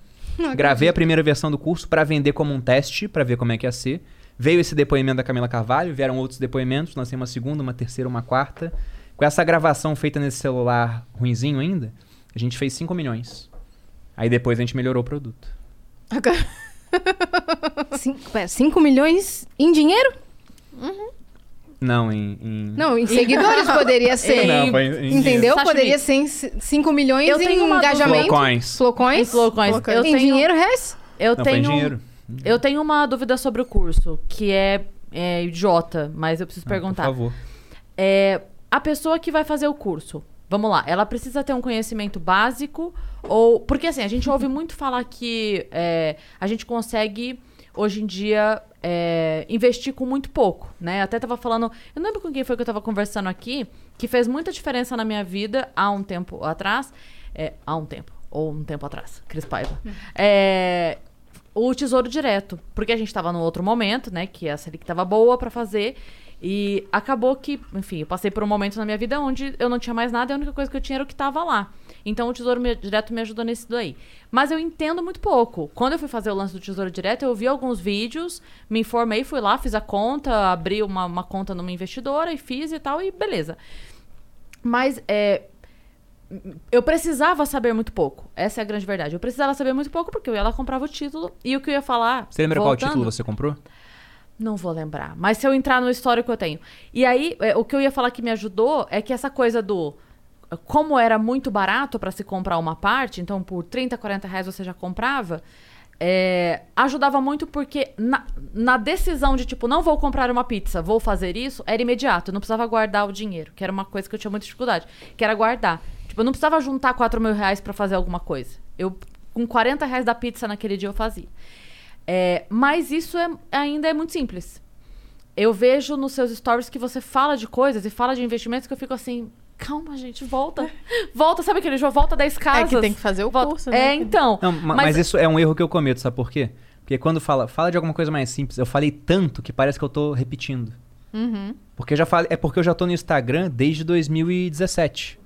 Gravei a primeira versão do curso para vender como um teste, para ver como é que ia ser. Veio esse depoimento da Camila Carvalho, vieram outros depoimentos, lancei uma segunda, uma terceira, uma quarta. Com essa gravação feita nesse celular ruinzinho ainda, a gente fez 5 milhões. Aí depois a gente melhorou o produto. 5 <laughs> milhões em dinheiro? Não, em. em- Não, em seguidores <laughs> poderia ser. Não, foi em- em Entendeu? Sashimi. Poderia ser em 5 milhões Eu em engajamento. Flowcoins. Flowcoins? Em Flowcoins. Eu em tenho- dinheiro, reais? Eu Não, foi em tenho, dinheiro. eu tenho uma dúvida sobre o curso, que é, é idiota, mas eu preciso Ah, Por perguntar. favor. É, a pessoa que vai fazer o curso, Vamos lá, ela precisa ter um conhecimento básico ou. Porque assim, a gente ouve muito falar que é, a gente consegue, hoje em dia, é, investir com muito pouco, né? Até tava falando. Eu não lembro com quem foi que eu tava conversando aqui, que fez muita diferença na minha vida há um tempo atrás. É, há um tempo. Ou um tempo atrás, Cris Paiva. É, o Tesouro Direto. Porque a gente tava num outro momento, né? Que a Selic tava boa pra fazer. E acabou que, enfim, eu passei por um momento na minha vida onde eu não tinha mais nada e a única coisa que eu tinha era o que tava lá. Então o Tesouro Direto me ajudou nisso daí. Mas eu entendo muito pouco. Quando eu fui fazer o lance do Tesouro Direto, eu vi alguns vídeos, me informei, fui lá, fiz a conta, abri uma, uma conta numa investidora e fiz e tal, e beleza. Mas é, eu precisava saber muito pouco. Essa é a grande verdade. Eu precisava saber muito pouco porque eu ia lá comprava o título e o que eu ia falar. Você lembra voltando, qual título você comprou? Não vou lembrar. Mas se eu entrar no histórico eu tenho. E aí, é, o que eu ia falar que me ajudou é que essa coisa do. Como era muito barato para se comprar uma parte, então por 30, 40 reais você já comprava, é, ajudava muito porque na, na decisão de tipo, não vou comprar uma pizza, vou fazer isso, era imediato. Eu não precisava guardar o dinheiro, que era uma coisa que eu tinha muita dificuldade, que era guardar. Tipo, eu não precisava juntar 4 mil reais pra fazer alguma coisa. Eu, com 40 reais da pizza naquele dia, eu fazia. É, mas isso é- ainda é muito simples. Eu vejo nos seus stories que você fala de coisas e fala de investimentos que eu fico assim, calma, gente, volta. Volta, sabe aquele jogo? Volta 10 É casas. que tem que fazer o Volta. curso, né? É, então. Não, ma- mas... isso é um erro que eu cometo, sabe por quê? Porque quando fala, fala de alguma coisa mais simples, eu falei tanto que parece que eu tô repetindo. Uhum. Porque já falei, é porque eu já tô no Instagram desde 2017.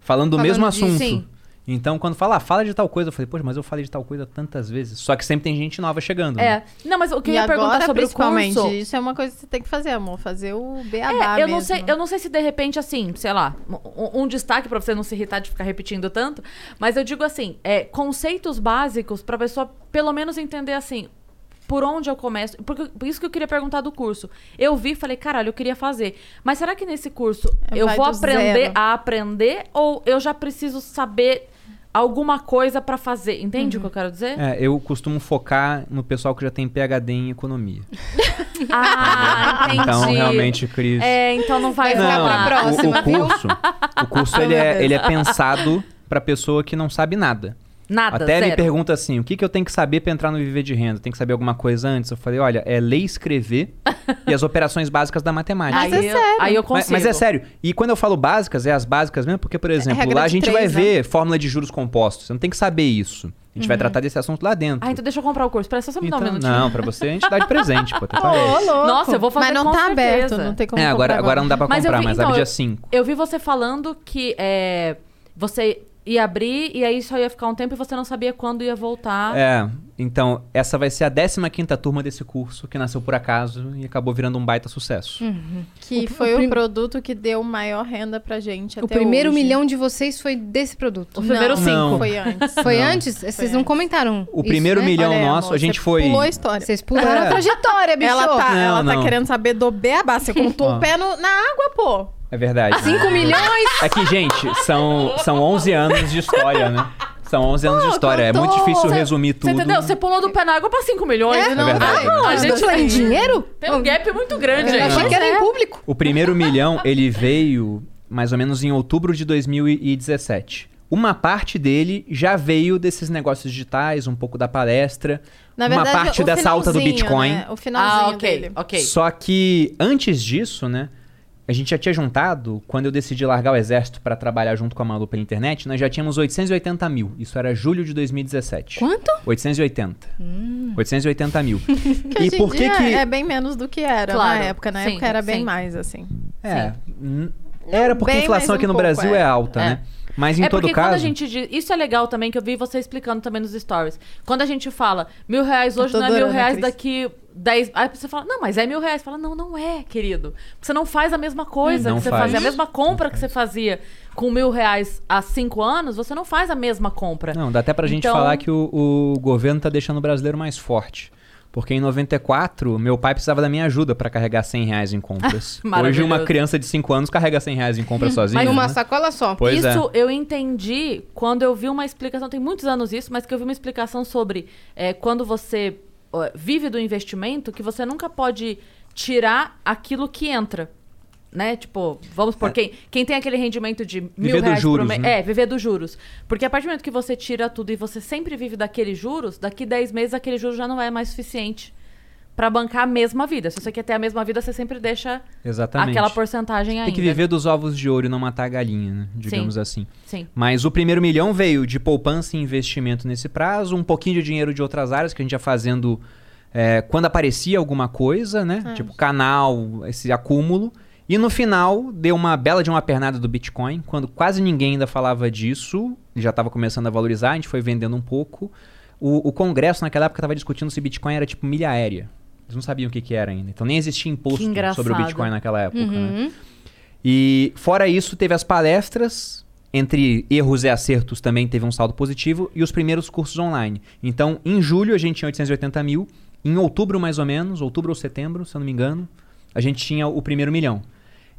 Falando do Falando mesmo disso, assunto. sim. Então, quando fala, ah, fala de tal coisa, eu falei, poxa, mas eu falei de tal coisa tantas vezes. Só que sempre tem gente nova chegando. né? É. Não, mas o que eu e ia agora, perguntar sobre o principalmente, curso... isso é uma coisa que você tem que fazer, amor. Fazer o beabá É, eu não mesmo. sei, eu não sei se de repente assim, sei lá, um, um destaque pra você não se irritar de ficar repetindo tanto, mas eu digo assim, é, conceitos básicos pra pessoa pelo menos entender assim, por onde eu começo, porque por isso que eu queria perguntar do curso. Eu vi, e falei, caralho, eu queria fazer. Mas será que nesse curso É, eu vai vou aprender zero. a aprender ou eu já preciso saber alguma coisa pra fazer? Entende o que eu quero dizer? É, eu costumo focar no pessoal que já tem PhD em economia. <laughs> Ah, entendi. Então, realmente, Cris. É, então não vai Não, pra o- próxima, o, viu? curso, o curso <laughs> ele, é, ele é pensado pra pessoa que não sabe nada. Nada, Até zero. me pergunta assim, o que, que eu tenho que saber pra entrar no Viver de Renda? Tem que saber alguma coisa antes? Eu falei, olha, é ler e escrever e as operações básicas da matemática. Aí, Mas é eu, sério. aí eu Mas, consigo. mas é sério. E quando eu falo básicas, é as básicas mesmo, porque, por exemplo, regra lá a gente vai três, né? ver fórmula de juros compostos. Você não tem que saber isso. A gente vai tratar desse assunto lá dentro. Ah, então deixa eu comprar o curso. Espera só me dar um Então, minutinho. não, pra você a gente dá de presente, pô. Até Ô, parece. louco. Nossa, eu vou fazer Mas não com tá aberto, certeza. não tem como É, agora, agora não dá pra Mas comprar, vi- mas então, abre dia eu- 5. Eu vi você falando que é, você ia abrir e aí só ia ficar um tempo e você não sabia quando ia voltar. É, então, essa vai ser a 15ª turma desse curso, que nasceu por acaso e acabou virando um baita sucesso. Que O- foi o o, prim- produto que deu maior renda pra gente O até primeiro hoje. milhão de vocês foi desse produto. O primeiro Não, cinco. Não. Foi antes. Foi Não. antes? Vocês Foi não antes. comentaram. O isso, primeiro né? milhão Olha nosso, amor, a gente foi. Pulou a história. Vocês pularam É. a trajetória, bicho. Ela tá, Não, ela tá querendo saber do beabá. Você contou <laughs> o pé no- na água, pô. É verdade. 5 milhões? É que, gente, são, são 11 anos de história, né? São 11 anos de história. É muito difícil Você- resumir tudo. Você entendeu? Você pulou do pé na água pra 5 milhões. É, É verdade. Não, a gente não em dinheiro? tem um gap muito grande Eu aí. achei que era em público. O primeiro milhão, ele veio mais ou menos em outubro de 2017. Uma parte dele já veio desses negócios digitais, um pouco da palestra, Na uma verdade, parte o dessa alta do finalzinho, Bitcoin. né? O finalzinho Ah, ok, dele. ok. Só que antes disso, né? A gente já tinha juntado, quando eu decidi largar o exército pra trabalhar junto com a Malu pela internet, nós já tínhamos 880 mil. Isso era julho de 2017. Quanto? 880. Hum. 880 mil. <laughs> Que e hoje em por que dia que... É bem menos do que era Claro, na época. Na sim, época era bem sim. mais, assim. É, n- era porque bem a inflação mais aqui um no pouco, Brasil é. é, alta, É. né? Mas em é todo porque caso... quando a gente diz. Isso é legal também, que eu vi você explicando também nos stories. Quando a gente fala mil reais hoje não é mil reais Cris. daqui 10. Aí você fala, não, mas é mil reais. Fala, não, não é, querido. Você não faz a mesma coisa Não que você faz. fazia. A mesma compra que você fazia com mil reais há cinco anos, você não faz a mesma compra. Não, dá até pra gente Então- falar que o, o governo tá deixando o brasileiro mais forte. Porque em 94, meu pai precisava da minha ajuda pra carregar 100 reais em compras. <laughs> Hoje uma criança de 5 anos carrega 100 reais em compras <laughs> sozinha. Numa né? sacola só. Pois é. isso eu entendi quando eu vi uma explicação, tem muitos anos isso, mas que eu vi uma explicação sobre é, quando você vive do investimento, que você nunca pode tirar aquilo que entra. né? Tipo, vamos por quem, quem tem aquele rendimento de mil Viver reais por juros, mês. né? É, viver dos juros. Porque a partir do momento que você tira tudo e você sempre vive daqueles juros, daqui 10 meses aquele juro já não é mais suficiente pra bancar a mesma vida. Se você quer ter a mesma vida, você sempre deixa Exatamente. aquela porcentagem ainda. Tem que viver dos ovos de ouro e não matar a galinha, né? Digamos assim. Sim. Mas o primeiro milhão veio de poupança e investimento nesse prazo, um pouquinho de dinheiro de outras áreas que a gente ia fazendo é, quando aparecia alguma coisa, né? Tipo canal, esse acúmulo. E no final deu uma bela de uma pernada do Bitcoin, quando quase ninguém ainda falava disso, já estava começando a valorizar, a gente foi vendendo um pouco. O, o Congresso naquela época estava discutindo se Bitcoin era tipo milha aérea. Eles não sabiam o que, que era ainda. Então nem existia imposto sobre o Bitcoin naquela época. Né? E fora isso, teve as palestras, entre erros e acertos também teve um saldo positivo, e os primeiros cursos online. Então, em julho a gente tinha 880 mil, em outubro mais ou menos, outubro ou setembro, se eu não me engano, a gente tinha o primeiro milhão.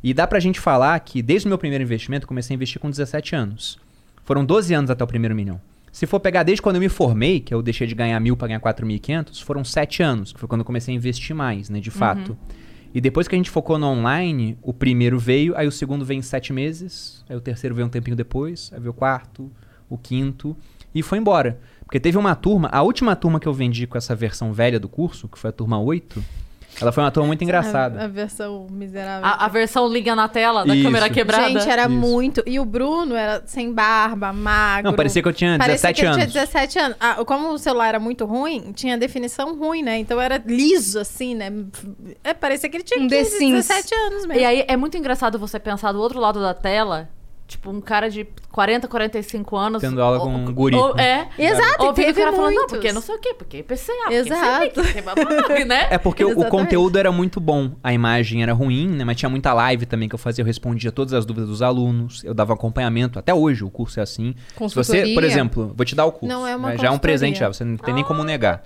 E dá pra gente falar que desde o meu primeiro investimento, eu comecei a investir com 17 anos. Foram 12 anos até o primeiro milhão. Se for pegar desde quando eu me formei, que eu deixei de ganhar mil para ganhar 4.500, foram 7 anos, que foi quando eu comecei a investir mais, né, de fato. E depois que a gente focou no online, o primeiro veio, aí o segundo veio em sete meses, aí o terceiro veio um tempinho depois, aí veio o quarto, o quinto, e foi embora. Porque teve uma turma, a última turma que eu vendi com essa versão velha do curso, que foi a turma 8, ela foi uma turma muito A, engraçada. a versão miserável. A, a versão liga na tela da Isso. câmera quebrada. Gente, era Isso. muito. E o Bruno era sem barba, magro. Não, parecia que eu tinha Parecia 17 que ele anos. tinha 17 anos. Ah, como o celular era muito ruim, tinha definição ruim, né? Então era liso, assim, né? É, parecia que ele tinha Um 15, The Sims. 17 anos mesmo. E aí é muito engraçado você pensar do outro lado da tela, tipo, um cara de 40, 45 anos. Tendo aula ou- com um guri. ou- é. Exato, e Ouvindo o teve cara falando, não, muitos. porque não sei o quê, porque PCA, porque Exato. Porque <laughs> né? É porque o conteúdo era muito bom. A imagem era ruim, né? Mas tinha muita live também que eu fazia. Eu respondia todas as dúvidas dos alunos. Eu dava acompanhamento. Até hoje o curso é assim. Se você, por exemplo, vou te dar o curso. Não é uma né? Já é um presente já. Você não tem nem como negar.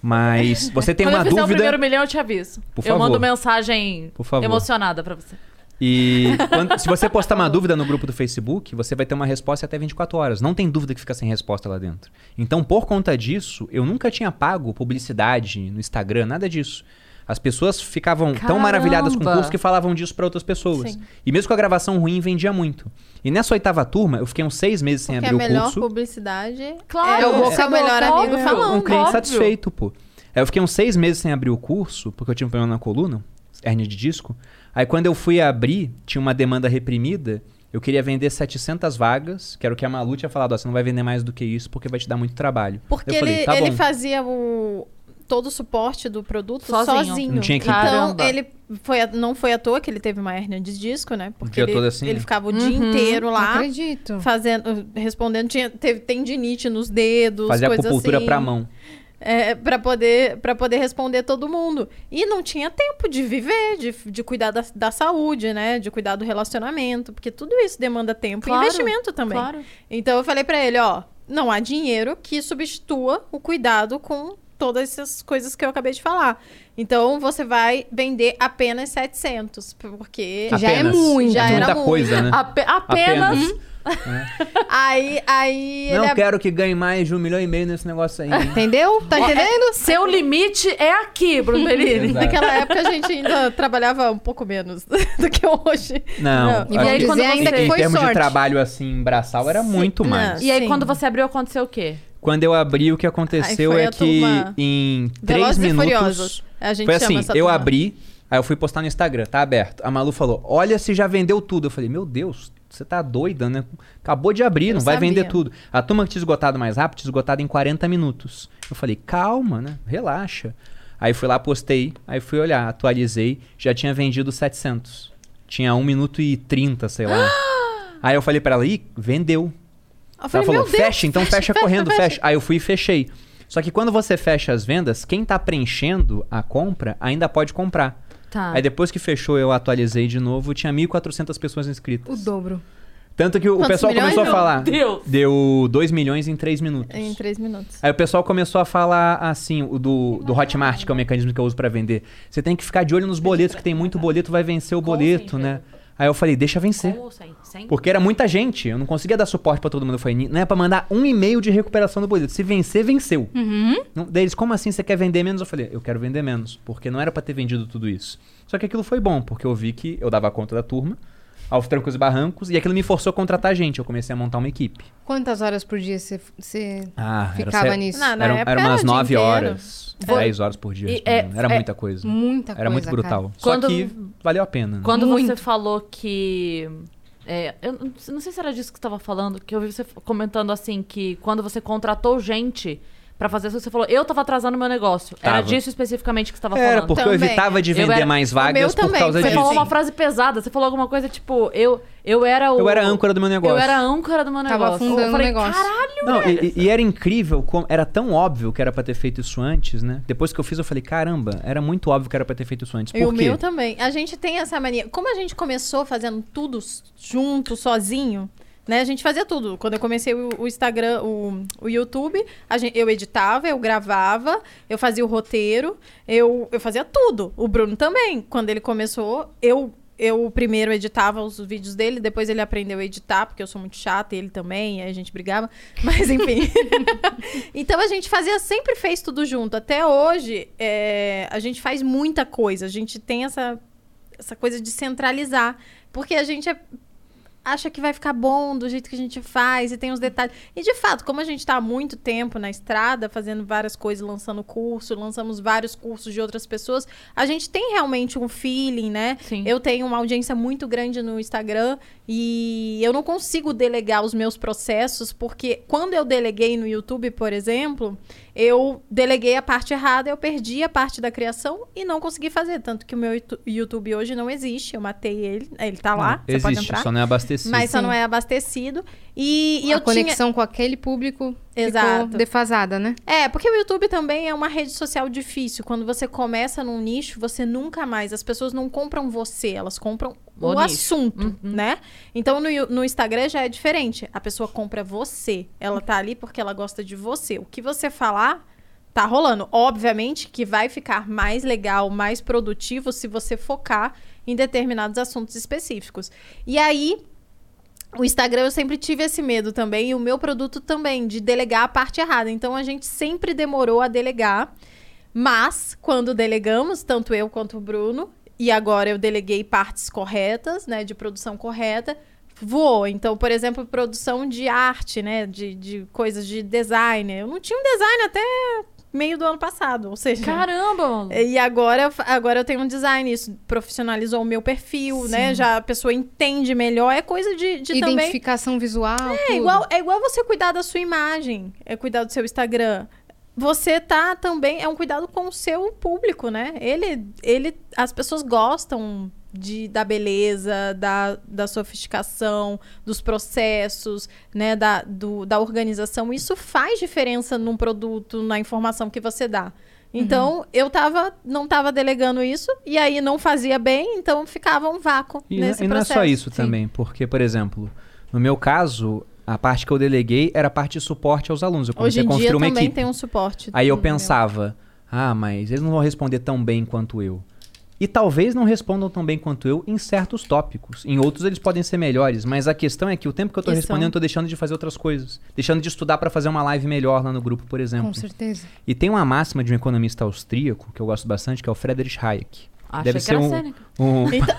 Mas você <laughs> tem Quando uma eu fizer o dúvida. primeiro milhão, eu te aviso. Por eu mando favor. mensagem Por favor. emocionada pra você. E quando- se você postar uma dúvida no grupo do Facebook, você vai ter uma resposta até 24 horas. Não tem dúvida que fica sem resposta lá dentro. Então, por conta disso, eu nunca tinha pago publicidade no Instagram, nada disso. As pessoas ficavam tão Caramba! maravilhadas com o curso que falavam disso para outras pessoas. Sim. E mesmo com a gravação ruim, vendia muito. E nessa oitava turma, eu fiquei uns seis meses sem Porque a abrir o melhor curso. publicidade Claro. é o É. seu melhor Óbvio. amigo falando. Um cliente Óbvio. satisfeito, pô. Aí eu fiquei uns seis meses sem abrir o curso, porque eu tinha um problema na coluna, hérnia de disco. Aí quando eu fui abrir, tinha uma demanda reprimida. Eu queria vender 700 vagas, que era o que a Malu tinha falado. Ó, você não vai vender mais do que isso, porque vai te dar muito trabalho. Porque eu falei, ele, tá ele bom. fazia o, todo o suporte do produto Sozinho. sozinho. Não tinha equipe. Então, ele foi, não foi à toa que ele teve uma hérnia de disco, né? Porque dia ele, assim, ele né? ficava o dia Uhum. inteiro Não lá. acredito. Fazendo, respondendo, tinha, teve tendinite nos dedos, Fazia coisas acupuntura assim. pra mão. É, para poder para poder responder todo mundo. E não tinha tempo de viver, de, de cuidar da, da saúde, né? De cuidar do relacionamento, porque tudo isso demanda tempo Claro, e investimento também. Claro. Então eu falei pra ele, ó, não há dinheiro que substitua o cuidado com todas essas coisas que eu acabei de falar. Então você vai vender apenas 700, porque Já é Apenas. muito. Já é era muita muito. coisa, né? Ape- apenas. <laughs> aí aí Não ele quero que ganhe mais de um milhão e meio nesse negócio aí. Entendeu? Tá entendendo? Seu limite é aqui, Bruno. Exato. Naquela época a gente ainda trabalhava um pouco menos <laughs> do que hoje. Não, E acho vamos aí, que quando dizer ainda você- que em foi termos de sorte. trabalho assim, braçal, era muito Não. mais. E aí, Sim. quando você abriu, aconteceu o quê? Quando eu abri, o que aconteceu foi é que turma em três Velozes e minutos. Furiosos. A gente Foi assim, eu turma. abri, aí eu fui postar no Instagram, tá aberto. A Malu falou: Olha se já vendeu tudo. Eu falei: Meu Deus, você tá doida, né? Acabou de abrir, Eu não vai sabia. vender tudo. A turma que tinha esgotado mais rápido, tinha esgotado em 40 minutos. Eu falei: Calma, né? Relaxa. Aí fui lá, postei, aí fui olhar, atualizei, já tinha vendido 700. Tinha 1 minuto e 30, sei lá. <gasps> aí eu falei pra ela: Ih, vendeu. Eu falei, Ela falou, fecha, então fecha, correndo, fecha. fecha. Aí eu fui e fechei. Só que quando você fecha as vendas, quem tá preenchendo a compra ainda pode comprar. Tá. Aí depois que fechou, eu atualizei de novo, tinha 1.400 pessoas inscritas. O dobro. Tanto que o Quantos pessoal milhões? começou a falar. Deus. Deu 2 milhões em 3 minutos. Em três minutos. Aí o pessoal começou a falar assim, o do, do Hotmart, que é o mecanismo que eu uso pra vender. Você tem que ficar de olho nos boletos, que tem muito boleto, vai vencer o boleto, né? Aí eu falei, deixa vencer. Porque era muita gente, eu não conseguia dar suporte pra todo mundo. Eu falei, não é pra mandar um e-mail de recuperação do boleto. Se vencer, venceu. Não, daí eles, como assim você quer vender menos? Eu falei, eu quero vender menos, porque não era pra ter vendido tudo isso. Só que aquilo foi bom, porque eu vi que eu dava conta da turma, aos trancos e barrancos, e aquilo me forçou a contratar gente. Eu comecei a montar uma equipe. Quantas horas por dia você, você Ah, ficava era, nisso? Não, eram era umas o dia 9 inteiro. horas, Vou- 10 horas por dia. E é- era é muita coisa. Muita coisa, Era muito cara. brutal. Quando- Só que valeu a pena. né? Quando Muito. você falou que. é, eu não- não sei se era disso que você estava falando, que eu vi você comentando assim, que quando você contratou gente pra fazer isso, você falou, eu tava atrasando meu negócio. Era Tava. disso especificamente que você tava Era, falando. porque eu Também. evitava de Eu vender era- mais o vagas por também, causa Você disso. falou assim. uma frase pesada, você falou alguma coisa tipo, eu, eu era o. Eu era a âncora do meu negócio. Eu era a âncora do meu Tava negócio. afundando eu falei, o negócio. caralho, Não, velho. e, e era incrível, como, era tão óbvio que era pra ter feito isso antes, né? Depois que eu fiz, eu falei, caramba, era muito óbvio que era pra ter feito isso antes. E Por o quê? meu também. A gente tem essa mania. Como a gente começou fazendo tudo junto, sozinho, né? A gente fazia tudo. Quando eu comecei o, Instagram, o, o YouTube, gente, eu editava, eu gravava, eu fazia o roteiro, eu, eu fazia tudo. O Bruno também. Quando ele começou, eu. Eu primeiro editava os vídeos dele, depois ele aprendeu a editar, porque eu sou muito chata, e ele também, aí a gente brigava. <laughs> Mas enfim. <laughs> então a gente fazia, sempre fez tudo junto. Até hoje, é, a gente faz muita coisa. A gente tem essa, essa coisa de centralizar. Porque a gente é- acha que vai ficar bom do jeito que a gente faz e tem os detalhes. E de fato, como a gente está há muito tempo na estrada, fazendo várias coisas, lançando curso, lançamos vários cursos de outras pessoas, a gente tem realmente um feeling, né? Sim. Eu tenho uma audiência muito grande no Instagram e eu não consigo delegar os meus processos, porque quando eu deleguei no YouTube, por exemplo, eu deleguei a parte errada, eu perdi a parte da criação e não consegui fazer. Tanto que o meu Youtu- YouTube hoje não existe, eu matei ele, ele tá lá, Não, você pode existe, entrar. só não é abastecido. Mas só não é abastecido. E, e a eu tinha... conexão com aquele público Exato. ficou defasada, né? É, porque o YouTube também é uma rede social difícil. Quando você começa num nicho, você nunca mais. As pessoas não compram você, elas compram o, O assunto, né? Então no, no Instagram já é diferente. A pessoa compra você. Ela tá ali porque ela gosta de você. O que você falar. Tá rolando. Obviamente que vai ficar mais legal, mais produtivo se você focar em determinados assuntos específicos. E aí, o Instagram eu sempre tive esse medo também, e o meu produto também, de delegar a parte errada. Então a gente sempre demorou a delegar. Mas, quando delegamos, tanto eu quanto o Bruno, e agora eu deleguei partes corretas, né, de produção correta, voou. Então, por exemplo, produção de arte, né, de, de coisas de design. Eu não tinha um design até meio do ano passado, ou seja... Caramba, mano. E agora, agora eu tenho um design, isso profissionalizou o meu perfil, né? Já a pessoa entende melhor, é coisa de, de também... Identificação visual. É igual, é igual você cuidar da sua imagem, é cuidar do seu Instagram. Você tá também, é um cuidado com o seu público, né? Ele, ele, as pessoas gostam de, da beleza, da, da sofisticação, dos processos, né? Da, do, da organização. Isso faz diferença num produto, na informação que você dá. Então, eu tava, não tava delegando isso, e aí não fazia bem, então ficava um vácuo E, nesse e não é processo. só isso Sim. também, porque, por exemplo, no meu caso, a parte que eu deleguei era a parte de suporte aos alunos. Eu Hoje comecei a em dia construir uma também equipe. tem um suporte. Aí eu do meu. pensava, ah, mas eles não vão responder tão bem quanto eu. E talvez não respondam tão bem quanto eu em certos tópicos. Em outros eles podem ser melhores, mas a questão é que o tempo que eu tô Que respondendo, eu tô deixando de fazer outras coisas. Deixando de estudar pra fazer uma live melhor lá no grupo, por exemplo. Com certeza. E tem uma máxima de um economista austríaco que eu gosto bastante, que é o Friedrich Hayek. Achei Deve que ser era um, Sêneca. um- Então,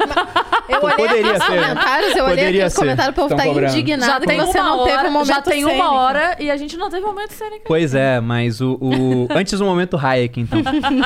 Eu <laughs> olhei Poderia aqui os ser. comentários, eu olhei aqui os ser. comentários, o povo Tão tá cobrando. indignado que você uma não hora, teve um momento Já tem Sêneca. uma hora e a gente não teve um momento Sêneca. Pois é, mas o, o- <laughs> antes do momento Hayek, então,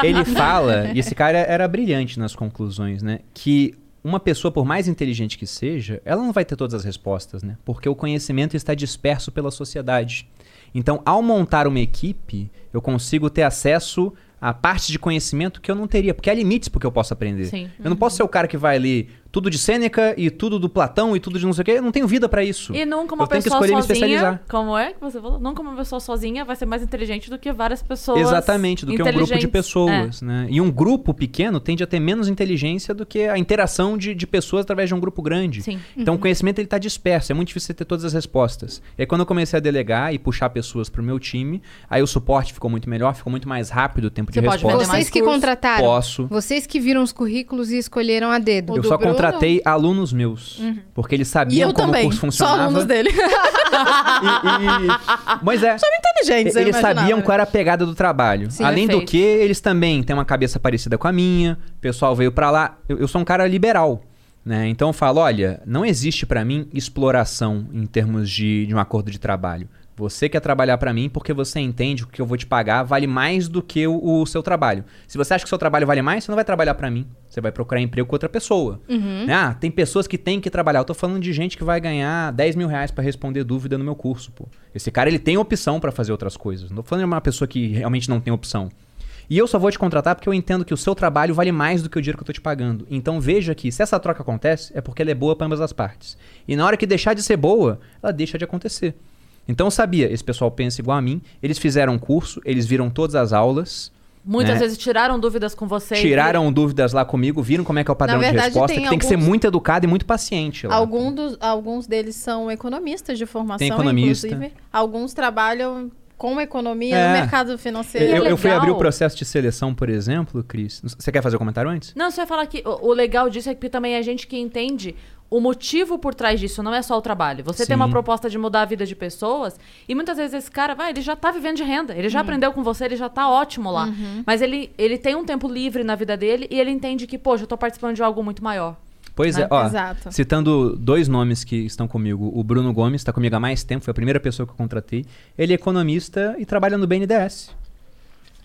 ele fala, e esse cara era brilhante nas conclusões, né, que uma pessoa, por mais inteligente que seja, ela não vai ter todas as respostas, né, porque o conhecimento está disperso pela sociedade. Então, ao montar uma equipe, eu consigo ter acesso a parte de conhecimento que eu não teria, porque há limites pro que eu posso aprender. Sim. Eu não posso ser o cara que vai ler tudo de Sêneca e tudo do Platão e tudo de não sei o quê, eu não tenho vida pra isso. E nunca uma Eu tenho que pessoa escolher me sozinha, especializar. como é que você falou? Nunca uma pessoa sozinha vai ser mais inteligente do que várias pessoas Exatamente, do que um grupo de inteligentes. pessoas, né? E um grupo pequeno tende a ter menos inteligência do que a interação de, de pessoas através de um grupo grande. Sim. Então o conhecimento ele tá disperso, é muito difícil você ter todas as respostas. E aí quando eu comecei a delegar e puxar pessoas pro meu time, aí o suporte ficou muito melhor, ficou muito mais rápido o tempo Você de pode resposta. Vocês que curso. contrataram. Posso. Vocês que viram os currículos e escolheram a dedo. O Eu do só Bruno contratei alunos meus. Porque eles sabiam como também. o curso Só funcionava. alunos dele. <laughs> E- e- Mas é. Inteligentes, eu Eles sabiam qual era a pegada do trabalho. Sim, Além do que, eles também têm uma cabeça parecida com a minha. O pessoal veio pra lá. Eu, eu sou um cara liberal. Né? Então eu falo: olha, não existe pra mim exploração em termos de, de um acordo de trabalho. Você quer trabalhar pra mim porque você entende que o que eu vou te pagar vale mais do que o, o seu trabalho. Se você acha que o seu trabalho vale mais, você não vai trabalhar pra mim. Você vai procurar emprego com outra pessoa. Né? Ah, tem pessoas que têm que trabalhar. Eu tô falando de gente que vai ganhar 10 mil reais pra responder dúvida no meu curso, pô. Esse cara, ele tem opção pra fazer outras coisas. Não tô falando de uma pessoa que realmente não tem opção. E eu só vou te contratar porque eu entendo que o seu trabalho vale mais do que o dinheiro que eu tô te pagando. Então veja que se essa troca acontece, é porque ela é boa para ambas as partes. E na hora que deixar de ser boa, ela deixa de acontecer. Então eu sabia, esse pessoal pensa igual a mim, eles fizeram um curso, eles viram todas as aulas, Muitas né? vezes tiraram dúvidas com vocês. tiraram dúvidas lá comigo, viram como é que é o padrão Na de verdade, resposta, tem que tem que ser alguns- muito educado e muito paciente. Lá, Algum dos, alguns deles são economistas de formação, Tem economista. inclusive. Alguns trabalham com economia É. no mercado financeiro. Eu, eu fui abrir o processo de seleção, por exemplo, Cris. Você quer fazer um comentário antes? Não, você vai falar que o, o legal disso é que também é gente que entende o motivo por trás disso, não é só o trabalho. Você tem Sim. uma proposta de mudar a vida de pessoas e muitas vezes esse cara, vai, ele já tá vivendo de renda, ele já Uhum. aprendeu com você, ele já tá ótimo lá. Mas ele, ele tem um tempo livre na vida dele e ele entende que, poxa, eu tô participando de algo muito maior. Pois Né? é, ó, Exato. citando dois nomes que estão comigo. O Bruno Gomes está comigo há mais tempo, foi a primeira pessoa que eu contratei. Ele é economista e trabalha no BNDES.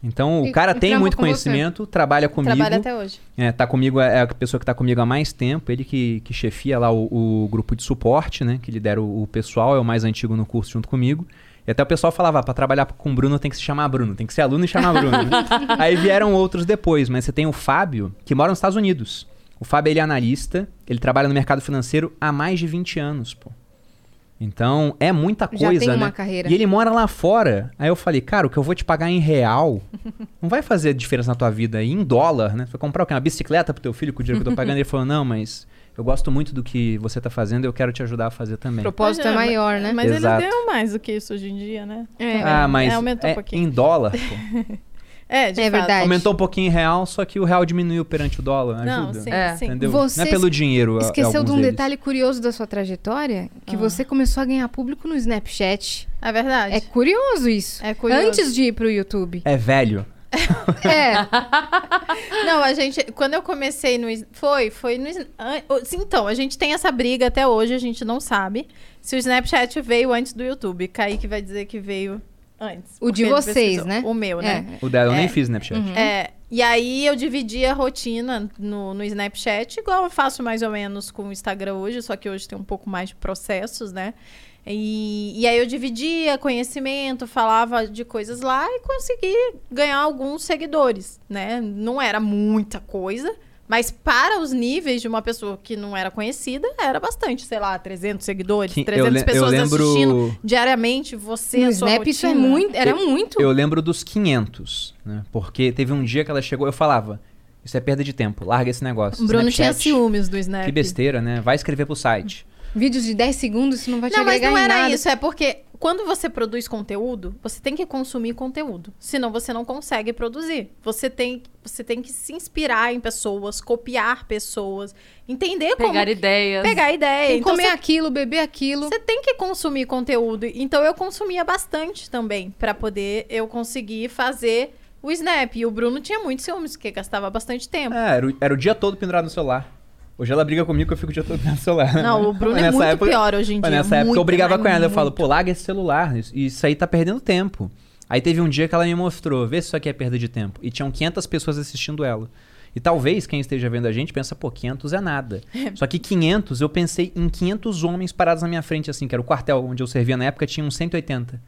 Então, E- o cara tem muito com você. conhecimento, trabalha comigo. Trabalha até hoje. É, tá comigo, é a pessoa que tá comigo há mais tempo, ele que, que chefia lá o, o grupo de suporte, né? Que lidera o, o pessoal, é o mais antigo no curso junto comigo. E até o pessoal falava, para trabalhar com o Bruno tem que se chamar Bruno, tem que ser aluno e chamar Bruno. né? <laughs> Aí vieram outros depois, mas você tem o Fábio, que mora nos Estados Unidos. O Fábio, ele é analista, ele trabalha no mercado financeiro há mais de 20 anos, pô. Então, é muita Já coisa, tem uma né? carreira. E ele mora lá fora. Aí eu falei, cara, o que eu vou te pagar em real <laughs> não vai fazer diferença na tua vida. E em dólar, né? Vai comprar o quê? Uma bicicleta pro teu filho com o dinheiro que eu tô <laughs> pagando? Ele falou, não, mas eu gosto muito do que você tá fazendo e eu quero te ajudar a fazer O também. propósito é Mas, maior, né? Mas Exato. eles ganham mais do que isso hoje em dia, né? É. Ah, mas É, aumentou um é pouquinho. em dólar, pô. <laughs> É, de É fato. verdade. Aumentou um pouquinho em real, só que o real diminuiu perante o dólar. Não, Ajuda. sim, É. sim. Entendeu? Você não é pelo dinheiro. a- Esqueceu de um deles. detalhe curioso da sua trajetória, que Ah. você começou a ganhar público no Snapchat. É verdade. É curioso isso. É curioso. Antes de ir pro YouTube. É velho. É. <laughs> Não, a gente. Quando eu comecei no. Foi, foi no. Então, a gente tem essa briga até hoje, a gente não sabe se o Snapchat veio antes do YouTube. Kaique vai dizer que veio antes. O de vocês, né? O meu, né? É. O dela eu nem É. fiz Snapchat. É, e aí eu dividi a rotina no, no Snapchat, igual eu faço mais ou menos com o Instagram hoje, só que hoje tem um pouco mais de processos, né? E, e aí eu dividia conhecimento, falava de coisas lá e consegui ganhar alguns seguidores, né? Não era muita coisa, mas para os níveis de uma pessoa que não era conhecida, era bastante, sei lá, 300 seguidores, Que- eu 300 le- eu pessoas lembro- assistindo diariamente, você, No a sua Snap isso é rotina. muito, era muito. Eu lembro dos 500, né? Porque teve um dia que ela chegou, eu falava, isso é perda de tempo, larga esse negócio. O Bruno tinha Snapchat, ciúmes do Snap. Que besteira, né? Vai escrever pro site. Vídeos de 10 segundos, isso não vai te Não, mas agregar não em era nada. isso. É porque quando você produz conteúdo, você tem que consumir conteúdo. Senão você não consegue produzir. Você tem, você tem que se inspirar em pessoas, copiar pessoas, entender como. Pegar ideias. Pegar ideia. Tem que Então comer você, aquilo, beber aquilo. você tem que consumir conteúdo. Então eu consumia bastante também, pra poder eu conseguir fazer o Snap. E o Bruno tinha muitos ciúmes, porque gastava bastante tempo. É, era o, era o dia todo pendurado no celular. Hoje ela briga comigo que eu fico o dia todo no celular. Não, o Bruno é muito época- pior hoje em dia. nessa época eu muito, brigava mas com ela. Eu muito. falo, pô, larga esse celular. Isso, isso aí tá perdendo tempo. Aí teve um dia que ela me mostrou, vê se isso aqui é perda de tempo. E tinham 500 pessoas assistindo ela. E talvez quem esteja vendo a gente pensa, pô, 500 é nada. <laughs> Só que 500, eu pensei em 500 homens parados na minha frente, assim, que era o quartel onde eu servia na época, tinha uns 180.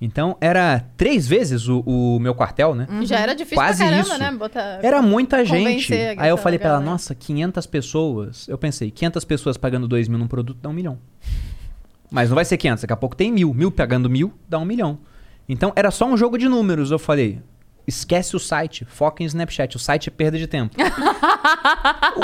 Então era três vezes o, o meu quartel, né? Já era difícil Quase pra caramba, isso. né? Botar... Era muita gente. Aí eu falei pra ela, nossa, 500 pessoas. Eu pensei, 500 pessoas pagando 2 mil num produto dá um milhão. Mas não vai ser 500, daqui a pouco tem mil. Mil pagando mil dá um milhão. Então era só um jogo de números. Eu falei, esquece o site, foca em Snapchat. O site é perda de tempo.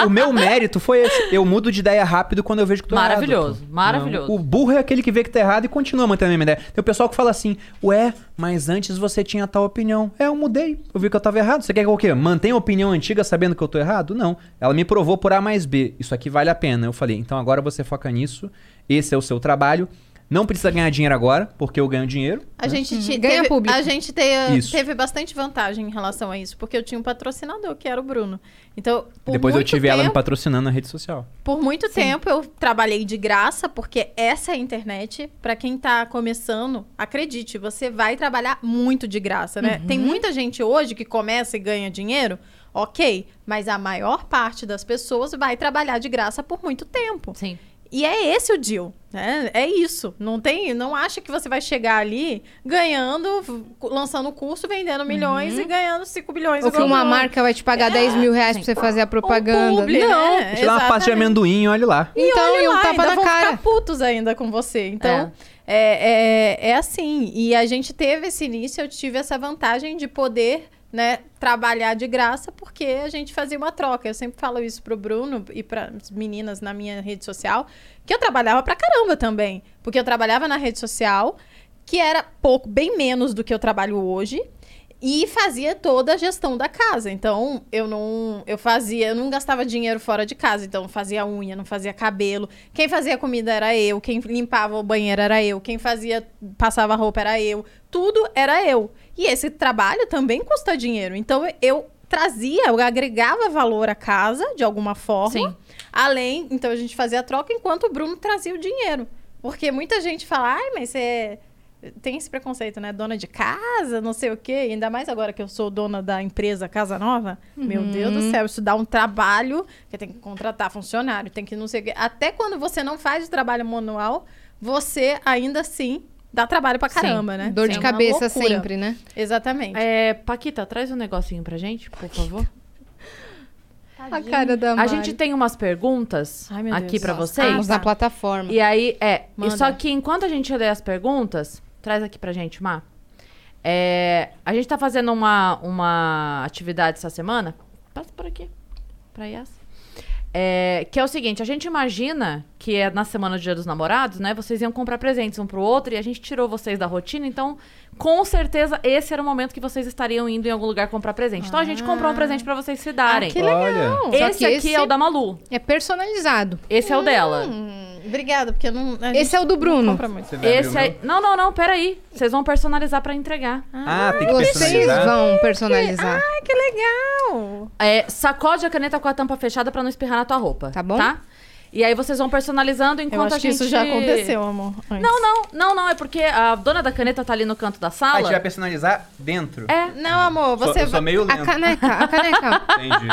o meu mérito foi esse. Eu mudo de ideia rápido quando eu vejo que tô Maravilhoso, errado. pô. maravilhoso. Não. O burro é aquele que vê que tá errado e continua mantendo a mesma ideia. Tem o pessoal que fala assim, ué, mas antes você tinha tal opinião. É, eu mudei. Eu vi que eu tava errado. Você quer que eu o quê? Mantenha a opinião antiga sabendo que eu tô errado? Não. Ela me provou por A mais B. Isso aqui vale a pena. Eu falei, então agora você foca nisso. Esse é o seu trabalho. Não precisa ganhar dinheiro agora, porque eu ganho dinheiro. A gente te- Ganha teve, público. a gente te- teve bastante vantagem em relação a isso, porque eu tinha um patrocinador, que era o Bruno. Então, por Depois eu tive ela me tempo, patrocinando na rede social. Por muito tempo eu trabalhei de graça, porque essa é a internet. Pra quem tá começando, acredite, você vai trabalhar muito de graça, né? Tem muita gente hoje que começa e ganha dinheiro, ok, mas a maior parte das pessoas vai trabalhar de graça por muito tempo. Sim. E é esse o deal, né? É isso. Não tem, não acha que você vai chegar ali ganhando, lançando curso, vendendo milhões e ganhando 5 bilhões. Ou que uma marca vai te pagar 10 mil reais pra você fazer a propaganda. Um publi, não. né? Te dá uma pasta de amendoim, olha lá. E Então, olha e um lá, tapa ainda na vão cara. ficar putos ainda com você. Então, é. É, é assim. E a gente teve esse início, eu tive essa vantagem de poder, né, trabalhar de graça, porque a gente fazia uma troca. Eu sempre falo isso pro Bruno e para as meninas na minha rede social, que eu trabalhava pra caramba também. Porque eu trabalhava na rede social, que era pouco, bem menos do que eu trabalho hoje. E fazia toda a gestão da casa. Então, eu não. Eu fazia, eu não gastava dinheiro fora de casa. Então, fazia unha, não fazia cabelo. Quem fazia comida era eu. Quem limpava o banheiro era eu. Quem fazia, passava roupa era eu. Tudo era eu. E esse trabalho também custa dinheiro. Então, eu trazia, eu agregava valor à casa de alguma forma. Sim. Além, então a gente fazia a troca enquanto o Bruno trazia o dinheiro. Porque muita gente fala, ai, mas você tem esse preconceito, né? Dona de casa, não sei o quê. Ainda mais agora que eu sou dona da empresa Casa Nova. Meu Deus do céu, isso dá um trabalho. Que tem que contratar funcionário, tem que não sei o quê. Até quando você não faz o trabalho manual, você ainda assim dá trabalho pra caramba, né? Dor É de uma cabeça loucura. sempre, né? Exatamente. É, Paquita, traz um negocinho pra gente, por favor. A cara da A Mari. gente tem umas perguntas Ai, meu aqui Deus. pra Nossa. vocês. Estamos Ah, na tá. plataforma. E aí, é. E só que enquanto a gente lê as perguntas, traz aqui pra gente, Má. É, a gente tá fazendo uma, uma atividade essa semana. Passa por aqui. Pra Yas. É, que é o seguinte, a gente imagina que é na semana do Dia dos Namorados, né? Vocês iam comprar presentes um pro outro e a gente tirou vocês da rotina, então com certeza esse era o momento que vocês estariam indo em algum lugar comprar presente. Então a gente comprou um presente pra vocês se darem. Ah, que legal. Esse que aqui esse- é o da Malu. É personalizado. Esse é o dela. Obrigada, porque eu não. a Esse gente é o do Bruno. Esse meu? Não, não, não, peraí. Vocês vão personalizar pra entregar. Ah, tem que Vocês personalizar. vão personalizar. Ai, que legal! É, sacode a caneta com a tampa fechada pra não espirrar na tua roupa. Tá bom? Tá? E aí vocês vão personalizando enquanto Eu acho a que gente... isso já aconteceu, amor. antes. Não, não, não, não. É porque a dona da caneta tá ali no canto da Ah, a sala. gente vai personalizar dentro. É. Não, amor, Sou- você eu sou vai. meio A lento. caneca, a caneca. <laughs> Entendi.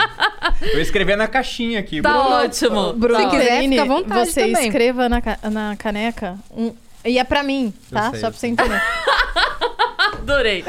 Eu ia escrever na caixinha aqui. Tá Bruno. ótimo. Bruno, Se quiser, fica à vontade você também. escreva na, ca- na caneca um. E é pra mim, tá? sei, Só pra você entender. <laughs> Adorei.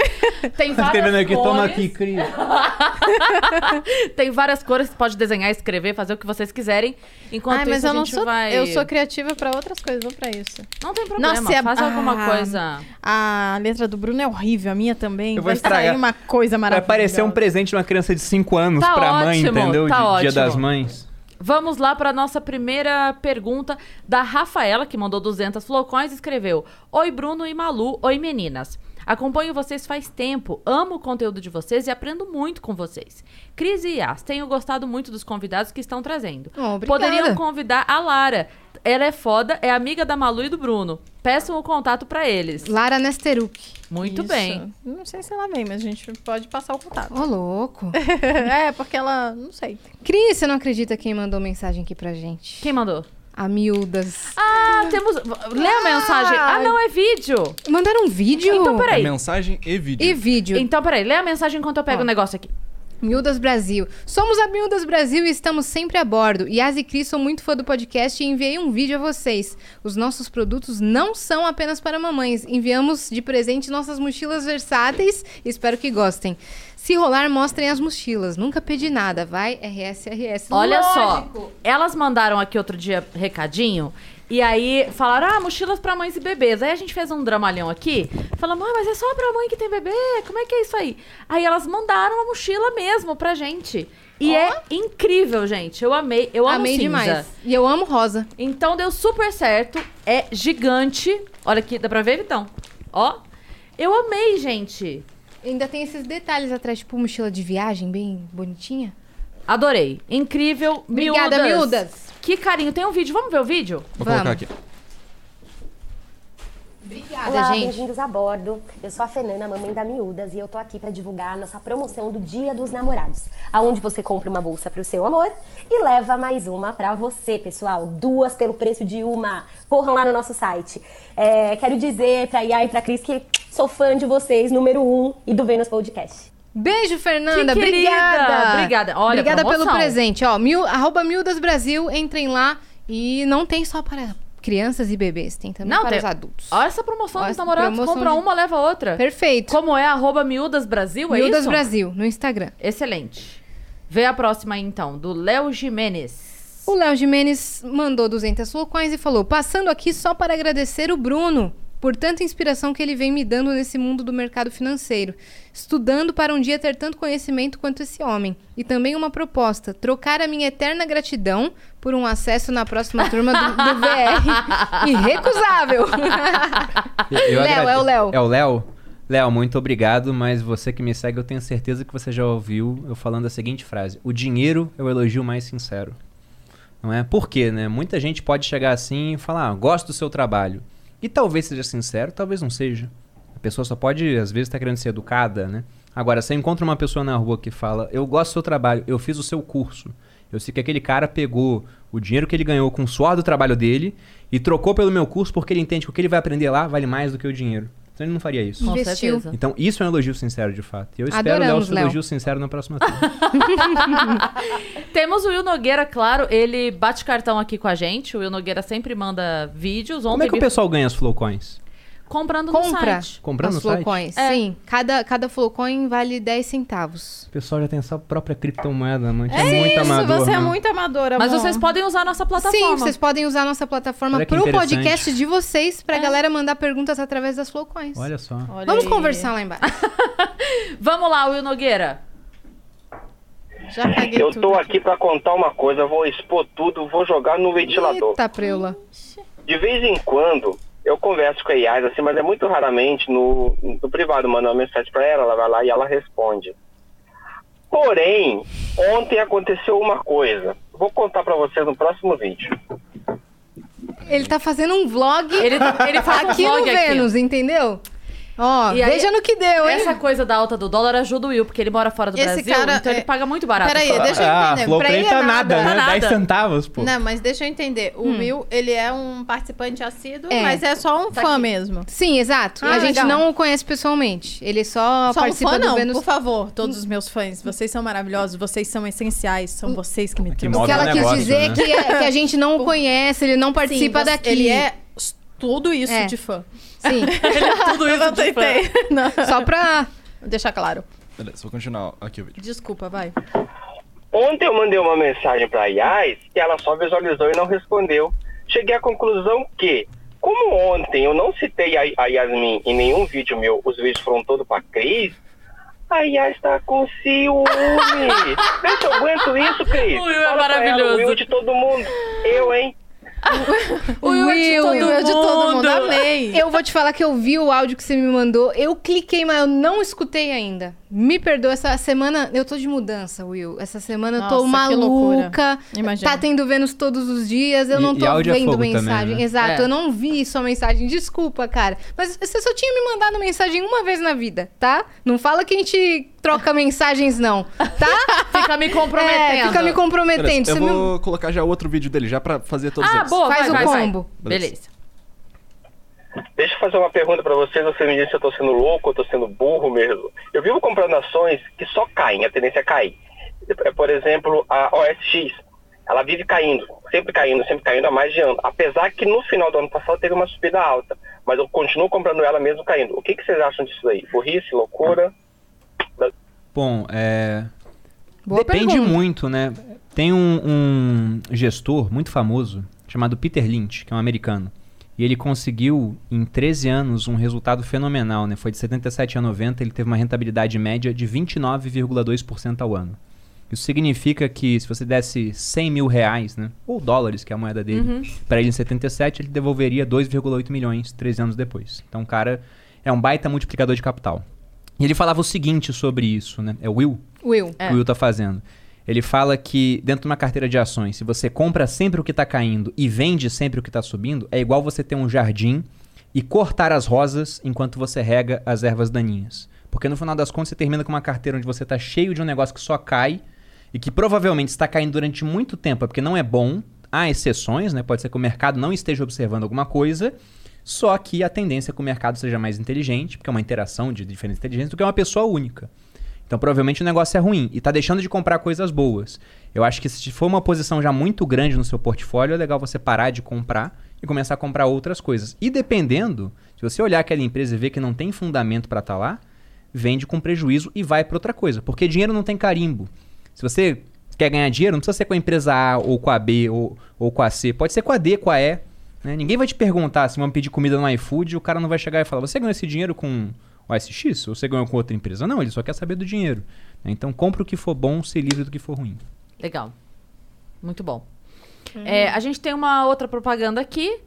Tem <laughs> Tá várias escrevendo aqui, cores. toma aqui, Cris. <laughs> Tem várias cores, você pode desenhar, escrever, fazer o que vocês quiserem. Enquanto Ai, mas isso, eu a não gente sou. vai... Eu sou criativa pra outras coisas, não pra isso. Não tem problema, Nossa, e a- faz alguma ah, coisa. A letra do Bruno é horrível, a minha também. Eu vou vai estragar. sair uma coisa Vai maravilhosa. parecer um presente de uma criança de 5 anos Tá pra mãe, ótimo, entendeu? tá de ótimo. Dia das Mães. Vamos lá para nossa primeira pergunta da Rafaela, que mandou 200 flocões e escreveu: Oi, Bruno e Malu. Oi, meninas. Acompanho vocês faz tempo, amo o conteúdo de vocês e aprendo muito com vocês. Cris e Yas, tenho gostado muito dos convidados que estão trazendo. Oh, obrigada. Poderiam convidar a Lara. Ela é foda, é amiga da Malu e do Bruno. Peçam o contato para eles. Lara Nesteruk. Muito Isso. bem. Não sei se ela vem, mas a gente pode passar o contato. Ô, louco. <laughs> é, porque ela. Não sei. Cris, você não acredita quem mandou mensagem aqui pra gente? Quem mandou? A Miúdas. Ah, temos. Lê a mensagem. Ah, não, é vídeo. Mandaram um vídeo? Então, peraí. É mensagem e vídeo. E vídeo. Então, peraí, lê a mensagem enquanto eu pego Ó. o negócio aqui. Miúdas Brasil. Somos a Miúdas Brasil e estamos sempre a bordo. Yas e Cris sou muito fã do podcast e enviei um vídeo a vocês. Os nossos produtos não são apenas para mamães. Enviamos de presente nossas mochilas versáteis. Espero que gostem. Se rolar, mostrem as mochilas. Nunca pedi nada. Vai, RS, RS. Olha Lógico. só, elas mandaram aqui outro dia recadinho E aí falaram, ah, mochilas pra mães e bebês. Aí a gente fez um dramalhão aqui. Falamos, ah, mas é só pra mãe que tem bebê? Como é que é isso aí? Aí elas mandaram uma mochila mesmo pra gente. E é incrível, gente. Eu amei. Eu amo Amei cinza. demais. E eu amo rosa. Então deu super certo. É gigante. Olha aqui, dá pra ver, Vitão? Ó. Eu amei, gente. Ainda tem esses detalhes atrás, tipo mochila de viagem, bem bonitinha. Adorei. Incrível. Obrigada, miúdas. Que carinho. Tem um vídeo. Vamos ver o vídeo? Vou Vamos. colocar aqui. Obrigada, Olá, gente. bem-vindos a bordo. Eu sou a Fernanda, mamãe da Miúdas, e eu tô aqui pra divulgar a nossa promoção do Dia dos Namorados, aonde você compra uma bolsa pro seu amor e leva mais uma pra você, pessoal. Duas pelo preço de uma. Corram lá no nosso site. É, quero dizer pra Iá e pra Cris que sou fã de vocês, número um, e do Vênus Podcast. Beijo, Fernanda. Que. Obrigada. Obrigada. Olha, Obrigada promoção. pelo presente. Ó, mil, arroba Mildas Brasil, entrem lá. E não tem só para crianças e bebês, tem também Não, para tem- os adultos. Olha essa promoção Olha dos namorados. promoção Compra de- uma, leva outra. Perfeito. Como é? Arroba Miúdas Brasil, é Mildas isso? Brasil, no Instagram. Excelente. Vê a próxima aí, então, do Léo Jimenez. O Léo Jimenez mandou 200 flocões e falou: Passando aqui só para agradecer o Bruno por tanta inspiração que ele vem me dando nesse mundo do mercado financeiro. Estudando para um dia ter tanto conhecimento quanto esse homem. E também uma proposta: trocar a minha eterna gratidão por um acesso na próxima turma do, do <laughs> VR. Irrecusável. Léo, agrade- é o Léo. É o Léo? Léo, muito obrigado, mas você que me segue, eu tenho certeza que você já ouviu eu falando a seguinte frase: O dinheiro é o elogio mais sincero. Não é? Por quê, né? Muita gente pode chegar assim e falar, ah, gosto do seu trabalho. E talvez seja sincero, talvez não seja. A pessoa só pode, às vezes, estar querendo ser educada, né? Agora, você encontra uma pessoa na rua que fala, eu gosto do seu trabalho, eu fiz o seu curso. Eu sei que aquele cara pegou o dinheiro que ele ganhou com o suor do trabalho dele e trocou pelo meu curso porque ele entende que o que ele vai aprender lá vale mais do que o dinheiro. Então ele não faria isso. Com Investiu. certeza. Então, isso é um elogio sincero, de fato. E eu espero, Léo, Adoramos, seu Léo. elogio sincero na próxima turma. <laughs> <laughs> Temos o Will Nogueira, claro, ele bate cartão aqui com a gente. O Will Nogueira sempre manda vídeos. Ontem Como é que o pessoal ganha as Flowcoins? Comprando no Compra site. Comprando no site? É. Sim, cada, cada flowcoin vale 10 centavos. O pessoal já tem essa própria criptomoeda, mano. É, É muito isso, amador. você é né? muito amadora, Mas amor. vocês podem usar a nossa plataforma. Sim, vocês podem usar a nossa plataforma pro podcast de vocês pra galera mandar perguntas através das flowcoins. Olha só. Olha Vamos aí. conversar lá embaixo. <laughs> Vamos lá, Will Nogueira. Já paguei Eu tudo tô aqui pra contar uma coisa, vou expor tudo, vou jogar no ventilador. Eita, preula. De vez em quando, eu converso com a IAS, assim, mas é muito raramente no, no privado, mando uma mensagem pra ela, ela vai lá e ela responde. Porém, ontem aconteceu uma coisa. Vou contar pra vocês no próximo vídeo. Ele tá fazendo um vlog Ele, ele faz um aqui vlog no aqui. Vênus, entendeu? Ó, aí, veja no que deu, hein? Essa coisa da alta do dólar ajuda o Will, porque ele mora fora do Esse Brasil, cara então ele é- paga muito barato. Peraí, deixa eu Ah, entender. Flow pra ele tá é nada, Tá né? nada. 10 centavos, pô. Não, mas deixa eu entender. O Will, ele é um participante assíduo, É. mas é só um Tá fã aqui. mesmo. Sim, exato. Ah, a gente legal. não o conhece pessoalmente. Ele só, Só um participa fã, do não, Vênus. por favor, todos os meus fãs. Vocês são maravilhosos, vocês são essenciais, são vocês que me Que O que ela quis dizer né? que, é- que a gente não <laughs> o conhece, ele não participa Sim, daqui. Ele é tudo isso É. de fã. Sim, <laughs> Tudo isso <laughs> eu de fã. tentei. <laughs> Não. só pra... Deixar claro. Beleza, vou continuar aqui o vídeo. Desculpa, vai. Ontem eu mandei uma mensagem pra IAS que ela só visualizou e não respondeu. Cheguei à conclusão que, como ontem eu não citei a, a Yasmin em nenhum vídeo meu, os vídeos foram todos pra Cris, a Yas está com ciúme. Vê se eu aguento isso, Cris. O Will é pra ela, maravilhoso. O Will de todo mundo. Eu, hein? O Will é de todo Eu de todo mundo, amei. Eu vou te falar que eu vi o áudio que você me mandou. Eu cliquei, mas eu não escutei ainda. Me perdoa, essa semana eu tô de mudança, Will. Essa semana eu tô Nossa, que loucura. maluca. Imagina. Tá tendo Vênus todos os dias. Eu E- não tô áudio é vendo fogo mensagem. também, né? Exato, É. eu não vi sua mensagem. Desculpa, cara. Mas você só tinha me mandado mensagem uma vez na vida, tá? Não fala que a gente troca mensagens, não. Tá? <laughs> Fica me comprometendo. É, fica me comprometendo. Beleza, eu Você me- vou colocar já outro vídeo dele, já pra fazer todos Ah, eles. boa, Faz vai, o vai, vai. combo. Beleza. Deixa eu fazer uma pergunta pra vocês. Você me diz se eu tô sendo louco ou tô sendo burro mesmo. Eu vivo comprando ações que só caem, a tendência é cair. É, Por exemplo, a OSX. Ela vive caindo, sempre caindo, sempre caindo há mais de ano. Apesar que no final do ano passado teve uma subida alta. Mas eu continuo comprando ela mesmo caindo. O que, que vocês acham disso aí? Burrice, loucura? Bom, é. Boa Depende pergunta. muito, né? Tem um, um gestor muito famoso chamado Peter Lynch, que é um americano. E ele conseguiu, em 13 anos, um resultado fenomenal, né? Foi de 77 a 90, ele teve uma rentabilidade média de 29,2% ao ano. Isso significa que se você desse 100 mil reais, né? Ou dólares, que é a moeda dele, Uhum. para ele em 77, ele devolveria 2,8 milhões 13 anos depois. Então o cara é um baita multiplicador de capital. E ele falava o seguinte sobre isso, né? É o Will? Will. É. o Will tá fazendo. Ele fala que dentro de uma carteira de ações, se você compra sempre o que tá caindo e vende sempre o que tá subindo, é igual você ter um jardim e cortar as rosas enquanto você rega as ervas daninhas. Porque no final das contas você termina com uma carteira onde você tá cheio de um negócio que só cai e que provavelmente está caindo durante muito tempo, é porque não é bom. Há exceções, né? Pode ser que o mercado não esteja observando alguma coisa, só que a tendência é que o mercado seja mais inteligente, porque é uma interação de diferentes inteligências, do que uma pessoa única. Então, provavelmente o negócio é ruim e tá deixando de comprar coisas boas. Eu acho que se for uma posição já muito grande no seu portfólio, é legal você parar de comprar e começar a comprar outras coisas. E dependendo, se você olhar aquela empresa e ver que não tem fundamento para estar lá, vende com prejuízo e vai para outra coisa, porque dinheiro não tem carimbo. Se você quer ganhar dinheiro, não precisa ser com a empresa A ou com a B ou, ou com a C, pode ser com a D, com a E. né? Ninguém vai te perguntar se vão pedir comida no iFood, o cara não vai chegar e falar: "Você ganhou esse dinheiro com o SX ou você ganhou com outra empresa?" Não, ele só quer saber do dinheiro. né? Então compra o que for bom, se livre do que for ruim. Legal. Muito bom. É, a gente tem uma outra propaganda aqui.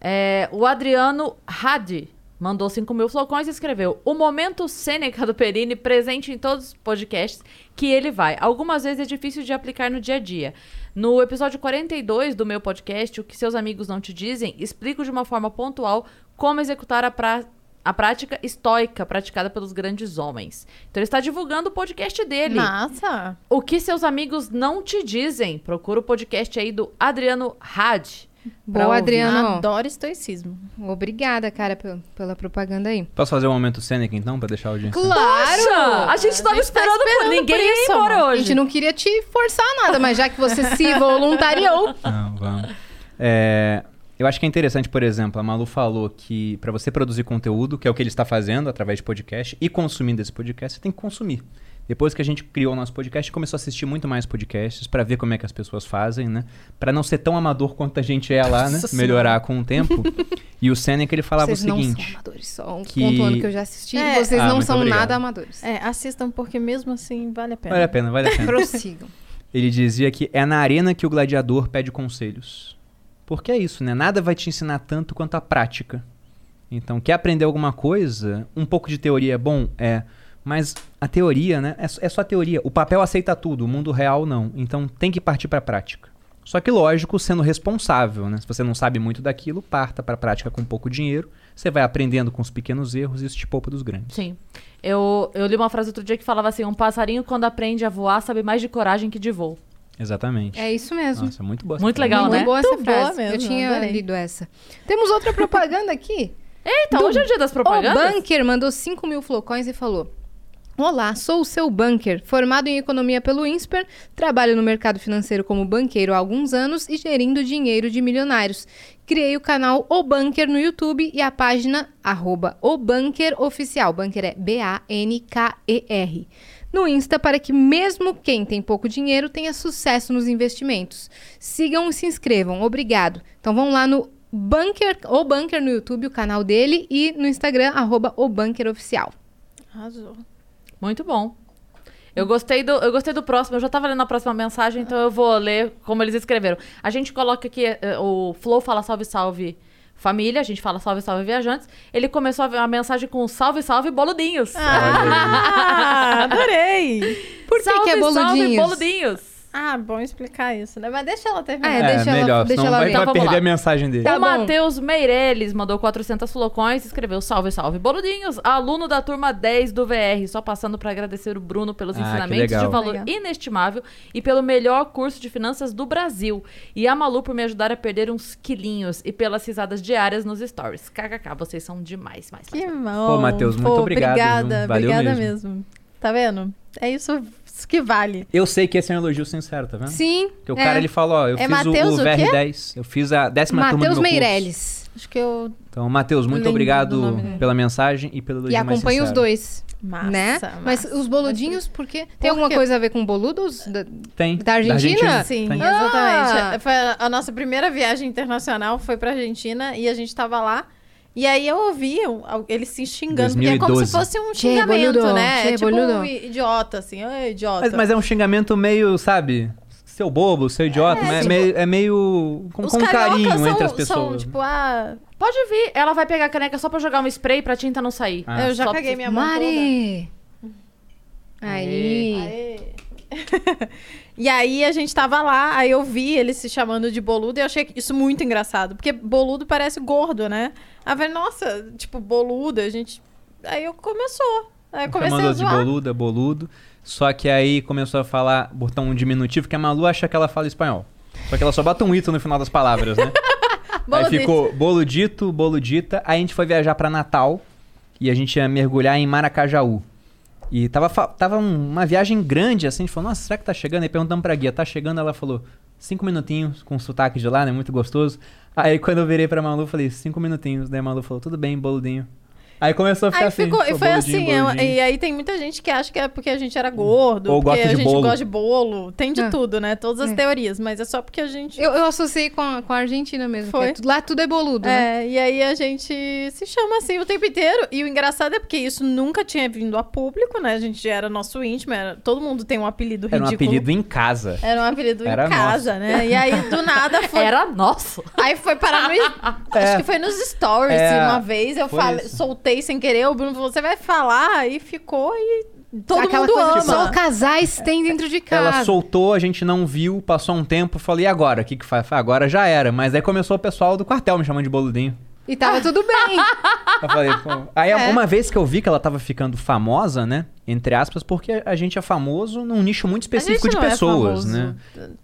É, o Adriano Hadi mandou 5 mil flocões e escreveu: O momento Sêneca do Perini presente em todos os podcasts que ele vai. Algumas vezes é difícil de aplicar no dia a dia. No episódio 42 do meu podcast, O que seus amigos não te dizem, explico de uma forma pontual como executar a prática. A prática estoica praticada pelos grandes homens. Então ele está divulgando o podcast dele. Massa. O que seus amigos não te dizem? Procura o podcast aí do Adriano Had. Boa, ouvir. Adriano. Adoro estoicismo. Obrigada, cara, pe- pela propaganda aí. Posso fazer um momento Seneca então, pra deixar o audiência? Claro! Poxa, a gente tava A gente tá esperando, por esperando ninguém por ir isso, embora amor. A hoje. gente não queria te forçar nada, mas já que você se <laughs> voluntariou. Não, vamos. É, eu acho que é interessante, por exemplo, a Malu falou que para você produzir conteúdo, que é o que ele está fazendo através de podcast, e consumindo esse podcast, você tem que consumir. Depois que a gente criou o nosso podcast, começou a assistir muito mais podcasts para ver como é que as pessoas fazem, né? Para não ser tão amador quanto a gente é lá, né? Nossa Melhorar com o tempo. <laughs> e o Seneca ele falava vocês o não são seguinte: amadores, só um que- pontuando que eu já assisti. É. Vocês Ah, não são obrigado. nada amadores. É, assistam porque mesmo assim vale a pena. vale a pena, vale a pena. Prossigam. Ele dizia que é na arena que o gladiador pede conselhos. Porque é isso, né? Nada vai te ensinar tanto quanto a prática. Então, quer aprender alguma coisa? Um pouco de teoria é bom? É. Mas a teoria, né? É, só- é só teoria. O papel aceita tudo, o mundo real não. Então tem que partir para a prática. Só que, lógico, sendo responsável, né? Se você não sabe muito daquilo, parta para a prática com pouco dinheiro. Você vai aprendendo com os pequenos erros e isso te poupa dos grandes. Sim. Eu, eu li uma frase outro dia que falava assim: um passarinho, quando aprende a voar, sabe mais de coragem que de voo. Exatamente. É isso mesmo. Nossa, muito boa. essa Muito frase. legal, Muito né? boa essa Muito boa frase. mesmo, eu tinha adorei. lido essa. Temos outra propaganda aqui. Eita, hoje é o dia das O propagandas? Bunker mandou 5 mil flocões e falou: Olá, sou o seu bunker, formado em economia pelo INSPER, trabalho no mercado financeiro como banqueiro há alguns anos e gerindo dinheiro de milionários. Criei o canal O Bunker no YouTube e a página arroba O Bunker Oficial. Bunker é B-A-N-K-E-R. No Insta para que mesmo quem tem pouco dinheiro tenha sucesso nos investimentos. Sigam e se inscrevam. Obrigado. Então vão lá no Bunker, O Bunker no YouTube, o canal dele, e no Instagram, arroba O Bunker Oficial. Arrasou. Muito bom. Eu gostei, do, eu gostei do próximo, eu já tava lendo a próxima mensagem, então eu vou ler como eles escreveram. A gente coloca aqui, eh, o Flow fala salve, salve família, a gente fala salve, salve viajantes. Ele começou a, a mensagem com salve, salve boludinhos. Ah, adorei. Por que, salve, que é salve boludinhos? Ah, bom explicar isso, né? Mas deixa ela terminar. é, deixa ela- melhor, deixa senão ela vai, vai Então vamos perder lá. a mensagem dele. Tá o. Matheus Meirelles mandou 400 flocões e escreveu salve, salve boludinhos. Aluno da turma 10 do VR. Só passando para agradecer o Bruno pelos Ah, ensinamentos de valor Legal. inestimável e pelo melhor curso de finanças do Brasil. E a Malu por me ajudar a perder uns quilinhos e pelas risadas diárias nos stories. KKK, vocês são demais. Mais, Que mais. bom. Pô, Matheus, muito obrigado, Obrigada, viu? Valeu obrigada mesmo. mesmo. Tá vendo? É isso, isso que vale. Eu sei que esse é um elogio sincero, tá vendo? Sim. Porque o é. cara ele falou, ó, eu É fiz Mateus o, o o quê? VR10, eu fiz a décima turma do Matheus meu curso. Meirelles. Acho que eu Então, Matheus, muito obrigado pela mensagem e pelo elogio E acompanha os dois. Massa, né? Mas massa. os boludinhos, porque. Tem Por alguma coisa a ver com boludos? Da- Tem. Da Argentina? Sim, Tem. exatamente. Ah! Foi a, a nossa primeira viagem internacional, foi pra Argentina e a gente tava lá. E aí eu ouvi eles se xingando, porque é como 2012. se fosse um xingamento, boludo, né? che, É tipo boludo. um idiota, assim, "Ai, idiota. Mas, mas é um xingamento meio, sabe? Seu bobo, seu idiota. mas É, tipo, meio, é meio com, Os com carinho são, entre as São, pessoas. tipo, ah, Pode vir, ela vai pegar a caneca só pra jogar um spray pra tinta não sair. Ah. eu já Só caguei pra- minha mão toda. Mari! Aí. Aê. <laughs> e aí a gente tava lá, aí eu vi eles se chamando de boludo e eu achei isso muito engraçado. Porque boludo parece gordo, né? Aí eu falei, nossa, tipo, boludo, a gente. Aí eu começou. Aí eu comecei Chamando a de zoar. boluda, boludo. Só que aí começou a falar, botar um diminutivo, que a Malu acha que ela fala espanhol. Só que ela só bota um ito no final das palavras, né? <laughs> aí ficou boludito, boludita. Aí a gente foi viajar pra Natal e a gente ia mergulhar em Maracajaú. E tava, tava um- uma viagem grande, assim, a gente falou, nossa, será que tá chegando? Aí perguntamos pra guia, tá chegando? Ela falou, cinco minutinhos, com sotaque de lá, né? Muito gostoso. Aí quando eu virei pra Malu, falei, cinco minutinhos. Daí a Malu falou, tudo bem, boludinho. Aí começou a ficar Aí assim. ficou, e foi assim, é- boludinho. e aí tem muita gente que acha que é porque a gente era gordo, Ou porque gosta a de gente bolo. gosta de bolo, tem de Ah. tudo, né? Todas as É. teorias, mas é só porque a gente... Eu, eu associei com a, com a Argentina mesmo. Foi. porque Lá tudo é boludo, né? É, e aí a gente se chama assim o tempo inteiro. E o engraçado é porque isso nunca tinha vindo a público, né? A gente era nosso íntimo, era, todo mundo tem um apelido Era um ridículo. apelido em casa. Era um apelido Era em casa, né? E aí, do nada, foi... Era nosso. Aí foi parar no... <laughs> Acho que foi nos stories É, uma vez. Eu foi falei, isso. Soltei sem querer. O Bruno falou, você vai falar? E ficou e todo Aquela mundo coisa ama. só casais têm dentro de casa. Ela soltou, a gente não viu, passou um tempo, falei, e agora? O que que faz? Falei, Agora já era. Mas aí começou o pessoal do quartel me chamando de boludinho. E tava tudo bem. <laughs> Eu falei, pô. Aí É. uma vez que eu vi que ela tava ficando famosa, né? Entre aspas, porque a gente é famoso num nicho muito específico A de não é pessoas, famoso. né?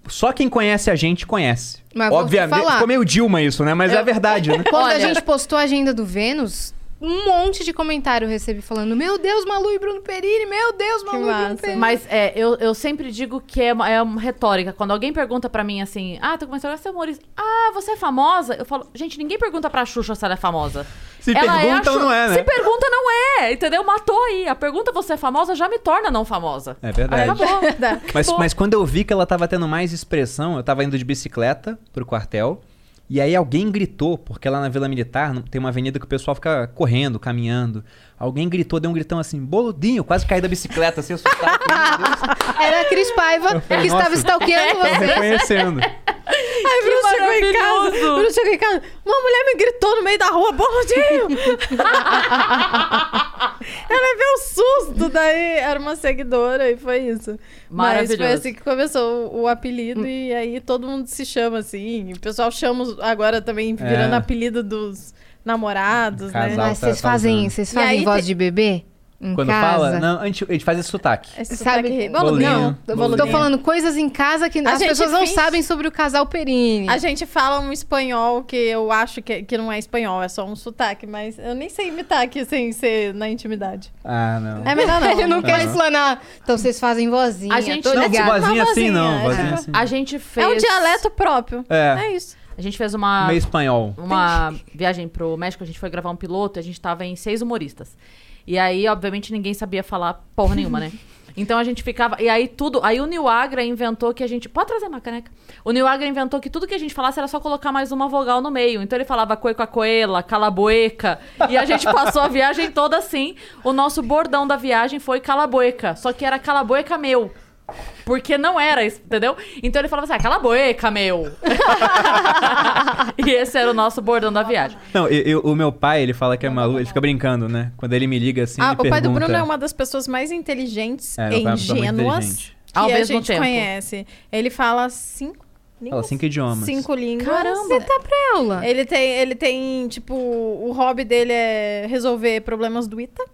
Só quem conhece a gente conhece. Mas vou te Obviamente, falar. ficou meio Dilma isso, né? Mas é verdade, né? Quando a Olha- gente postou a agenda do Vênus, um monte de comentário eu recebi falando: Meu Deus, Malu e Bruno Perini, meu Deus, Malu e Bruno. Perini. Mas é, eu, eu sempre digo que é uma, é uma retórica. Quando alguém pergunta pra mim assim, ah, tô começando a ser humorista. Ah, você é famosa? Eu falo, gente, ninguém pergunta pra Xuxa se ela é famosa. Se ela pergunta a ou Xu- não é, né? Se pergunta, não é, entendeu? Matou aí. A pergunta você é famosa já me torna não famosa. É verdade. Acabou. <laughs> Mas, Acabou. mas quando eu vi que ela tava tendo mais expressão, eu tava indo de bicicleta pro quartel. E aí alguém gritou, porque lá na Vila Militar tem uma avenida que o pessoal fica correndo, caminhando. Alguém gritou, deu um gritão assim, boludinho, quase caí da bicicleta, assim, assustado. Era a Cris Paiva que estava stalkeando você. reconhecendo. Aí Bruno chegou em casa. Bruno chegou em casa. Uma mulher me gritou no meio da rua, boludinho! <laughs> Eu levei um susto, daí era uma seguidora e foi isso. Mas foi assim que começou o, o apelido e aí todo mundo se chama assim. O pessoal chama agora também virando É. apelido dos namorados, Casal. né? Mas tá- vocês tá fazem, usando. vocês E fazem aí voz tem- de bebê? Em Quando casa? fala, não, a gente, a gente faz esse sotaque. Esse Sabe, sotaque- bolinho, Não, Tô bolinho. falando coisas em casa que A as gente pessoas não finge- sabem sobre o casal Perini. A gente fala um espanhol que eu acho que, que não é espanhol, é só um sotaque, mas eu nem sei imitar aqui sem ser na intimidade. Ah, não. É melhor não. <laughs> Ele não quer explanar. Então vocês fazem vozinha. A gente- tô Não, Não, ligada. vozinha assim não, vozinha, vozinha é. assim. A gente fez. É um dialeto próprio. É, É isso. A gente fez uma. meio espanhol. uma viagem pro México, a gente foi gravar um piloto e a gente tava em seis humoristas. E aí, obviamente, ninguém sabia falar porra nenhuma, né? <laughs> Então a gente ficava. E aí tudo. Aí o Nil Agra inventou que a gente. Pode trazer uma caneca. O Nil Agra inventou que tudo que a gente falasse era só colocar mais uma vogal no meio. Então ele falava coela, calaboeca. E a gente passou a viagem toda assim. O nosso bordão da viagem foi calaboeca. Só que era calaboeca meu. Porque não era isso, entendeu? Então ele falava assim, ah, cala a boca, meu. <laughs> e esse era o nosso bordão da viagem. Não, eu, eu- o meu pai, ele fala que é maluco, ele fica brincando, né? Quando ele me liga assim, Ah, ele o pai pergunta... do Bruno é uma das pessoas mais inteligentes É, e pai é ingênuas inteligente. que Ao a mesmo gente tempo. conhece. Ele fala cinco línguas. Fala cinco idiomas. Cinco línguas. Caramba. Você tá pra aula. Ele tem, ele tem, tipo, o hobby dele é resolver problemas do ITA.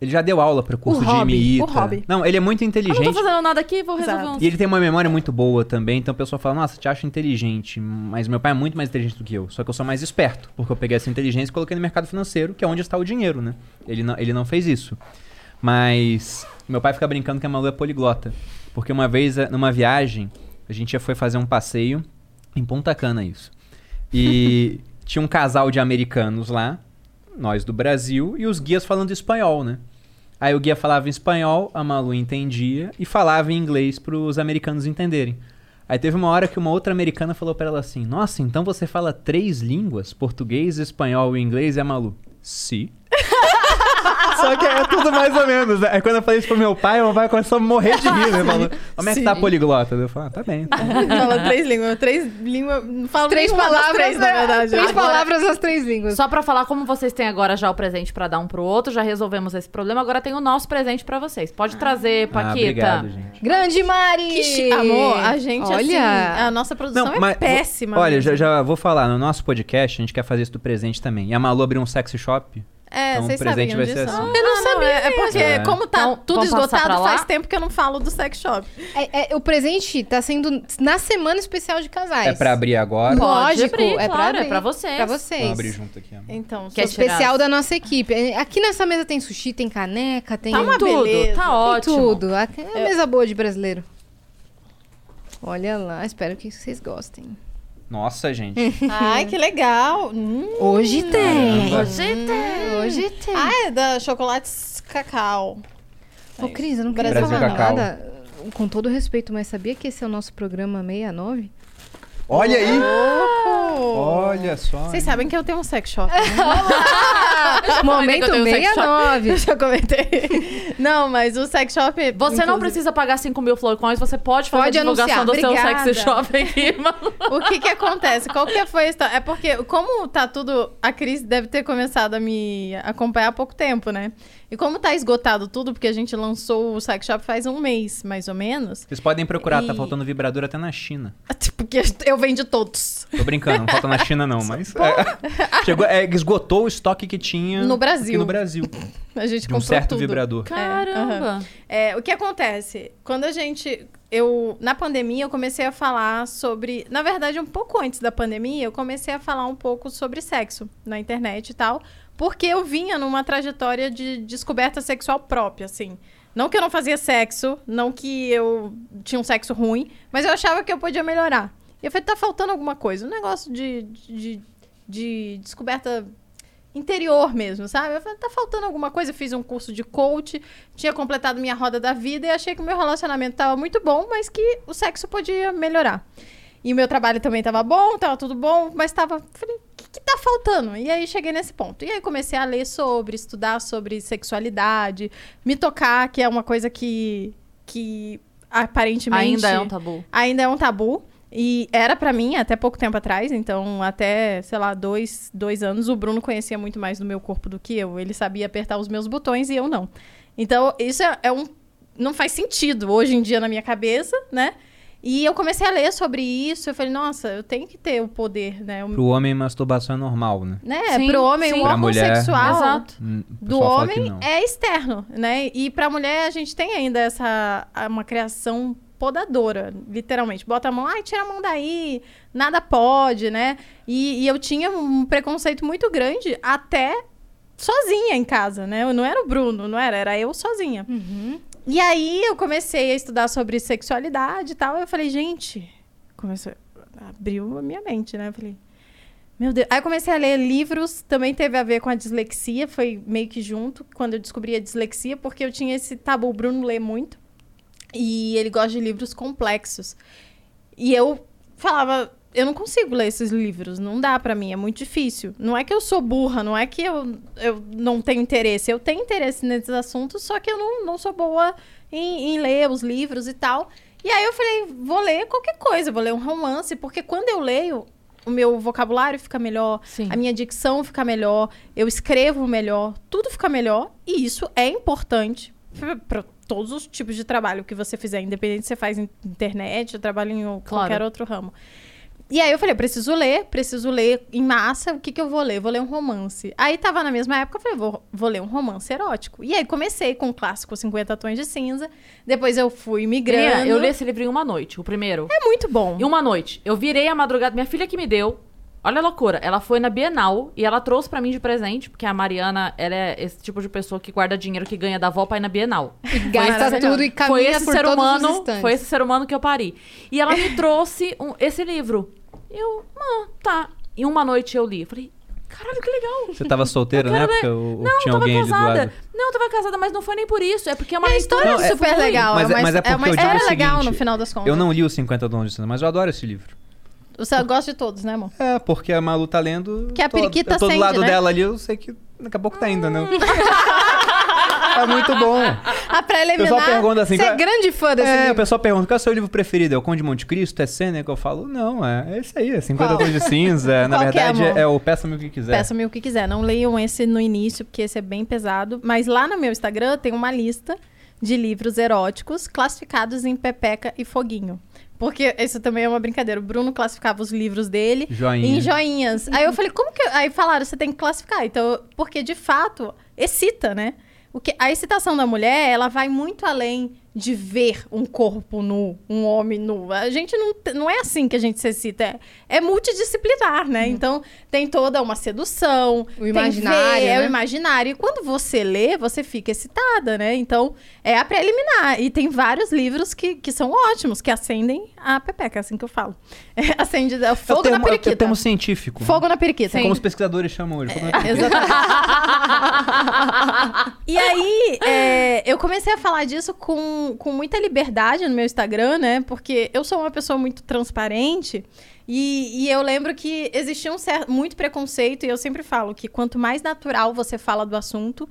Ele já deu aula pro curso O de hobby, o hobby. Não, ele é muito Eu não tô inteligente. fazendo nada aqui, vou resolver Exato. um... E ele tem uma memória muito boa também, então o pessoal fala, nossa, te acho inteligente, mas meu pai é muito mais inteligente do que eu. Só que eu sou mais esperto, porque eu peguei essa inteligência e coloquei no mercado financeiro, que é onde está o dinheiro, né? Ele não, ele não fez isso. Mas meu pai fica brincando que a Malu é poliglota. Porque uma vez, eh, numa viagem, a gente já foi fazer um passeio em Ponta Cana, isso. E <laughs> tinha um casal de americanos lá, nós do Brasil, e os guias falando espanhol, né? Aí o guia falava em espanhol, a Malu entendia e falava em inglês pros americanos entenderem. Aí teve uma hora que uma outra americana falou pra ela assim: Nossa, então você fala três línguas? Português, espanhol e inglês? E a Malu, sim. <laughs> Só que é tudo mais ou menos. né? Aí quando eu falei isso pro meu pai, meu pai começou a morrer de rir, né? Falou, como é que tá a poliglota? Eu falei, ah, tá bem. Tá bem. Fala três línguas. Três línguas. Não falo Três palavras, três, na né? verdade. Três Agora- palavras nas três línguas. Só pra falar como vocês têm agora já o presente pra dar um pro outro, já resolvemos esse problema, agora tem o nosso presente pra vocês. Pode trazer, Ah, Paquita. obrigado, gente. Grande Mari! Que chi- Amor, a gente, Olha. assim, a nossa produção é péssima. Olha, já, já vou falar, no nosso podcast a gente quer fazer isso do presente também. E a Malu abriu um sexy shop. É, então o vocês presente sabiam vai disso? ser assim. Eu não sabia. É, é porque, É. como tá Então, tudo pra esgotado, faz tempo que eu não falo do sex shop. É, é, o presente tá sendo na semana especial de casais. É pra abrir agora. Pode Lógico, abrir, é pra claro, é abrir. pra vocês. Pra vocês. Vamos abrir junto aqui. amor. Então, Quer É especial da nossa equipe. É, Aqui nessa mesa tem sushi, tem caneca, tem Tá uma tudo, beleza. tá tem ótimo. tudo. Aqui É uma mesa boa de brasileiro. Olha lá, espero que vocês gostem. Nossa, gente. <laughs> Ai, que legal. Hum. Hoje tem. Caramba. Hoje tem. Hoje tem. Ah, é da chocolates cacau. Ô, Cris, eu não queria Brasil falar Cacau. nada. Com todo respeito, mas sabia que esse é o nosso programa 69? Olha aí! Oh. Olha só. Vocês sabem que eu tenho um sex shop. Né? <laughs> <laughs> Momento que eu tenho um sex shop. 69. <laughs> Eu já comentei. Não, mas o sex shop. Você não inclusive, precisa pagar 5 mil florcões, você pode fazer Pode a divulgação anunciar. do seu Obrigada. sexy shop aqui, Malu. O que que acontece? Qual que foi a história? É porque, como tá tudo... A Cris deve ter começado a me acompanhar há pouco tempo, né? E como tá esgotado tudo, porque a gente lançou o sex shop faz um mês, mais ou menos. Vocês podem procurar, tá E- faltando vibrador até na China. <laughs> Porque eu vendo todos. Tô brincando, não falta na China não, <laughs> mas... é, <laughs> chegou, é, esgotou o estoque que tinha No Brasil. aqui no Brasil. A gente De um certo tudo. vibrador. Caramba. É, o que acontece? Quando a gente. Eu, na pandemia, eu comecei a falar sobre. Na verdade, um pouco antes da pandemia, eu comecei a falar um pouco sobre sexo na internet e tal. Porque eu vinha numa trajetória de descoberta sexual própria, assim. Não que eu não fazia sexo, não que eu tinha um sexo ruim, mas eu achava que eu podia melhorar. E eu falei, tá faltando alguma coisa. Um negócio de, de, de descoberta interior mesmo, sabe? Eu falei, tá faltando alguma coisa. Eu fiz um curso de coach, tinha completado minha roda da vida e achei que o meu relacionamento tava muito bom, mas que o sexo podia melhorar. E o meu trabalho também tava bom, tava tudo bom, mas tava. Falei, que, que tá faltando? E aí cheguei nesse ponto. E aí comecei a ler sobre, estudar sobre sexualidade, me tocar, que é uma coisa que. que aparentemente. Ainda é um tabu. Ainda é um tabu. E era pra mim até pouco tempo atrás, então até, sei lá, dois, dois anos, o Bruno conhecia muito mais do meu corpo do que eu. Ele sabia apertar os meus botões e eu não. Então, isso é, é um. Não faz sentido hoje em dia na minha cabeça, né? E eu comecei a ler sobre isso. Eu falei, nossa, eu tenho que ter o poder, né? O, Pro homem, masturbação é normal, né? né? Sim, Pro homem, sim. o órgão mulher, sexual Exato. Hum, do homem é externo, né? E pra mulher a gente tem ainda essa uma criação podadora, literalmente. Bota a mão, ai, tira a mão daí, nada pode, né? E, e eu tinha um preconceito muito grande até sozinha em casa, né? Eu não era o Bruno, não era, era eu sozinha. E aí eu comecei a estudar sobre sexualidade e tal. Eu falei, gente, começou, abriu a minha mente, né? Eu falei, meu Deus. Aí eu comecei a ler livros, também teve a ver com a dislexia, foi meio que junto, quando eu descobri a dislexia, porque eu tinha esse tabu. O Bruno lê muito. E ele gosta de livros complexos. E eu falava, eu não consigo ler esses livros, não dá pra mim, é muito difícil. Não é que eu sou burra, não é que eu, eu não tenho interesse. Eu tenho interesse nesses assuntos, só que eu não, não sou boa em, em ler os livros e tal. E aí eu falei, vou ler qualquer coisa, vou ler um romance, porque quando eu leio, o meu vocabulário fica melhor, Sim. a minha dicção fica melhor, eu escrevo melhor, tudo fica melhor, e isso é importante para todos os tipos de trabalho que você fizer, independente se você faz internet, ou trabalha em qualquer outro ramo. E aí eu falei, eu preciso ler, preciso ler em massa, o que que eu vou ler? Vou ler um romance. Aí tava na mesma época, eu falei, vou, vou ler um romance erótico. E aí comecei com o clássico 50 Tons de Cinza, depois eu fui migrando. Eu li esse livro em uma noite, o primeiro. É muito bom. Em uma noite. Eu virei a madrugada. Minha filha que me deu. Olha a loucura. Ela foi na Bienal e ela trouxe pra mim de presente, porque a Mariana, ela é esse tipo de pessoa que guarda dinheiro que ganha da avó pra ir na Bienal. <laughs> Gasta Maravilhoso. tudo e caminha foi esse por ser todos os humano, foi esse ser humano que eu pari. E ela me trouxe um- esse livro. Eu, ah, tá. em uma noite eu li. Eu falei, caralho, que legal. Você tava solteira na época? ler. Ou, Não, tinha tava alguém casada. Não, eu tava casada, mas não foi nem por isso. É porque é uma E a história leitura é super flui. legal. Mas é é- mas é é porque uma eu digo história legal no seguinte, final das contas. Eu não li os 50 Tons de Cinza, mas eu adoro esse livro. Você gosta de todos, né, amor? É, porque a Malu tá lendo. Que a periquita eu tô do acende, lado né? dela ali, eu sei que daqui a pouco tá indo, né? <laughs> é muito bom. A O pessoal pergunta assim. Você é qual- grande fã desse É, o livro. pessoal pergunta qual é o seu livro preferido? É o Conde de Monte Cristo? É Sêneca? Eu falo, não, é, é esse aí, é 50 Qual? Tons de Cinza. Na Qual é, verdade, amor? é, o Peça-me o que quiser. Peça-me o que quiser. Não leiam esse no início, porque esse é bem pesado. Mas lá no meu Instagram tem uma lista de livros eróticos classificados em Pepeca e Foguinho. Porque isso também é uma brincadeira. O Bruno classificava os livros dele Joinha. em joinhas. Aí eu falei, como que. Aí falaram, você tem que classificar. Então, porque de fato, excita, né? O que, a excitação da mulher, ela vai muito além de ver um corpo nu, um homem nu. A gente não, não é assim que a gente se excita. É, é multidisciplinar, né? Então, tem toda uma sedução. O tem imaginário, ver, É o né? imaginário. E quando você lê, você fica excitada, né? Então, é a preliminar. E tem vários livros que, que são ótimos, que acendem a pepeca, é assim que eu falo. <laughs> É, acende é É fogo termo, na é o periquita. termo científico. Fogo na periquita. É como os pesquisadores chamam hoje. periquita. Exatamente. <laughs> e aí, é, eu comecei a falar disso com, com muita liberdade no meu Instagram, né? Porque eu sou uma pessoa muito transparente. E, e eu lembro que existia um certo, muito preconceito. E eu sempre falo que quanto mais natural você fala do assunto,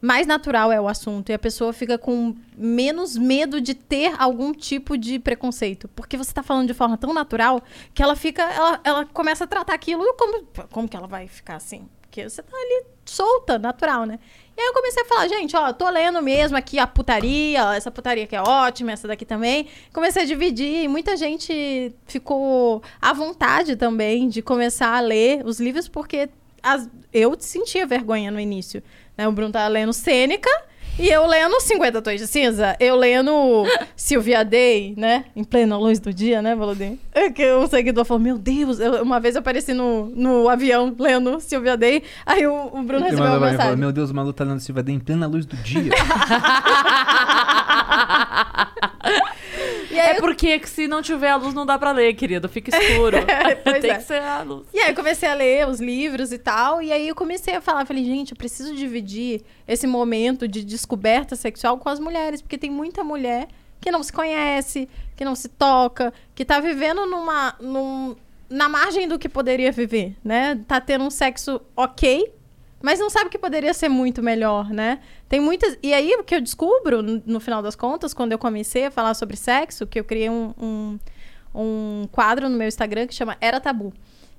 mais natural é o assunto. E a pessoa fica com menos medo de ter algum tipo de preconceito. Porque você tá falando de forma tão natural que ela fica. Ela, ela começa a tratar aquilo como. Como que ela vai ficar assim? Porque você tá ali solta, natural, né? E aí eu comecei a falar, gente, ó, tô lendo mesmo aqui a putaria, ó, essa putaria que é ótima, essa daqui também. Comecei a dividir e muita gente ficou à vontade também de começar a ler os livros, porque as- eu sentia vergonha no início. Né? O Bruno tava lendo Sêneca e eu lendo 50 Tons de Cinza. Eu lendo Sylvia Day, né? Em plena luz do dia, né, Valodinho? É que um seguidor falou, meu Deus, eu- uma vez eu apareci no, no avião lendo Sylvia Day, aí o, o Bruno recebeu uma e falou, mensagem. meu Deus, o Malu tá lendo Silva Day em plena luz do dia. <laughs> É porque que se não tiver a luz não dá pra ler, querido. Fica <laughs> escuro. Pois Tem é. que ser a luz. E aí eu comecei a ler os livros e tal, e aí eu comecei a falar, falei, gente, eu preciso dividir esse momento de descoberta sexual com as mulheres, porque tem muita mulher que não se conhece, que não se toca, que tá vivendo numa num- na margem do que poderia viver, né? Tá tendo um sexo ok, mas não sabe que poderia ser muito melhor, né? Tem muitas. E aí o que eu descubro, no, no final das contas, quando eu comecei a falar sobre sexo, que eu criei um, um, um quadro no meu Instagram que chama Era Tabu.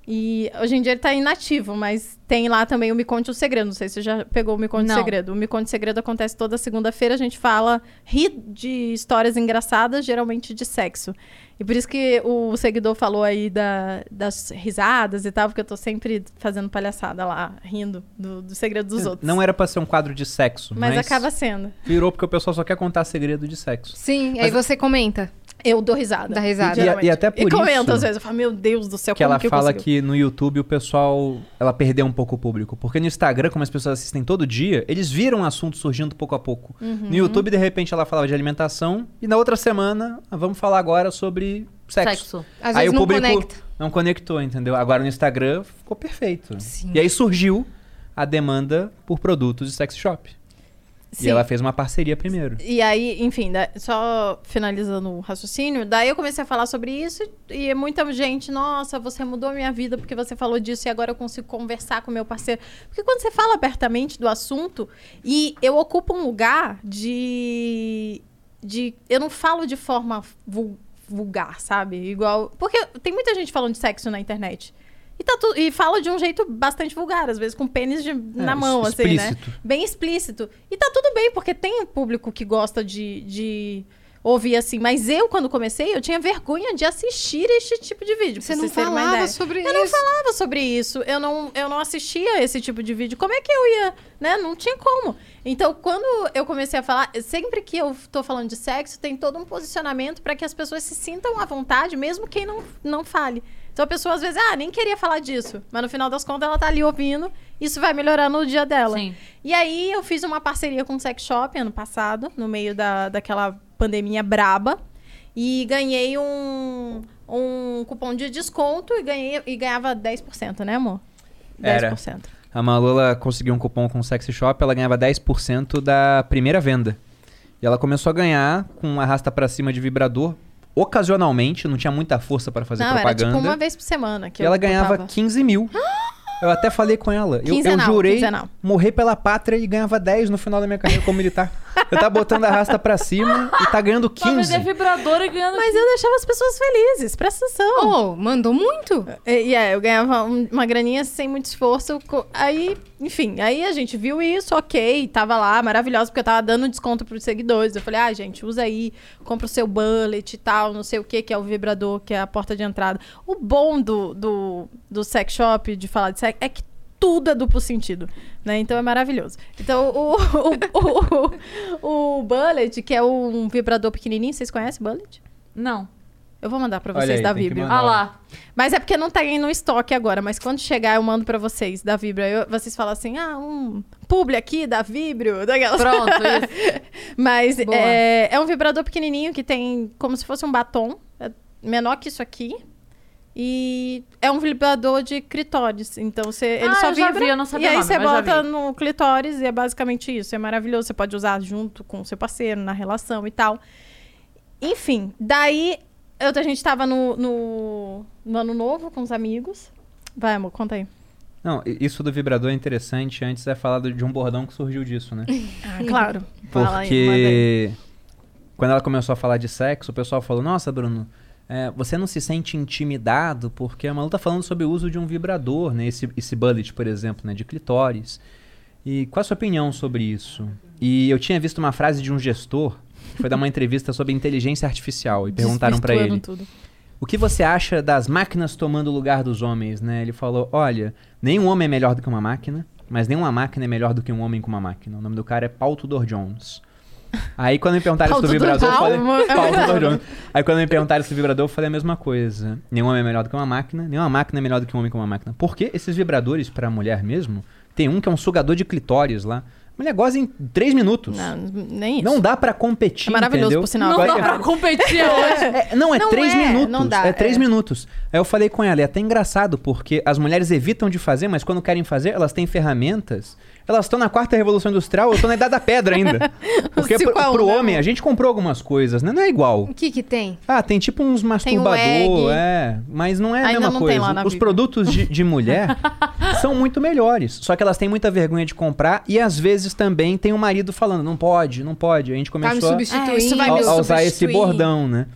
E hoje em dia ele tá inativo, mas tem lá também o Me Conte o Segredo. Não sei se você já pegou o Me Conte o. Segredo. O Me Conte o Segredo acontece toda segunda-feira. A gente fala, ri de histórias engraçadas, geralmente de sexo. E por isso que o seguidor falou aí da- das risadas e tal, porque eu tô sempre fazendo palhaçada lá, rindo do, do segredo dos outros. Não era pra ser um quadro de sexo, Mas mas, acaba sendo. virou porque o pessoal só quer contar segredo de sexo. Sim, aí você comenta. Eu dou risada. Dá risada. E, e até por E isso às vezes. Eu falo, meu Deus do céu, que como ela que eu fala que no YouTube o pessoal, ela perdeu um pouco o público. Porque no Instagram, como as pessoas assistem todo dia, eles viram o assunto surgindo pouco a pouco. Uhum. No YouTube, de repente, ela falava de alimentação. E na outra semana, ah, vamos falar agora sobre sexo. Sexo. Às aí vezes o não público conecta. não conectou, entendeu? Agora no Instagram ficou perfeito. Sim. E aí surgiu a demanda por produtos de sex shop. Sim. E ela fez uma parceria primeiro. E aí, enfim, da- só finalizando o raciocínio, daí eu comecei a falar sobre isso e muita gente, nossa, você mudou a minha vida porque você falou disso e agora eu consigo conversar com meu parceiro. Porque quando você fala abertamente do assunto e eu ocupo um lugar de. de eu não falo de forma vul- vulgar, sabe? Igual. Porque tem muita gente falando de sexo na internet. E, tá tu, e fala de um jeito bastante vulgar, às vezes com pênis de- na mão, es- assim, né? explícito. bem explícito. E tá tudo bem, porque tem um público que gosta de, de ouvir assim. Mas eu, quando comecei, eu tinha vergonha de assistir este tipo de vídeo. Você não falava sobre Eu não isso. falava sobre isso. Eu não, eu não assistia esse tipo de vídeo. Como é que eu ia, né? Não tinha como. Então, quando eu comecei a falar, sempre que eu tô falando de sexo, tem todo um posicionamento para que as pessoas se sintam à vontade, mesmo quem não, não fale. Então a pessoa às vezes, ah, nem queria falar disso. Mas no final das contas ela tá ali ouvindo. Isso vai melhorar no dia dela. Sim. E aí eu fiz uma parceria com o Sex Shop ano passado, no meio da, daquela pandemia braba. E ganhei um, um cupom de desconto e, ganhei, e ganhava 10%, né, amor? 10%. Era. A Malu ela conseguiu um cupom com o Sexy Shop, ela ganhava 10% da primeira venda. E ela começou a ganhar com um arrasta pra cima de vibrador, ocasionalmente, não tinha muita força para fazer Não, era propaganda. tipo uma vez por semana que e ela ganhava botava. 15 mil. Eu até falei com ela. Eu, eu jurei quinzenal. morrer pela pátria e ganhava 10 no final da minha carreira como militar. <laughs> Eu tava botando a rasta pra cima e tá ganhando Pra vender 15. vibrador e ganhando. Mas eu deixava as pessoas felizes, presta atenção. Oh, mandou muito? E, e é, eu ganhava um- uma graninha sem muito esforço. Aí, enfim, aí a gente viu isso, ok, tava lá, maravilhosa, porque eu tava dando desconto pros seguidores. Eu falei, ah, gente, usa aí, compra o seu bullet e tal, não sei o que, que é o vibrador, que é a porta de entrada. O bom do, do, do sex shop, de falar de sexo, é que tudo é duplo sentido, né? Então é maravilhoso. Então o, o, o, o bullet, que é um vibrador pequenininho, vocês conhecem bullet? Não. Eu vou mandar pra vocês aí, da tem mandar. Ah lá. Mas é porque não tá aí no estoque agora. Mas quando chegar, eu mando pra vocês da Vibrio. Aí eu- vocês falam assim, ah, um publi aqui da Vibrio. Daquelas... Pronto, <laughs> isso. Mas é, é um vibrador pequenininho que tem como se fosse um batom. É menor que isso aqui. E é um vibrador de clitóris. Então você, ele Ah, só eu vibra. vi, eu não sabia e aí nome, você bota no clitóris e é basicamente isso. É maravilhoso. Você pode usar junto com o seu parceiro, na relação e tal. Enfim, daí eu, a gente tava no, no, no ano novo com os amigos. Vai, amor, conta aí. Não, i- isso do vibrador é interessante. Antes é falado de um bordão que surgiu disso, né? <laughs> Ah, claro. Fala aí. Porque quando ela começou a falar de sexo, o pessoal falou: Nossa, Bruno, é, você não se sente intimidado porque a Malu tá falando sobre o uso de um vibrador, né? Esse, esse bullet, por exemplo, né? De clitóris. E qual a sua opinião sobre isso? E eu tinha visto uma frase de um gestor que foi dar uma <laughs> entrevista sobre inteligência artificial e perguntaram Desvirtuando ele. tudo. O que você acha das máquinas tomando o lugar dos homens, né? Ele falou: olha, nenhum homem é melhor do que uma máquina, mas nenhuma máquina é melhor do que um homem com uma máquina. O nome do cara é Paul Tudor Jones. Aí quando me perguntaram Tudor vibrador, eu falei. Aí quando me perguntaram do vibrador, eu falei a mesma coisa. Nenhum homem é melhor do que uma máquina, nenhuma máquina é melhor do que um homem com uma máquina. Porque esses vibradores pra mulher mesmo, tem um que é um sugador de clitóris lá. Mulher goza em 3 minutos. Não, nem isso. Não dá pra competir, É maravilhoso, entendeu? por sinal. Não Vai- dá pra competir é ótimo. é, não, é Não três é, minutos. não dá, é três é. minutos. Aí eu falei com ela, e é até engraçado, porque as mulheres evitam de fazer, mas quando querem fazer, elas têm ferramentas. Elas estão na quarta revolução industrial, eu tô na idade da pedra ainda. <laughs> Porque pro, cinco a um, pro né, homem, a gente comprou algumas coisas, né? Não é igual. O que que tem? Ah, tem tipo uns o masturbador, egg. é, mas não é a Ainda mesma não coisa. tem lá na Os produtos de, de mulher <laughs> são muito melhores, só que elas têm muita vergonha de comprar e às vezes também tem o marido falando, não pode, não pode. A gente Tá me começou vai a, a usar esse bordão, né?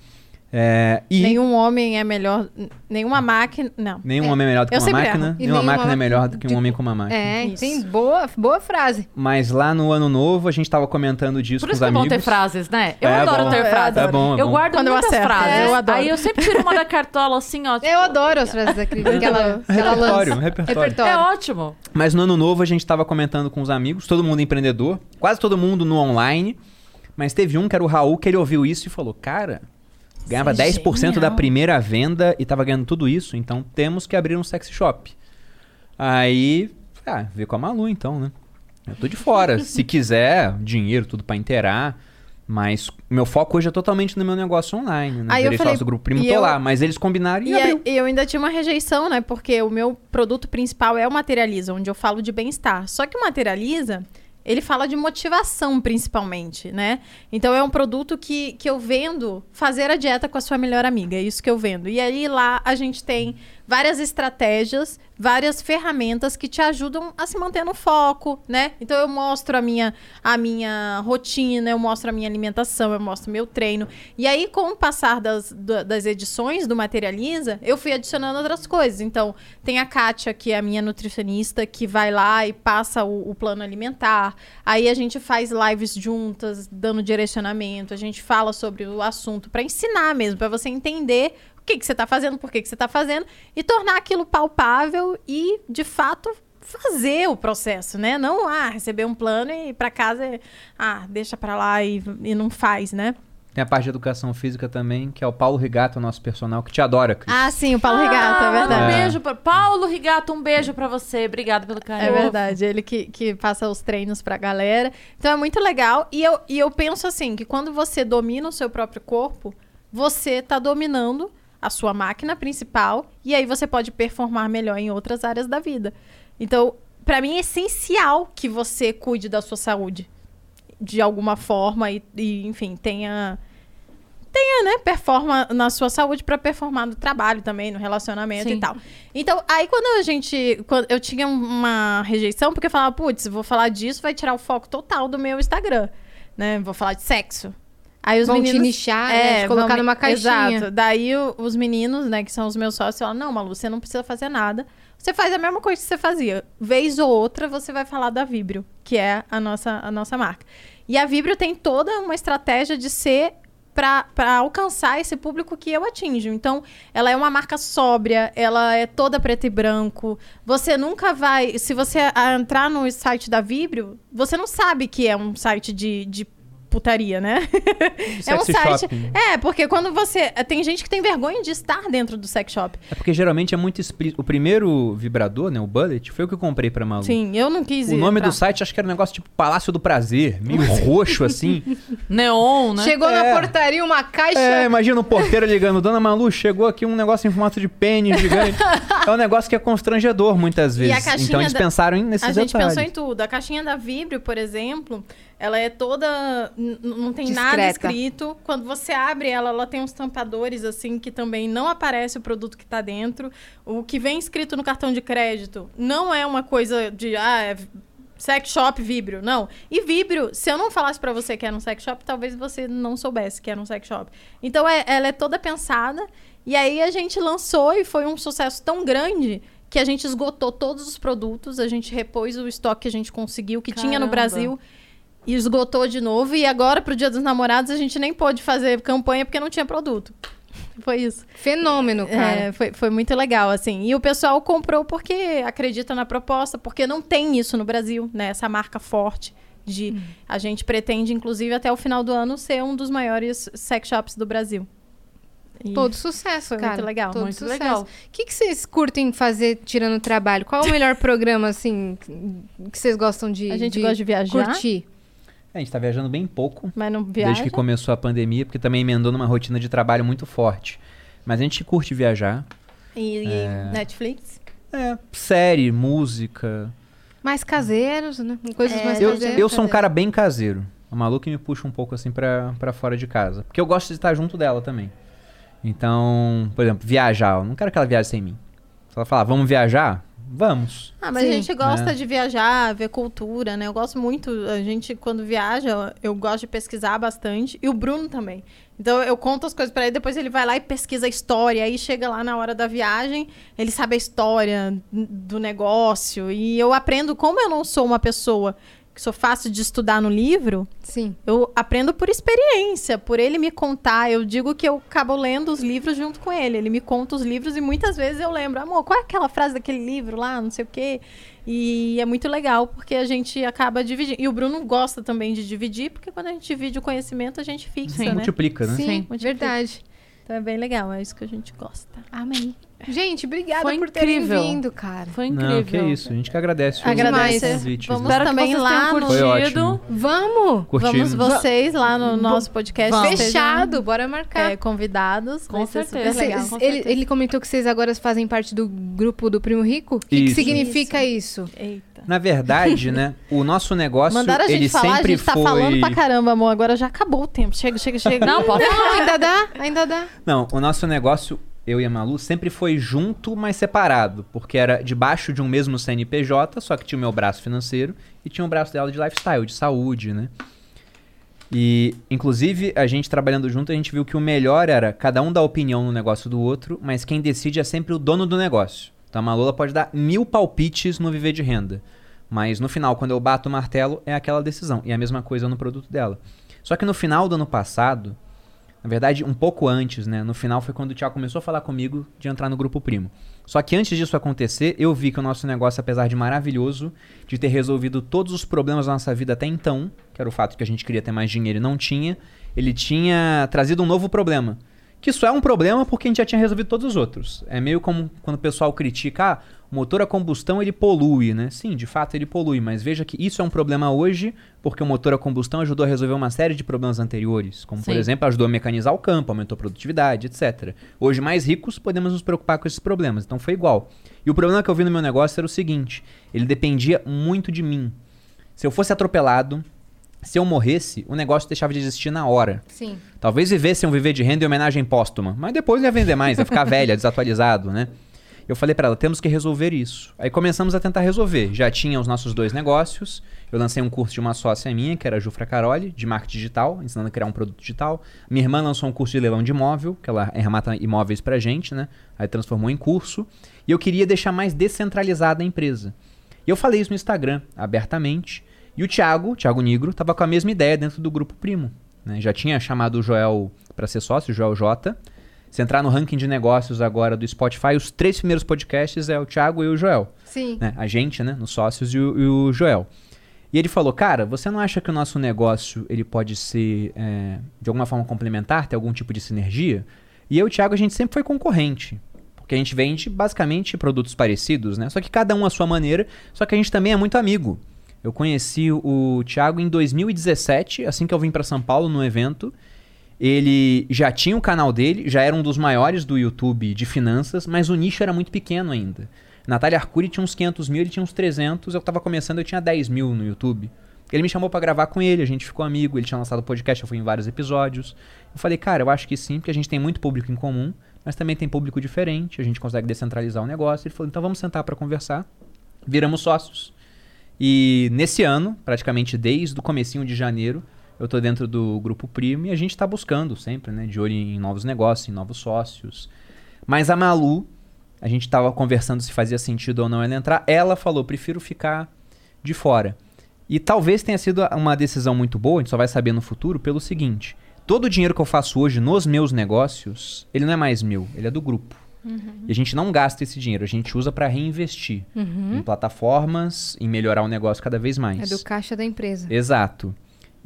É, e Nenhum homem é melhor. Nenhuma máquina. Não. nenhum É. homem é melhor do que Eu uma máquina, nenhuma nenhuma máquina é melhor do máquina que um de- homem com uma máquina. É, Isso. tem boa, boa frase. Mas lá no ano novo a gente tava comentando disso Por com isso os que é bom amigos. ter frases, né? Eu É adoro bom. ter Eu frases. É bom, é eu guardo Quando eu muitas acerto, frases. eu adoro. Aí eu sempre tiro uma da cartola assim, ó. <laughs> Eu adoro as <laughs> frases da Cris, que ela, que ela Repertório, lança. repertório. É ótimo. Mas no ano novo a gente tava comentando com os amigos, todo mundo empreendedor, quase todo mundo no online. Mas teve um que era o Raul, que ele ouviu isso e falou: Cara, ganhava Isso é 10% da primeira venda e tava ganhando tudo isso, então temos que abrir um sex shop. Aí, ah, veio com a Malu então, né? Eu tô de fora. <laughs> Se quiser, dinheiro, tudo pra inteirar. Mas meu foco hoje é totalmente no meu negócio online. Né? Aí eu falei, do grupo primo, tô eu- lá. Mas eles combinaram e, E, abriu. e eu ainda tinha uma rejeição, né? Porque o meu produto principal é o Materializa, onde eu falo de bem-estar. Só que o Materializa, ele fala de motivação, principalmente, né? Então é um produto que, que eu vendo fazer a dieta com a sua melhor amiga. É isso que eu vendo. E aí lá a gente tem várias estratégias, várias ferramentas que te ajudam a se manter no foco, né? Então eu mostro a minha, a minha rotina, eu mostro a minha alimentação, eu mostro meu treino. E aí, com o passar das, da- das edições do Materializa, eu fui adicionando outras coisas. Então, tem a Kátia, que é a minha nutricionista, que vai lá e passa o, o plano alimentar. Aí a gente faz lives juntas, dando direcionamento. A gente fala sobre o assunto para ensinar mesmo, para você entender que, que você está fazendo, por que, que você está fazendo, e tornar aquilo palpável e, de fato, fazer o processo, né? Não, ah, receber um plano e ir para casa, e, ah, deixa para lá e, e não faz, né? Tem a parte de educação física também, que é o Paulo Rigato, nosso personal, que te adora, Cris. Ah, sim, o Paulo Regato, é Ah, verdade. Um beijo pra... Paulo Rigato, um beijo pra você. Obrigada pelo carinho. É verdade, ele que, que passa os treinos pra galera. Então é muito legal. E eu, e eu penso assim, que quando você domina o seu próprio corpo, você tá dominando a sua máquina principal e aí você pode performar melhor em outras áreas da vida. Então, pra mim é essencial que você cuide da sua saúde de alguma forma e, e, enfim, tenha tenha, né, performa na sua saúde pra performar no trabalho também, no relacionamento Sim. e tal. Então, aí quando a gente. Quando eu tinha uma rejeição, porque eu falava, putz, vou falar disso, vai tirar o foco total do meu Instagram. Né? Vou falar de sexo. Aí os Vão te meninos. nichar, né? Te colocar vão numa caixinha. Exato. Daí o- os meninos, né, que são os meus sócios, falam: não, Malu, você não precisa fazer nada. Você faz a mesma coisa que você fazia. Vez ou outra, você vai falar da Vibrio, que é a nossa, a nossa marca. E a Vibrio tem toda uma estratégia de ser para alcançar esse público que eu atinjo. Então, ela é uma marca sóbria, ela é toda preto e branco. Você nunca vai. Se você entrar no site da Vibrio, você não sabe que é um site de, de putaria, né? é um site. shopping. É, porque quando você. Tem gente que tem vergonha de estar dentro do sex shop. É porque geralmente é muito explícito. O primeiro vibrador, né, o Bullet, foi o que eu comprei pra Malu. Sim, eu não quis O ir nome pra- do site acho que era um negócio tipo Palácio do Prazer, meio roxo assim. <laughs> Neon, né? Chegou É. na portaria uma caixa. É, imagina o porteiro ligando, Dona Malu, chegou aqui um negócio em formato de pênis gigante. é um negócio que é constrangedor muitas E a vezes. caixinha Então eles da- pensaram em- nesses A gente detalhes. pensou em tudo. A caixinha da Vibrio, por exemplo, ela é toda. Não tem nada Discreta. escrito. Quando você abre ela, ela tem uns tampadores, assim, que também não aparece o produto que tá dentro. O que vem escrito no cartão de crédito não é uma coisa de. Ah, é sex shop Vibrio. Não. E Vibrio, se eu não falasse pra você que era um sex shop, talvez você não soubesse que era um sex shop. Então é- ela é toda pensada. E aí a gente lançou e foi um sucesso tão grande que a gente esgotou todos os produtos, a gente repôs o estoque que a gente conseguiu, que tinha no Caramba. Brasil, e esgotou de novo. E agora, pro Dia dos Namorados, a gente nem pôde fazer campanha porque não tinha produto. Foi isso. Fenômeno, cara. É, foi, foi muito legal, assim. E o pessoal comprou porque acredita na proposta, porque não tem isso no Brasil, né? Essa marca forte. De, Hum. A gente pretende, inclusive, até o final do ano, ser um dos maiores sex shops do Brasil. E Todo sucesso, foi cara. muito legal. Todo Muito sucesso. legal. O que, que vocês curtem fazer tirando o trabalho? Qual é o melhor <laughs> programa, assim, que vocês gostam de A gente gosta de viajar. curtir? A gente tá viajando bem pouco. Mas não viaja. Desde que começou a pandemia, porque também emendou numa rotina de trabalho muito forte. Mas a gente curte viajar. E, e É. Netflix? É, série, música. Mais caseiros, né? Coisas É, mais Eu, caseiras. eu sou um cara bem caseiro. A Malu que me puxa um pouco assim pra fora de casa. Porque eu gosto de estar junto dela também. Então, por exemplo, viajar. Eu não quero que ela viaje sem mim. Se ela falar, vamos viajar? Vamos. Ah, mas Sim. a gente gosta É. de viajar, ver cultura, né? Eu gosto muito. A gente, quando viaja, eu gosto de pesquisar bastante. E o Bruno também. Então eu conto as coisas pra ele, depois ele vai lá e pesquisa a história. Aí chega lá na hora da viagem, ele sabe a história do negócio. E eu aprendo, como eu não sou uma pessoa que sou fácil de estudar no livro, Sim. eu aprendo por experiência, por ele me contar. Eu digo que eu acabo lendo os livros junto com ele. Ele me conta os livros e muitas vezes eu lembro, amor, qual é aquela frase daquele livro lá, não sei o quê. E é muito legal porque a gente acaba dividindo. E o Bruno gosta também de dividir, porque quando a gente divide o conhecimento, a gente fixa, né? Multiplica, né? Sim, Multiplica. verdade. Então é bem legal, é isso que a gente gosta. Amém. Gente, obrigada Foi por terem incrível. vindo, cara. Foi incrível. Não, que isso. A gente que agradece o Agradece. convite. Vamos? Espero também que vocês lá tenham no- Foi curtido. ótimo. Vamos! Curtimos. Vamos vocês lá no nosso podcast. estejam, Fechado, bora marcar. é, convidados. Com vai ser certeza. super legal. Vocês- com ele, certeza. ele comentou que vocês agora fazem parte do grupo do Primo Rico? O que, que Isso. significa isso? Eita. Na verdade, né, o nosso negócio, Mandaram a gente ele falar, a sempre gente tá foi... falando pra caramba, amor. Agora já acabou o tempo. Chega, chega, chega. Não, pode Não, ainda dá, ainda dá. Não, o nosso negócio, eu e a Malu, sempre foi junto, mas separado. Porque era debaixo de um mesmo CNPJ, só que tinha o meu braço financeiro e tinha o braço dela de lifestyle, de saúde, né? E, inclusive, a gente trabalhando junto, a gente viu que o melhor era cada um dar opinião no negócio do outro, mas quem decide é sempre o dono do negócio. Então a Malu ela pode dar mil palpites no viver de renda. Mas no final, quando eu bato o martelo, é aquela decisão. E a mesma coisa no produto dela. Só que no final do ano passado, na verdade, um pouco antes, né? No final foi quando o Thiago começou a falar comigo de entrar no grupo primo. Só que antes disso acontecer, eu vi que o nosso negócio, apesar de maravilhoso, de ter resolvido todos os problemas da nossa vida até então, que era o fato que a gente queria ter mais dinheiro e não tinha, ele tinha trazido um novo problema. Que só é um problema porque a gente já tinha resolvido todos os outros. É meio como quando o pessoal critica, ah, o motor a combustão ele polui, né? Sim, de fato ele polui, mas veja que isso é um problema hoje, porque o motor a combustão ajudou a resolver uma série de problemas anteriores, como por Sim. exemplo, ajudou a mecanizar o campo, aumentou a produtividade, etc. Hoje, mais ricos, podemos nos preocupar com esses problemas, então foi igual. E o problema que eu vi no meu negócio era o seguinte: ele dependia muito de mim. Se eu fosse atropelado, se eu morresse, o negócio deixava de existir na hora. Sim. Talvez vivesse um viver de renda em homenagem póstuma, mas depois ia vender mais, ia ficar <laughs> velha, desatualizado, né? Eu falei pra ela, temos que resolver isso. Aí começamos a tentar resolver. Já tinha os nossos dois negócios. Eu lancei um curso de uma sócia minha, que era a Jufra Caroli, de marketing digital, ensinando a criar um produto digital. Minha irmã lançou um curso de leilão de imóvel, que ela remata imóveis pra gente, né? Aí transformou em curso. E eu queria deixar mais descentralizada a empresa. E eu falei isso no Instagram, abertamente. E o Thiago, Thiago Nigro, tava com a mesma ideia dentro do grupo Primo. né? Já tinha chamado o Joel para ser sócio, o Joel J. Se entrar no ranking de negócios agora do Spotify, os três primeiros podcasts é o Thiago e o Joel. Sim. né? A gente, né? Nos sócios e o, e o Joel. E ele falou, cara, você não acha que o nosso negócio ele pode ser é, de alguma forma complementar, ter algum tipo de sinergia? E eu e o Thiago, a gente sempre foi concorrente. Porque a gente vende basicamente produtos parecidos, né? Só que cada um à sua maneira, só que a gente também é muito amigo. Eu conheci o Thiago em 2017, assim que eu vim para São Paulo no evento. Ele já tinha o canal dele, já era um dos maiores do YouTube de finanças, mas o nicho era muito pequeno ainda. Natália Arcuri tinha uns 500 mil, ele tinha uns 300, eu tava começando, eu tinha 10 mil no YouTube. Ele me chamou pra gravar com ele, a gente ficou amigo, ele tinha lançado podcast, eu fui em vários episódios. Eu falei, cara, eu acho que sim, porque a gente tem muito público em comum, mas também tem público diferente, a gente consegue descentralizar o negócio. Ele falou, então vamos sentar pra conversar. Viramos sócios. E nesse ano, praticamente desde o comecinho de janeiro, eu tô dentro do grupo Primo e a gente tá buscando sempre, né, de olho em novos negócios, em novos sócios. Mas a Malu, a gente tava conversando se fazia sentido ou não ela entrar, ela falou, prefiro ficar de fora. E talvez tenha sido uma decisão muito boa, a gente só vai saber no futuro, pelo seguinte: todo o dinheiro que eu faço hoje nos meus negócios, ele não é mais meu, ele é do grupo. E a gente não gasta esse dinheiro, a gente usa para reinvestir em plataformas, em melhorar o negócio cada vez mais. É do caixa da empresa. Exato.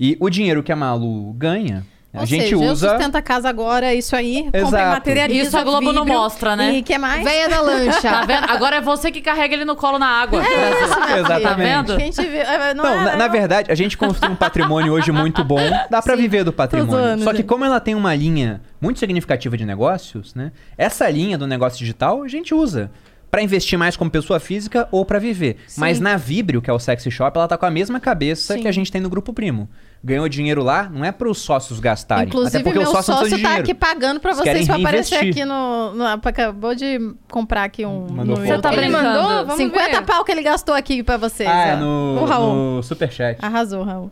E o dinheiro que a Malu ganha, a Ou gente seja, eu usa. sustento a casa agora, isso aí, Exato. Isso a Globo não mostra, né? E que mais? Véia da lancha. Tá vendo? Agora é você que carrega ele no colo na água. <laughs> Exatamente. Tá vendo? É, não, Não, é, na, na verdade, a gente construiu um patrimônio hoje muito bom. Dá pra viver do patrimônio. zoando, Só que como ela tem uma linha muito significativa de negócios, né? Essa linha do negócio digital a gente usa pra investir mais como pessoa física ou pra viver. Mas na Vibrio, que é o Sexy Shop, ela tá com a mesma cabeça Sim. que a gente tem no Grupo Primo. Ganhou dinheiro lá, não é pros sócios gastarem. Inclusive, até porque meu os sócio de tá dinheiro. aqui pagando querem vocês pra aparecer aqui no, no. Acabou de comprar aqui um. Mandou no. Você tá. Ele mandou? Vamos 50 ver. pau que ele gastou aqui pra vocês. Ah, é ó. no, O Raul. no Superchat. Arrasou, Raul.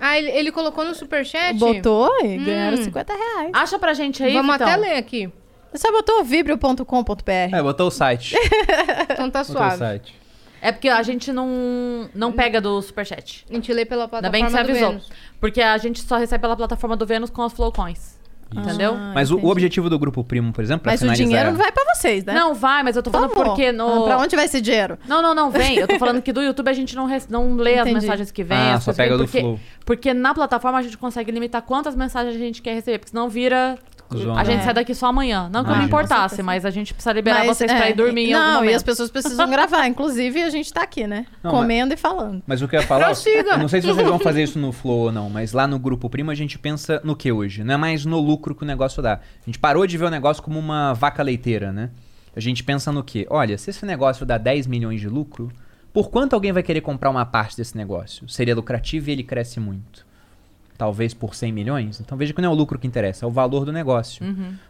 Ah, ele, ele colocou no superchat? Botou e ganharam Hum. 50 reais. Acha pra gente aí, Vamos Vitão. até ler aqui. Você só botou vibrio.com.br. É, botou o site. <laughs> Então tá botou o suave. site. É porque a gente não, não pega do Superchat. A gente lê pela Ainda bem que plataforma você avisou. Vênus. Porque a gente só recebe pela plataforma do Vênus com as Flowcoins. Entendeu? Ah, Mas o, o objetivo do Grupo Primo, por exemplo, pra Mas o finalizar... dinheiro não vai pra vocês, né? Não, vai, mas eu tô falando porque no... Ah, Pra onde vai esse dinheiro? Não, não, não, vem. Eu tô falando que do <laughs> YouTube a gente não, rece- não lê as Entendi. mensagens que vêm. Ah, as só pega do porque, Flow. Porque na plataforma a gente consegue limitar quantas mensagens a gente quer receber, porque senão vira... Zona. A gente É. sai daqui só amanhã. Não que eu Ah, me com importasse, mas a gente precisa liberar Mas, vocês pra é, ir dormir em algum Não, e as pessoas precisam gravar. Inclusive, a gente tá aqui, né? Não, Comendo e falando. Mas o que eu ia falar, eu não sei se vocês vão fazer <laughs> isso no Flow ou não, mas lá no Grupo Primo a gente pensa no que hoje? Não é mais no lucro que o negócio dá. A gente parou de ver o negócio como uma vaca leiteira, né? A gente pensa no que? Olha, se esse negócio dá 10 milhões de lucro, por quanto alguém vai querer comprar uma parte desse negócio? Seria lucrativo e ele cresce muito. Talvez por 100 milhões. Então veja que não é o lucro que interessa, é o valor do negócio.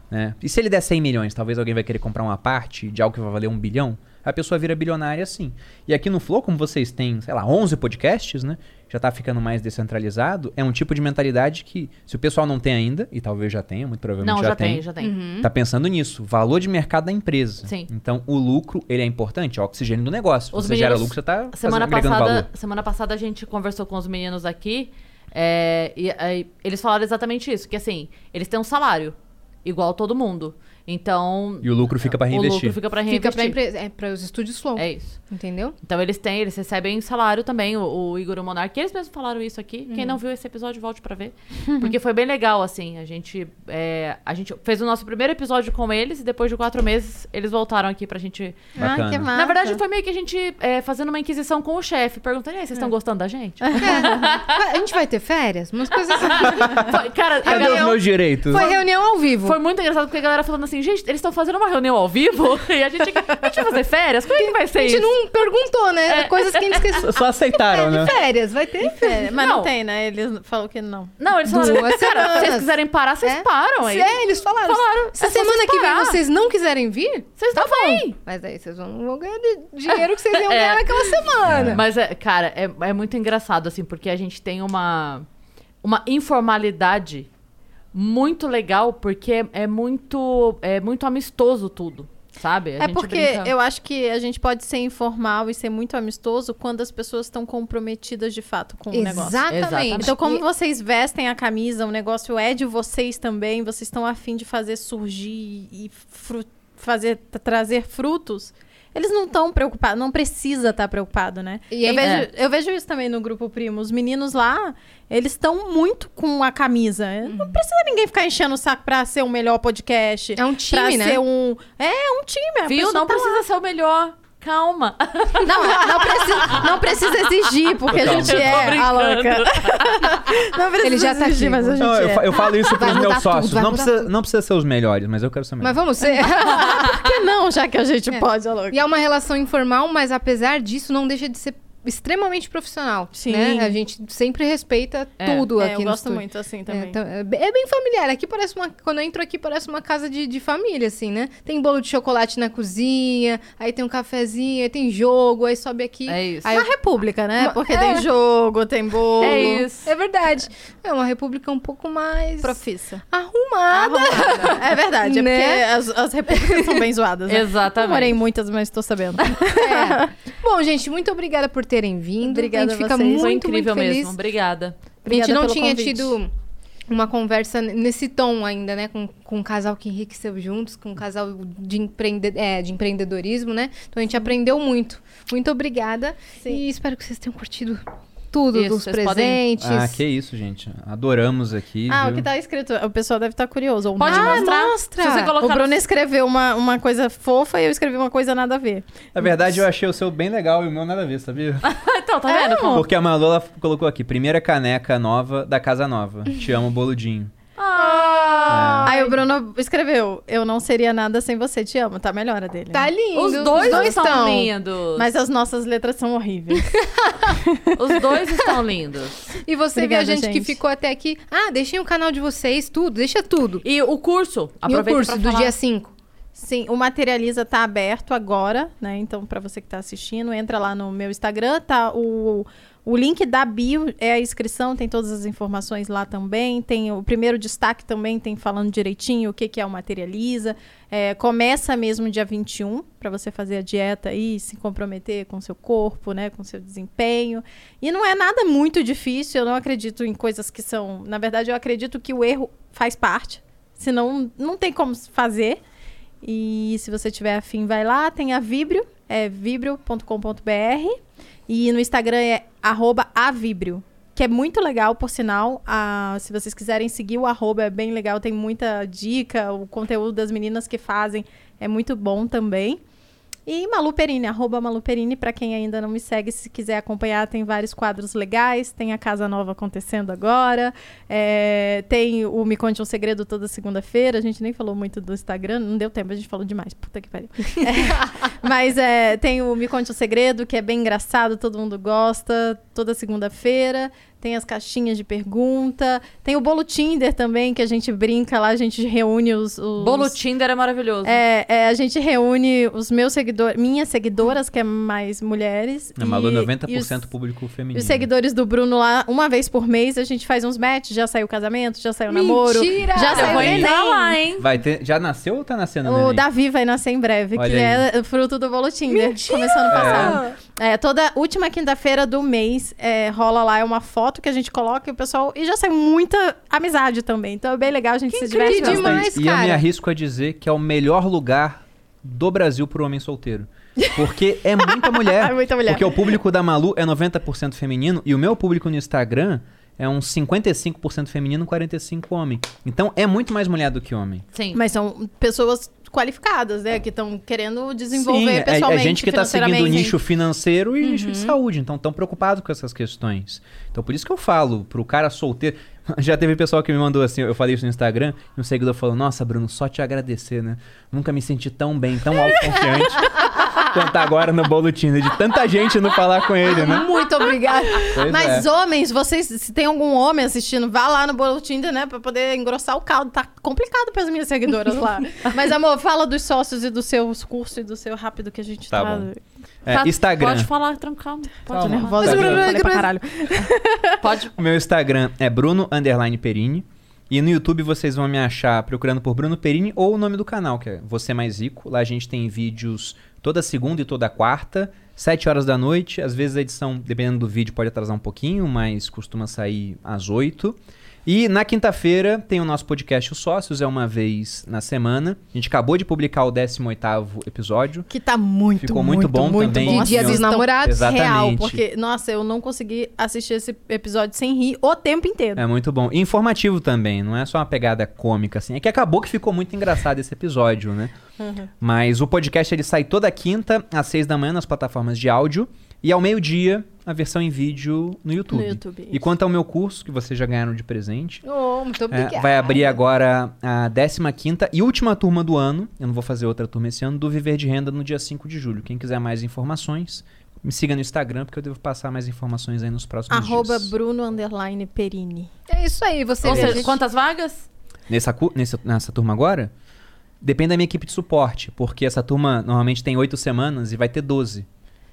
né? E se ele der 100 milhões, talvez alguém vai querer comprar uma parte de algo que vai valer um bilhão? A pessoa vira bilionária assim. E aqui no Flow, como vocês têm, sei lá, 11 podcasts, né? Já tá ficando mais descentralizado. É um tipo de mentalidade que, se o pessoal não tem ainda, e talvez já tenha, muito provavelmente Não, já, já tem, já tem. Tá pensando nisso. Valor de mercado da empresa. Sim. Então, o lucro, ele é importante. É o oxigênio do negócio. Os você gera meninos- lucro, você tá Semana fazendo, passada, valor. semana passada a gente conversou com os meninos aqui é, e aí eles falaram exatamente isso, que assim, eles têm um salário igual todo mundo. Então, E o lucro fica pra o reinvestir. lucro fica pra Fica reinvestir. pra, empresa, é, pra os estúdios Flow. É isso. Entendeu? Então eles têm, eles recebem salário também, o, o Igor e o Monark. Eles mesmos falaram isso aqui. Uhum. Quem não viu esse episódio, volte pra ver. <laughs> Porque foi bem legal, assim. A gente, é, a gente fez o nosso primeiro episódio com eles e depois de quatro meses eles voltaram aqui pra gente. Bacana. Ah, que massa. Na verdade, foi meio que a gente é, fazendo uma inquisição com o chefe, perguntando: "E aí, vocês É. estão gostando da gente? Vai- <laughs> A gente vai ter férias? Umas coisas assim. <laughs> Foi- cara, a Cadê os galera- meus direitos? Foi reunião ao vivo. Foi muito engraçado porque a galera falando assim, gente, eles estão fazendo uma reunião ao vivo <laughs> e a gente, a gente vai fazer férias? Como é que vai ser a gente isso? não perguntou, né? Coisas que a gente <laughs> esqueceu. Só aceitaram, né? Férias, vai ter férias. É, mas não. Não. tem, né? Eles falou que não. Não, eles falaram, Duas cara, se vocês semanas. quiserem parar, vocês É? param aí. É, eles falaram. Falaram, Se é só semana que vem vocês não quiserem vir, Vocês tá não vêm. Mas aí vocês vão, vão ganhar de dinheiro que vocês <laughs> iam É. ganhar naquela semana. Mas, é, cara, é, é muito engraçado, assim, porque a gente tem uma, uma informalidade muito legal, porque é, é muito, é muito amistoso tudo, sabe? A é gente porque brinca- eu acho que a gente pode ser informal e ser muito amistoso quando as pessoas estão comprometidas de fato com o negócio. Exatamente. Exatamente. Então, como E- vocês vestem a camisa, o negócio é de vocês também, vocês estão afim de fazer surgir e fru- fazer, tra- trazer frutos, eles não estão preocupados, não precisa estar preocupado, né? E eu, aí- vejo, É. eu vejo isso também no grupo Primo. Os meninos lá, eles estão muito com a camisa. Não precisa ninguém ficar enchendo o saco pra ser o melhor podcast. É um time, pra né? ser um... É, um time. Viu? Não tá lá. precisa ser o melhor. Calma. Não, não precisa, não precisa exigir, porque a gente é a louca. <laughs> Não precisa Ele já tá exigir, aqui. mas a gente Não, eu, é. eu falo isso pros meus tudo, sócios. Não precisa, tudo. não precisa ser os melhores, mas eu quero ser o Mas melhor. vamos ser. Por <laughs> que não, já que a gente pode, a louca? e é uma relação informal, mas apesar disso, não deixa de ser extremamente profissional. Sim. Né? A gente sempre respeita É. tudo É, aqui eu no gosto estúdio. muito assim É, também. então, é bem- é bem familiar. Aqui parece uma. Quando eu entro aqui, parece uma casa de, de família, assim, né? Tem bolo de chocolate na cozinha, aí tem um cafezinho, aí tem jogo, aí sobe aqui. É isso. Aí Uma eu- república, né? Uma- Porque é. tem jogo, tem bolo. É isso. É verdade. É uma república um pouco mais Profissa. arrumada. Arrumada. É verdade, é <laughs> Né? porque as, as repúblicas são bem zoadas. Né? Exatamente. Não morei em muitas, mas tô sabendo. É. Bom, gente, muito obrigada por terem vindo. Obrigada a gente a fica vocês. muito, Foi incrível muito feliz. mesmo. Obrigada. a gente Obrigada não pelo tinha convite. tido uma conversa nesse tom ainda, né? Com, com um casal que enriqueceu juntos, com um casal de, empreende é, de empreendedorismo, né? Então a gente aprendeu muito. Muito obrigada. Sim. E espero que vocês tenham curtido tudo Isso, dos vocês podem- presentes. Ah, que isso, gente. Adoramos aqui. Ah, viu? o que tá escrito, o pessoal deve estar curioso. ou Pode não. mostrar. mostra. Se você colocar O Bruno no- escreveu uma, uma coisa fofa e eu escrevi uma coisa nada a ver. Na verdade, eu achei o seu bem legal e o meu nada a ver, sabia? <laughs> então, tá vendo? como- Porque a Malu ela colocou aqui, primeira caneca nova da Casa Nova. Te amo, boludinho. Ah, Aí o Bruno escreveu, eu não seria nada sem você, te amo. Tá melhor a dele. Tá lindo. Os dois, estão tão. lindos. Mas as nossas letras são horríveis. <laughs> Os dois estão lindos. E você Obrigada, viu a gente, que gente. ficou até aqui. Ah, deixem o canal de vocês, tudo. Deixa tudo. E o curso? e o Aproveita curso pra do falar. dia 5. Sim, o Materializa tá aberto agora, né? Então, pra você que tá assistindo, entra lá no meu Instagram, tá o, o link da bio é a inscrição, tem todas as informações lá também. Tem o primeiro destaque também, tem falando direitinho o que, que é o Materializa. É, começa mesmo dia 21, para você fazer a dieta e se comprometer com seu corpo, né? Com seu desempenho. E não é nada muito difícil, eu não acredito em coisas que são. Na verdade, eu acredito que o erro faz parte. Senão, não tem como fazer. E se você tiver afim, vai lá. Tem a Vibrio, é vibrio.com.br. E no Instagram é avibrio. Que é muito legal, por sinal. Ah, se vocês quiserem seguir o arroba, é bem legal. Tem muita dica. O conteúdo das meninas que fazem é muito bom também. E Malu Perini, arroba Malu Perini, pra quem ainda não me segue, se quiser acompanhar, tem vários quadros legais, tem a Casa Nova acontecendo agora, é, tem o Me Conte um Segredo toda segunda-feira, a gente nem falou muito do Instagram, não deu tempo, a gente falou demais, puta que pariu. É, <laughs> mas é, tem o Me Conte um Segredo, que é bem engraçado, todo mundo gosta, toda segunda-feira, tem as caixinhas de pergunta, tem o Bolo Tinder também, que a gente brinca lá, a gente reúne os... os... Bolo Tinder é maravilhoso. É, é, a gente reúne os meus seguidores, minhas seguidoras, que é mais mulheres. A Malu, e- 90% e os, público feminino. os seguidores do Bruno lá, uma vez por mês, a gente faz uns matches, já saiu o casamento, já saiu o namoro. Mentira! Já Eu saiu vou entrar lá, hein? Vai ter... Já nasceu ou tá nascendo, O neném? Davi vai nascer em breve, Olha que aí. é fruto do Bolo Tinder. Começou ano passado. É, toda última quinta-feira do mês é, rola lá é uma foto foto que a gente coloca e o pessoal. E já sai muita amizade também. Então é bem legal, a gente se diverte demais, e eu me arrisco a dizer que é o melhor lugar do Brasil pro homem solteiro. Porque é muita mulher. <laughs> É muita mulher. Porque o público da Malu é 90% feminino e o meu público no Instagram é uns 55% feminino, 45% homem. Então é muito mais mulher do que homem. Sim. Mas são pessoas qualificadas, né? Que estão querendo desenvolver Sim, é, pessoalmente. é gente que tá seguindo o nicho financeiro e nicho de Uhum. saúde. Então estão preocupados com essas questões. Então por isso que eu falo, pro cara solteiro. <laughs> Já teve pessoal que me mandou assim, eu falei isso no Instagram, e um seguidor falou, nossa, Bruno, só te agradecer, né? Nunca me senti tão bem, tão <laughs> autoconfiante quanto agora no bolo Tinder, de tanta gente não falar com ele, né? Muito obrigada. Pois Mas é. homens, vocês, se tem algum homem assistindo, vá lá no Bolo Tinder, né? Pra poder engrossar o caldo. Tá complicado pras minhas seguidoras lá. <laughs> Mas, amor, fala dos sócios e dos seus cursos e do seu rápido que a gente Tá tá. bom. É, Tá, Instagram. Pode falar, tranquilo. Pode, Calma. né? Nervosa, Instagram. eu falei pra caralho. <laughs> Pode. O meu Instagram é Bruno Underline Perini. E no YouTube vocês vão me achar procurando por Bruno Perini ou o nome do canal, que é Você Mais Rico. Lá a gente tem vídeos toda segunda e toda quarta, 7 horas da noite. Às vezes a edição, dependendo do vídeo, pode atrasar um pouquinho, mas costuma sair às 8. E na quinta-feira tem o nosso podcast Os Sócios, é uma vez na semana. A gente acabou de publicar o 18º episódio. Que tá muito, Ficou muito bom muito também. Bom. De Dia dos Namorados. Exatamente. Real, porque, nossa, eu não consegui assistir esse episódio sem rir o tempo inteiro. É muito bom. E informativo também, não é só uma pegada cômica, assim. É que acabou que ficou muito engraçado esse episódio, né? Mas o podcast ele sai toda quinta, às seis da manhã, nas plataformas de áudio. E ao meio-dia, a versão em vídeo no YouTube. No YouTube, E quanto ao meu curso, que vocês já ganharam de presente, Oh, muito é, obrigada. vai abrir agora a 15 e última turma do ano. Eu não vou fazer outra turma esse ano, do Viver de Renda no dia 5 de julho. Quem quiser mais informações, me siga no Instagram, porque eu devo passar mais informações aí nos próximos Arroba dias. Bruno Underline Perini. É isso aí, você Ou seja, quantas vagas? Nessa, nessa, nessa turma agora, depende da minha equipe de suporte, porque essa turma normalmente tem oito semanas e vai ter 12.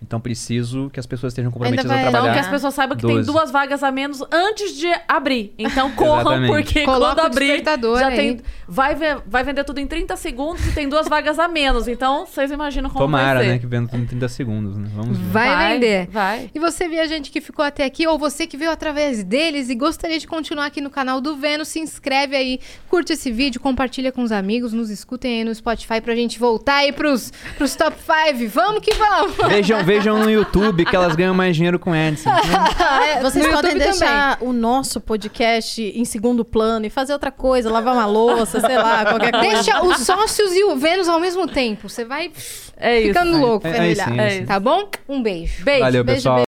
Então preciso que as pessoas estejam comprometidas vai- a Então, trabalhar. que as pessoas saibam que tem duas vagas a menos antes de abrir. Então, <laughs> corram, porque Coloca quando o abrir, já aí. tem... Vai, ver- vai vender tudo em 30 segundos e tem duas vagas a menos. Então, vocês imaginam como Tomara, vai ser. né? Que vendo tudo em 30 segundos, né? Vamos ver. Vai, vender. Vai. E você viajante que ficou até aqui, ou você que veio através deles e gostaria de continuar aqui no canal do Vênus, se inscreve aí, curte esse vídeo, compartilha com os amigos, nos escutem aí no Spotify pra gente voltar aí pros, pros top 5. Vamos que vamos! Vejam, vejam no YouTube que elas ganham mais dinheiro com AdSense. né? <laughs> Vocês no podem YouTube deixar o nosso podcast em segundo plano e fazer outra coisa, lavar uma louça, sei lá, qualquer coisa. Deixa os sócios e o Vênus ao mesmo tempo. Você vai É isso. ficando louco, É, é é sim. Tá bom? Um beijo. Beijo. Valeu, beijo, pessoal.